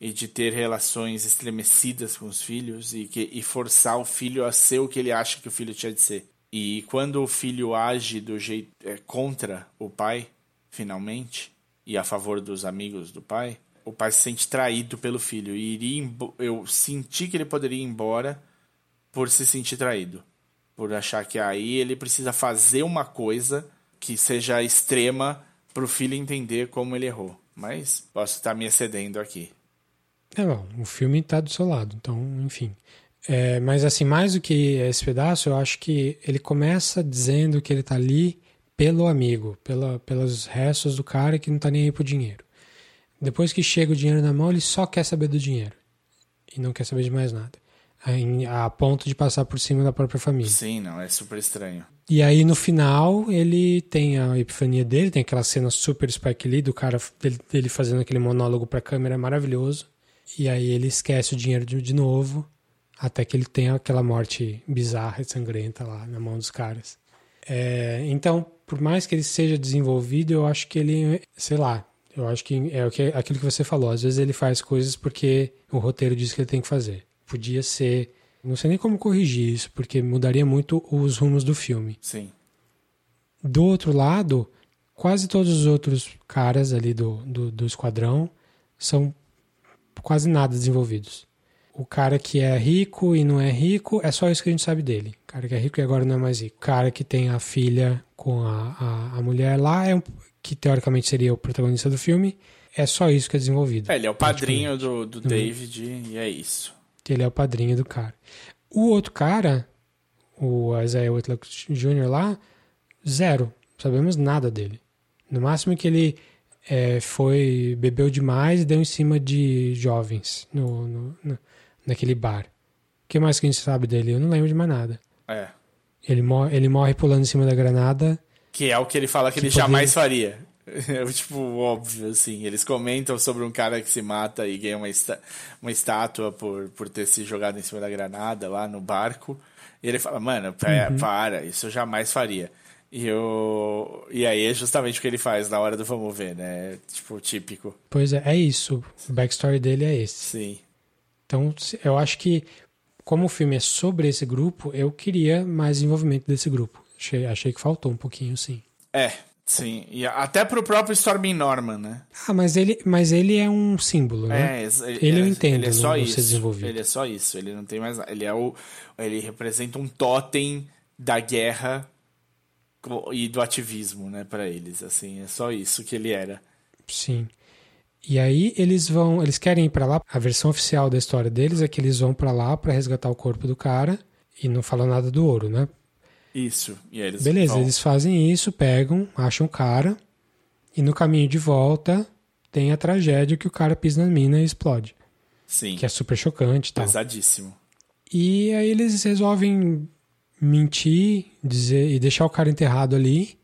E de ter relações estremecidas com os filhos e, que, e forçar o filho a ser o que ele acha que o filho tinha de ser. E quando o filho age do jeito é, contra o pai, finalmente, e a favor dos amigos do pai, o pai se sente traído pelo filho. E iria eu senti que ele poderia ir embora por se sentir traído. Por achar que aí ele precisa fazer uma coisa que seja extrema para o filho entender como ele errou. Mas posso estar me excedendo aqui. É, bom, o filme tá do seu lado, então, enfim. É, mas assim, mais do que esse pedaço, eu acho que ele começa dizendo que ele tá ali pelo amigo, pela, pelos restos do cara que não tá nem aí pro dinheiro. Depois que chega o dinheiro na mão, ele só quer saber do dinheiro. E não quer saber de mais nada. A ponto de passar por cima da própria família. Sim, não, é super estranho. E aí no final ele tem a epifania dele, tem aquela cena super Spike Lee do cara dele, dele fazendo aquele monólogo pra câmera maravilhoso. E aí ele esquece o dinheiro de, de novo, até que ele tem aquela morte bizarra e sangrenta lá na mão dos caras. É, então, por mais que ele seja desenvolvido, eu acho que ele, sei lá, eu acho que é o que aquilo que você falou. Às vezes ele faz coisas porque o roteiro diz que ele tem que fazer. Podia ser, não sei nem como corrigir isso, porque mudaria muito os rumos do filme. Sim. Do outro lado, quase todos os outros caras ali do, do, do esquadrão são quase nada desenvolvidos. O cara que é rico e não é rico, é só isso que a gente sabe dele. O cara que é rico e agora não é mais rico. O cara que tem a filha com a, a, a mulher lá, é um, que teoricamente seria o protagonista do filme, é só isso que é desenvolvido. É, ele é o padrinho do, do David e é isso. Ele é o padrinho do cara. O outro cara, o Isaiah Whitlock Jr. lá, zero. Sabemos nada dele. No máximo que ele é, foi bebeu demais e deu em cima de jovens no, no, no- naquele bar. O que mais que a gente sabe dele? Eu não lembro de mais nada. É. Ele, mor ele morre pulando em cima da granada. Que é o que ele fala que, Que ele poder- jamais faria. [LAUGHS] É tipo óbvio, assim. Eles comentam sobre um cara que se mata e ganha uma, esta- uma estátua por, por ter se jogado em cima da granada lá no barco. E ele fala, mano, pa- Uhum. para, isso eu jamais faria. E, eu... e aí é justamente o que ele faz na hora do vamos ver, né? Tipo, típico. Pois é, é isso. O backstory dele é esse. Sim. Então, eu acho que, como o filme é sobre esse grupo, eu queria mais envolvimento desse grupo. Achei, achei que faltou um pouquinho, sim. É, sim. E até pro próprio Stormy Norman, né? Ah, mas ele, mas ele é um símbolo, né? É, ex- ele eu entendo Ele é só isso. desenvolvido. Ele é só isso. Ele não tem mais nada. Ele é o. Ele representa um totem da guerra e do ativismo, né, para eles. Assim, é só isso que ele era. Sim. E aí eles vão, eles querem ir pra lá. A versão oficial da história deles é que eles vão pra lá pra resgatar o corpo do cara e não fala nada do ouro, né? Isso. E aí eles Beleza, vão- eles fazem isso, pegam, acham o cara e no caminho de volta tem a tragédia que o cara pisa na mina e explode, Sim. que é super chocante e tal. Pesadíssimo. E aí eles resolvem mentir, dizer e deixar o cara enterrado ali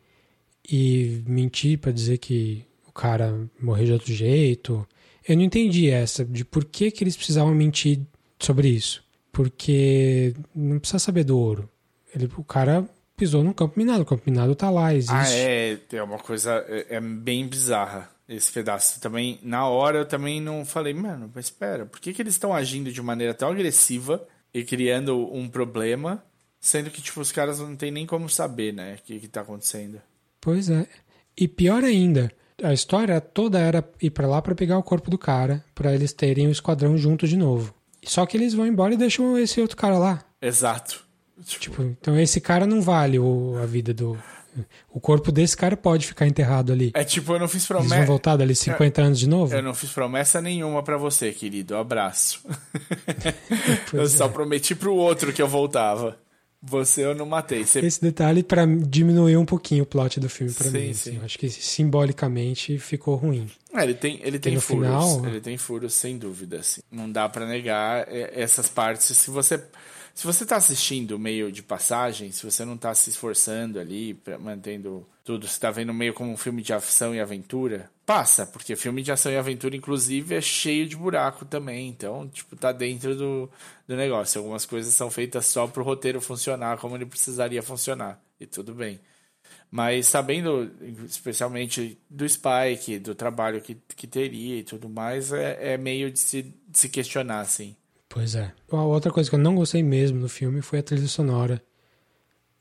e mentir pra dizer que o cara morreu de outro jeito. Eu não entendi essa de por que que eles precisavam mentir sobre isso. Porque não precisa saber do ouro. Ele, o cara pisou no campo minado, o campo minado tá lá, existe. Ah, é, é uma coisa é, é bem bizarra esse pedaço. Também na hora eu também não falei, mano, mas espera, por que que eles estão agindo de maneira tão agressiva e criando um problema, sendo que tipo os caras não tem nem como saber, né, o que que tá acontecendo? Pois é. E pior ainda, a história toda era ir pra lá pra pegar o corpo do cara, pra eles terem o esquadrão junto de novo. Só que eles vão embora e deixam esse outro cara lá. Exato. Tipo, então esse cara não vale o, a vida do. O corpo desse cara pode ficar enterrado ali. É tipo, eu não fiz Eles vão promessa. voltar dali 50 anos de novo? Eu não fiz promessa nenhuma pra você, querido. Abraço. [LAUGHS] eu Pois só é. prometi pro outro que eu voltava. Você eu não matei. Você Esse detalhe pra diminuir um pouquinho o plot do filme Sim, mim. sim. assim. Eu acho que simbolicamente ficou ruim. É, ele tem, ele tem furos. final- Ele tem furos, sem dúvida. Assim. Não dá pra negar é, essas partes. Se você, se você tá assistindo meio de passagem, se você não tá se esforçando ali, pra- mantendo tudo, se tá vendo meio como um filme de ação e aventura, passa, porque filme de ação e aventura, inclusive, é cheio de buraco também. Então, tipo, tá dentro do, do negócio. Algumas coisas são feitas só pro roteiro funcionar como ele precisaria funcionar. E tudo bem. Mas sabendo, especialmente do Spike, do trabalho que, que teria e tudo mais, é, é meio de se, de se questionar, assim. Pois é. A outra coisa que eu não gostei mesmo no filme foi a trilha sonora.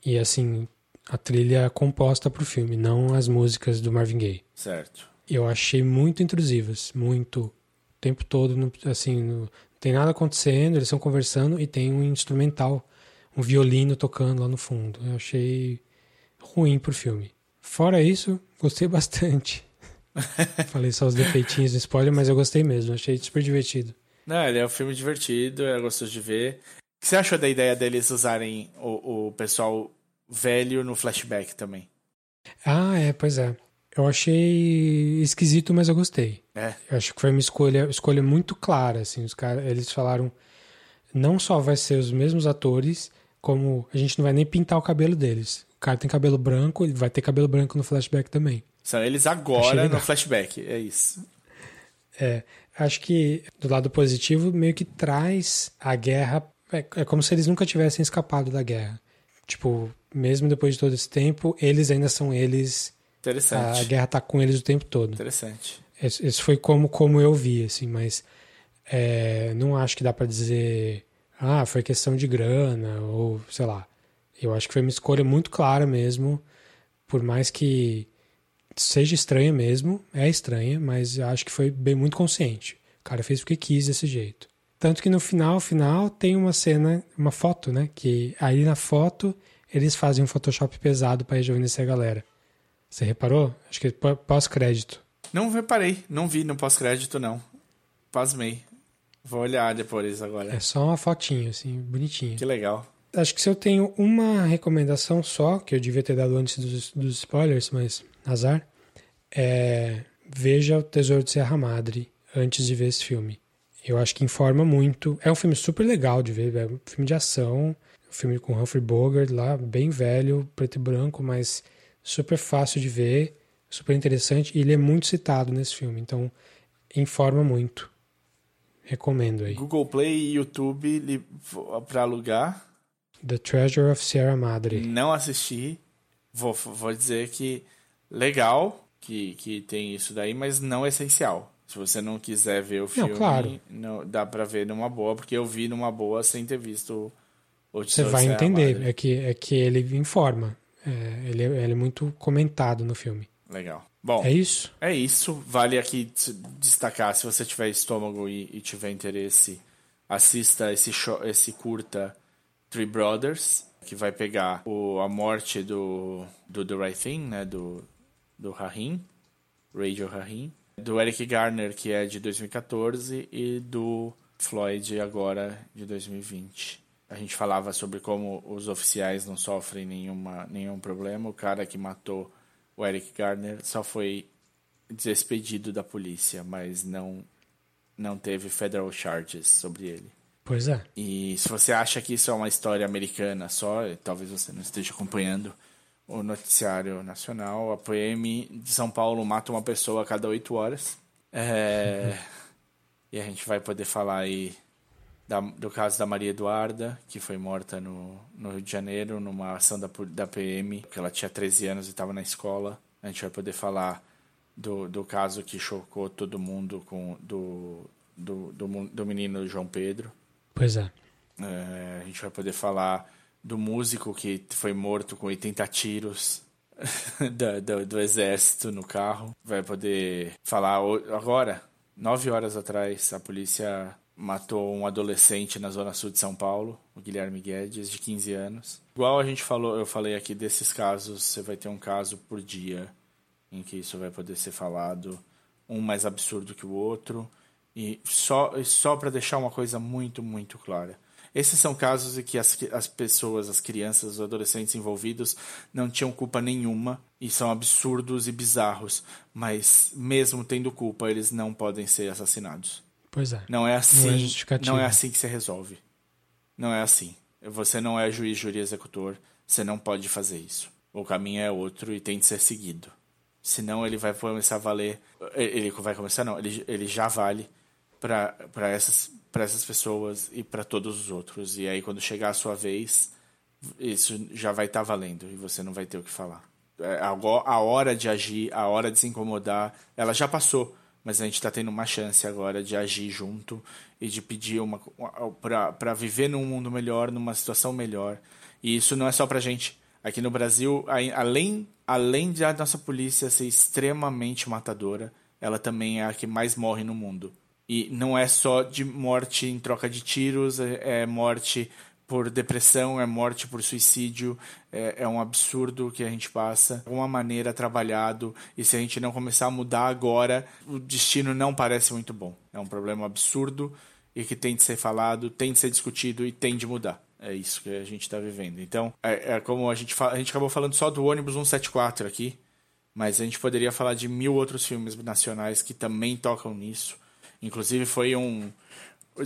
E assim, a trilha composta pro filme, não as músicas do Marvin Gaye. Certo. Eu achei muito intrusivas, muito. O tempo todo, não- assim, não tem nada acontecendo, eles estão conversando e tem um instrumental, um violino tocando lá no fundo. Eu achei ruim pro filme. Fora isso, gostei bastante. [LAUGHS] Falei só os defeitinhos do spoiler, mas eu gostei mesmo, achei super divertido. Não, ele é um filme divertido, é gostoso de ver. O que você achou da ideia deles usarem o, o pessoal velho no flashback também? Ah, é, pois é. Eu achei esquisito, mas eu gostei. É. Eu acho que foi uma escolha, escolha muito clara, assim, os caras, eles falaram não só vai ser os mesmos atores, como a gente não vai nem pintar o cabelo deles. O cara tem cabelo branco, ele vai ter cabelo branco no flashback também. São eles agora no flashback, é isso. É, acho que do lado positivo meio que traz a guerra, é, é como se eles nunca tivessem escapado da guerra. Tipo, mesmo depois de todo esse tempo, eles ainda são eles, a Interessante. guerra tá com eles o tempo todo. Interessante. Esse, esse foi como, como eu vi, assim, mas é, não acho que dá pra dizer, ah, foi questão de grana, ou sei lá. Eu acho que foi uma escolha muito clara mesmo, por mais que seja estranha mesmo, é estranha, mas acho que foi bem muito consciente. O cara fez porque quis desse jeito. Tanto que no final, final, tem uma cena, uma foto, né? Que aí na foto eles fazem um Photoshop pesado pra rejuvenescer a galera. Você reparou? Acho que é pó- pós-crédito. Não reparei, não vi no pós-crédito, não. Pasmei. Vou olhar depois agora. É só uma fotinho, assim, bonitinha. Que legal. Acho que se eu tenho uma recomendação só, que eu devia ter dado antes dos, dos spoilers, mas azar, é veja o Tesouro de Serra Madre antes de ver esse filme. Eu acho que informa muito. É um filme super legal de ver, é um filme de ação, um filme com Humphrey Bogart lá, bem velho, preto e branco, mas super fácil de ver, super interessante e ele é muito citado nesse filme, então informa muito. Recomendo aí. Google Play e YouTube para alugar. The Treasure of Sierra Madre. Não assisti. Vou, vou dizer que legal que, que tem isso daí, mas não essencial. Se você não quiser ver o filme, não, claro. não dá para ver numa boa, porque eu vi numa boa sem ter visto o Você vai entender, é que, é que ele informa. É, ele, é, ele é muito comentado no filme. Legal. Bom, é isso? É isso. Vale aqui destacar, se você tiver estômago e, e tiver interesse, assista esse, show, esse curta Three Brothers, que vai pegar o, a morte do, do The Right Thing, né, do, do Rahim, Radio Rahim, do Eric Garner, que é de 2014, e do Floyd, agora de 2020. A gente falava sobre como os oficiais não sofrem nenhuma, nenhum problema. O cara que matou o Eric Garner só foi despedido da polícia, mas não não teve federal charges sobre ele. Pois é. E se você acha que isso é uma história americana só, talvez você não esteja acompanhando o noticiário nacional. A PM de São Paulo mata uma pessoa a cada oito horas. É... [LAUGHS] e a gente vai poder falar aí da, do caso da Maria Eduarda, que foi morta no, no Rio de Janeiro, numa ação da, da PM, que ela tinha 13 anos e estava na escola. A gente vai poder falar do, do caso que chocou todo mundo com do, do, do, do menino João Pedro. Pois é. é. A gente vai poder falar do músico que foi morto com 80 tiros [LAUGHS] do, do, do, exército no carro. Vai poder falar agora, nove horas atrás, a polícia matou um adolescente na zona sul de São Paulo, o Guilherme Guedes, de 15 anos. Igual a gente falou, eu falei aqui desses casos, você vai ter um caso por dia em que isso vai poder ser falado, um mais absurdo que o outro, e só só para deixar uma coisa muito, muito clara. Esses são casos em que as, as pessoas, as crianças, os adolescentes envolvidos não tinham culpa nenhuma e são absurdos e bizarros, mas mesmo tendo culpa, eles não podem ser assassinados. Pois é. Não é assim. Não é, não é assim que se resolve. Não é assim. Você não é juiz, júri executor. Você não pode fazer isso. O caminho é outro e tem de ser seguido. Senão ele vai começar a valer. Ele vai começar, não. Ele, ele já vale para essas, essas pessoas e para todos os outros. E aí, quando chegar a sua vez, isso já vai estar tá valendo e você não vai ter o que falar. É, a hora de agir, a hora de se incomodar, ela já passou mas a gente está tendo uma chance agora de agir junto e de pedir uma para viver num mundo melhor, numa situação melhor. E isso não é só para gente. Aqui no Brasil, além além de a nossa polícia ser extremamente matadora, ela também é a que mais morre no mundo. E não é só de morte em troca de tiros, é, é morte por depressão, é morte por suicídio, é, é, um absurdo que a gente passa. De alguma maneira trabalhado, e se a gente não começar a mudar agora, o destino não parece muito bom. É um problema absurdo e que tem de ser falado, tem de ser discutido e tem de mudar. É isso que a gente está vivendo. Então, é, é como a gente, a gente acabou falando só do ônibus 174 aqui, mas a gente poderia falar de mil outros filmes nacionais que também tocam nisso. Inclusive, foi um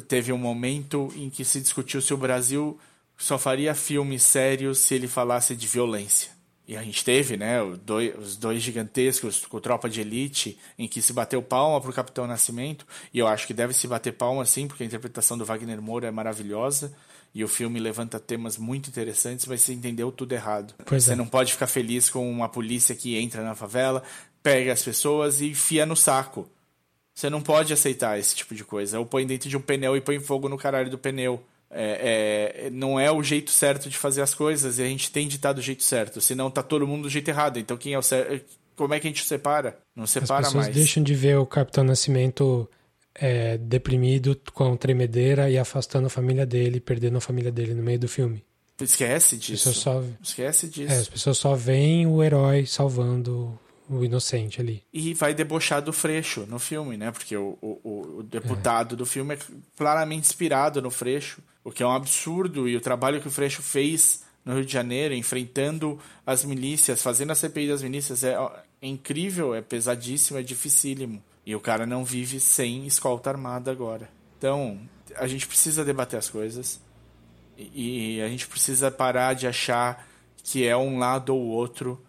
teve um momento em que se discutiu se o Brasil só faria filmes sérios se ele falasse de violência. E a gente teve, né, os dois gigantescos com Tropa de Elite, em que se bateu palma pro Capitão Nascimento, e eu acho que deve se bater palma sim, porque a interpretação do Wagner Moura é maravilhosa, e o filme levanta temas muito interessantes, mas você entendeu tudo errado. Pois você é. não pode ficar feliz com uma polícia que entra na favela, pega as pessoas e enfia no saco. Você não pode aceitar esse tipo de coisa. Ou põe dentro de um pneu e põe fogo no caralho do pneu. É, é, não é o jeito certo de fazer as coisas e a gente tem de estar do jeito certo. Senão tá todo mundo do jeito errado. Então quem é o certo? Como é que a gente separa? Não separa mais. As pessoas mais. deixam de ver o Capitão Nascimento é, deprimido, com tremedeira e afastando a família dele, perdendo a família dele no meio do filme. Esquece disso. Só... Esquece disso. É, as pessoas só veem o herói salvando o inocente ali. E vai debochar do Freixo no filme, né? Porque o, o, o deputado é. do filme é claramente inspirado no Freixo, o que é um absurdo. E o trabalho que o Freixo fez no Rio de Janeiro, enfrentando as milícias, fazendo a CPI das milícias. É, é incrível, é pesadíssimo, é dificílimo. E o cara não vive sem escolta armada agora. Então, a gente precisa debater as coisas. E, e a gente precisa parar de achar que é um lado ou outro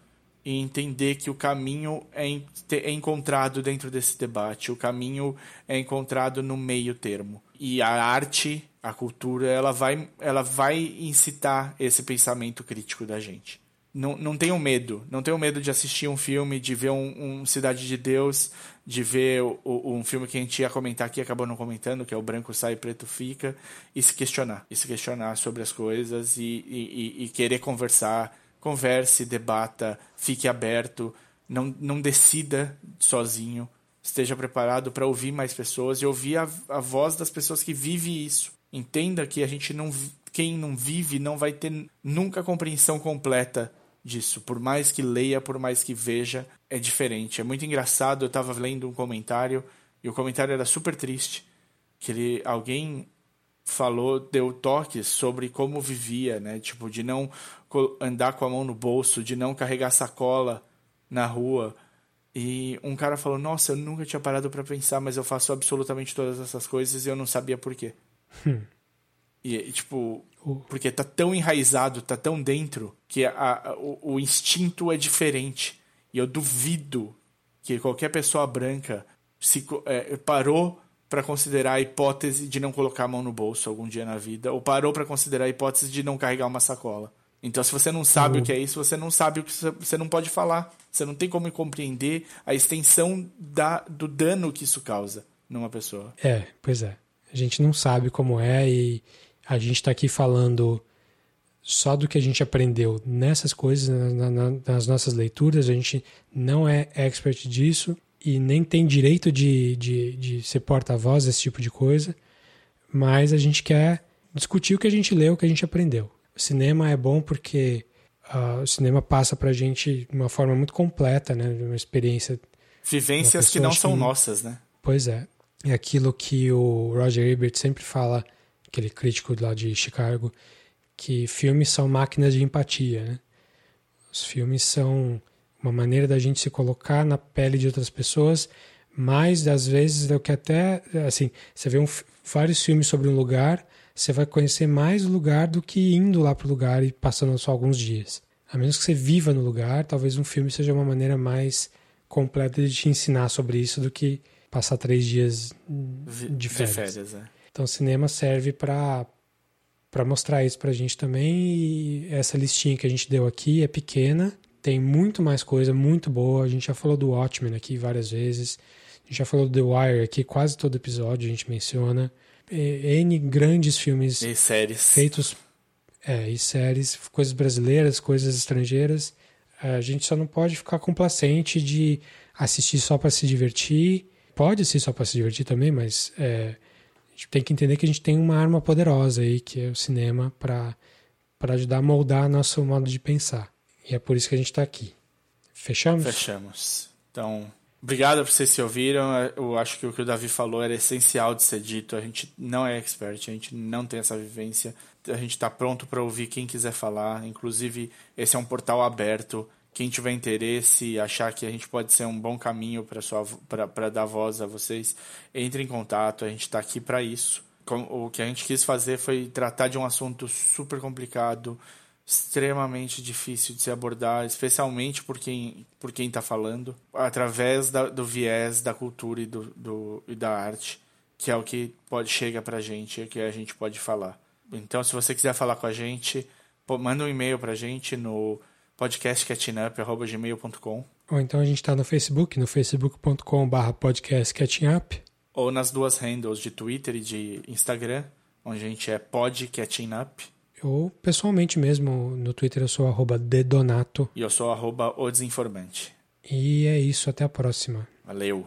e entender que o caminho é, é encontrado dentro desse debate, o caminho é encontrado no meio termo. E a arte, a cultura, ela vai, ela vai incitar esse pensamento crítico da gente. Não, não tenham medo, não tenham medo de assistir um filme, de ver um, um Cidade de Deus, de ver o, um filme que a gente ia comentar aqui, acabou não comentando, que é o Branco Sai, Preto Fica, e se questionar, e se questionar sobre as coisas e, e, e querer conversar, converse, debata, fique aberto, não, não decida sozinho, esteja preparado para ouvir mais pessoas e ouvir a, a voz das pessoas que vivem isso. Entenda que a gente não, quem não vive não vai ter nunca compreensão completa disso. Por mais que leia, por mais que veja, é diferente. É muito engraçado. Eu estava lendo um comentário e o comentário era super triste. Que ele, alguém falou, deu toques sobre como vivia, né? Tipo, de não andar com a mão no bolso, de não carregar sacola na rua. E um cara falou: Nossa, eu nunca tinha parado para pensar, mas eu faço absolutamente todas essas coisas e eu não sabia por quê. Hum. E, tipo, porque tá tão enraizado, tá tão dentro, que a, a, o, o, instinto é diferente. E eu duvido que qualquer pessoa branca se é, parou para considerar a hipótese de não colocar a mão no bolso algum dia na vida, ou parou para considerar a hipótese de não carregar uma sacola. Então, se você não sabe uhum. o que é isso, você não sabe o que você não pode falar. Você não tem como compreender a extensão da, do dano que isso causa numa pessoa. É, pois é. A gente não sabe como é e a gente está aqui falando só do que a gente aprendeu nessas coisas, na, na, nas nossas leituras. A gente não é expert disso e nem tem direito de, de, de ser porta-voz desse tipo de coisa, mas a gente quer discutir o que a gente leu, o que a gente aprendeu. O cinema é bom porque uh, o cinema passa para a gente de uma forma muito completa, né? Uma experiência. Vivências que não são que... nossas, né? Pois é. É aquilo que o Roger Ebert sempre fala aquele crítico lá de Chicago, que filmes são máquinas de empatia, né? Os filmes são uma maneira da gente se colocar na pele de outras pessoas, mais das vezes do que até, assim, você vê um, vários filmes sobre um lugar, você vai conhecer mais o lugar do que indo lá para o lugar e passando só alguns dias. A menos que você viva no lugar, talvez um filme seja uma maneira mais completa de te ensinar sobre isso do que passar três dias de férias. De férias é. Então, o cinema serve para para mostrar isso para a gente também. E essa listinha que a gente deu aqui é pequena, tem muito mais coisa, muito boa. A gente já falou do Watchmen aqui várias vezes. A gente já falou do The Wire aqui, quase todo episódio a gente menciona. N grandes filmes e séries. feitos é, e séries, coisas brasileiras, coisas estrangeiras. A gente só não pode ficar complacente de assistir só para se divertir. Pode assistir só para se divertir também, mas é, a gente tem que entender que a gente tem uma arma poderosa aí, que é o cinema, para ajudar a moldar nosso modo de pensar. E é por isso que a gente está aqui. Fechamos? Fechamos. Então, obrigado por vocês que ouviram. Eu acho que o que o Davi falou era essencial de ser dito. A gente não é expert, a gente não tem essa vivência. A gente está pronto para ouvir quem quiser falar. Inclusive, esse é um portal aberto quem tiver interesse, achar que a gente pode ser um bom caminho para dar voz a vocês, entre em contato, a gente está aqui para isso. O que a gente quis fazer foi tratar de um assunto super complicado, extremamente difícil de se abordar, especialmente por quem por quem está falando, através da, do viés da cultura e, do, do, e da arte, que é o que pode chega para a gente, é que a gente pode falar. Então, se você quiser falar com a gente, manda um e-mail para a gente no podcastcatchingup.gmail.com Ou então a gente está no Facebook, no facebook.com.br podcastcatchingup. Ou nas duas handles de Twitter e de Instagram, onde a gente é podcatchingup. Ou pessoalmente mesmo, no Twitter eu sou arroba dedonato. E eu sou arroba o desinformante. E é isso, até a próxima. Valeu.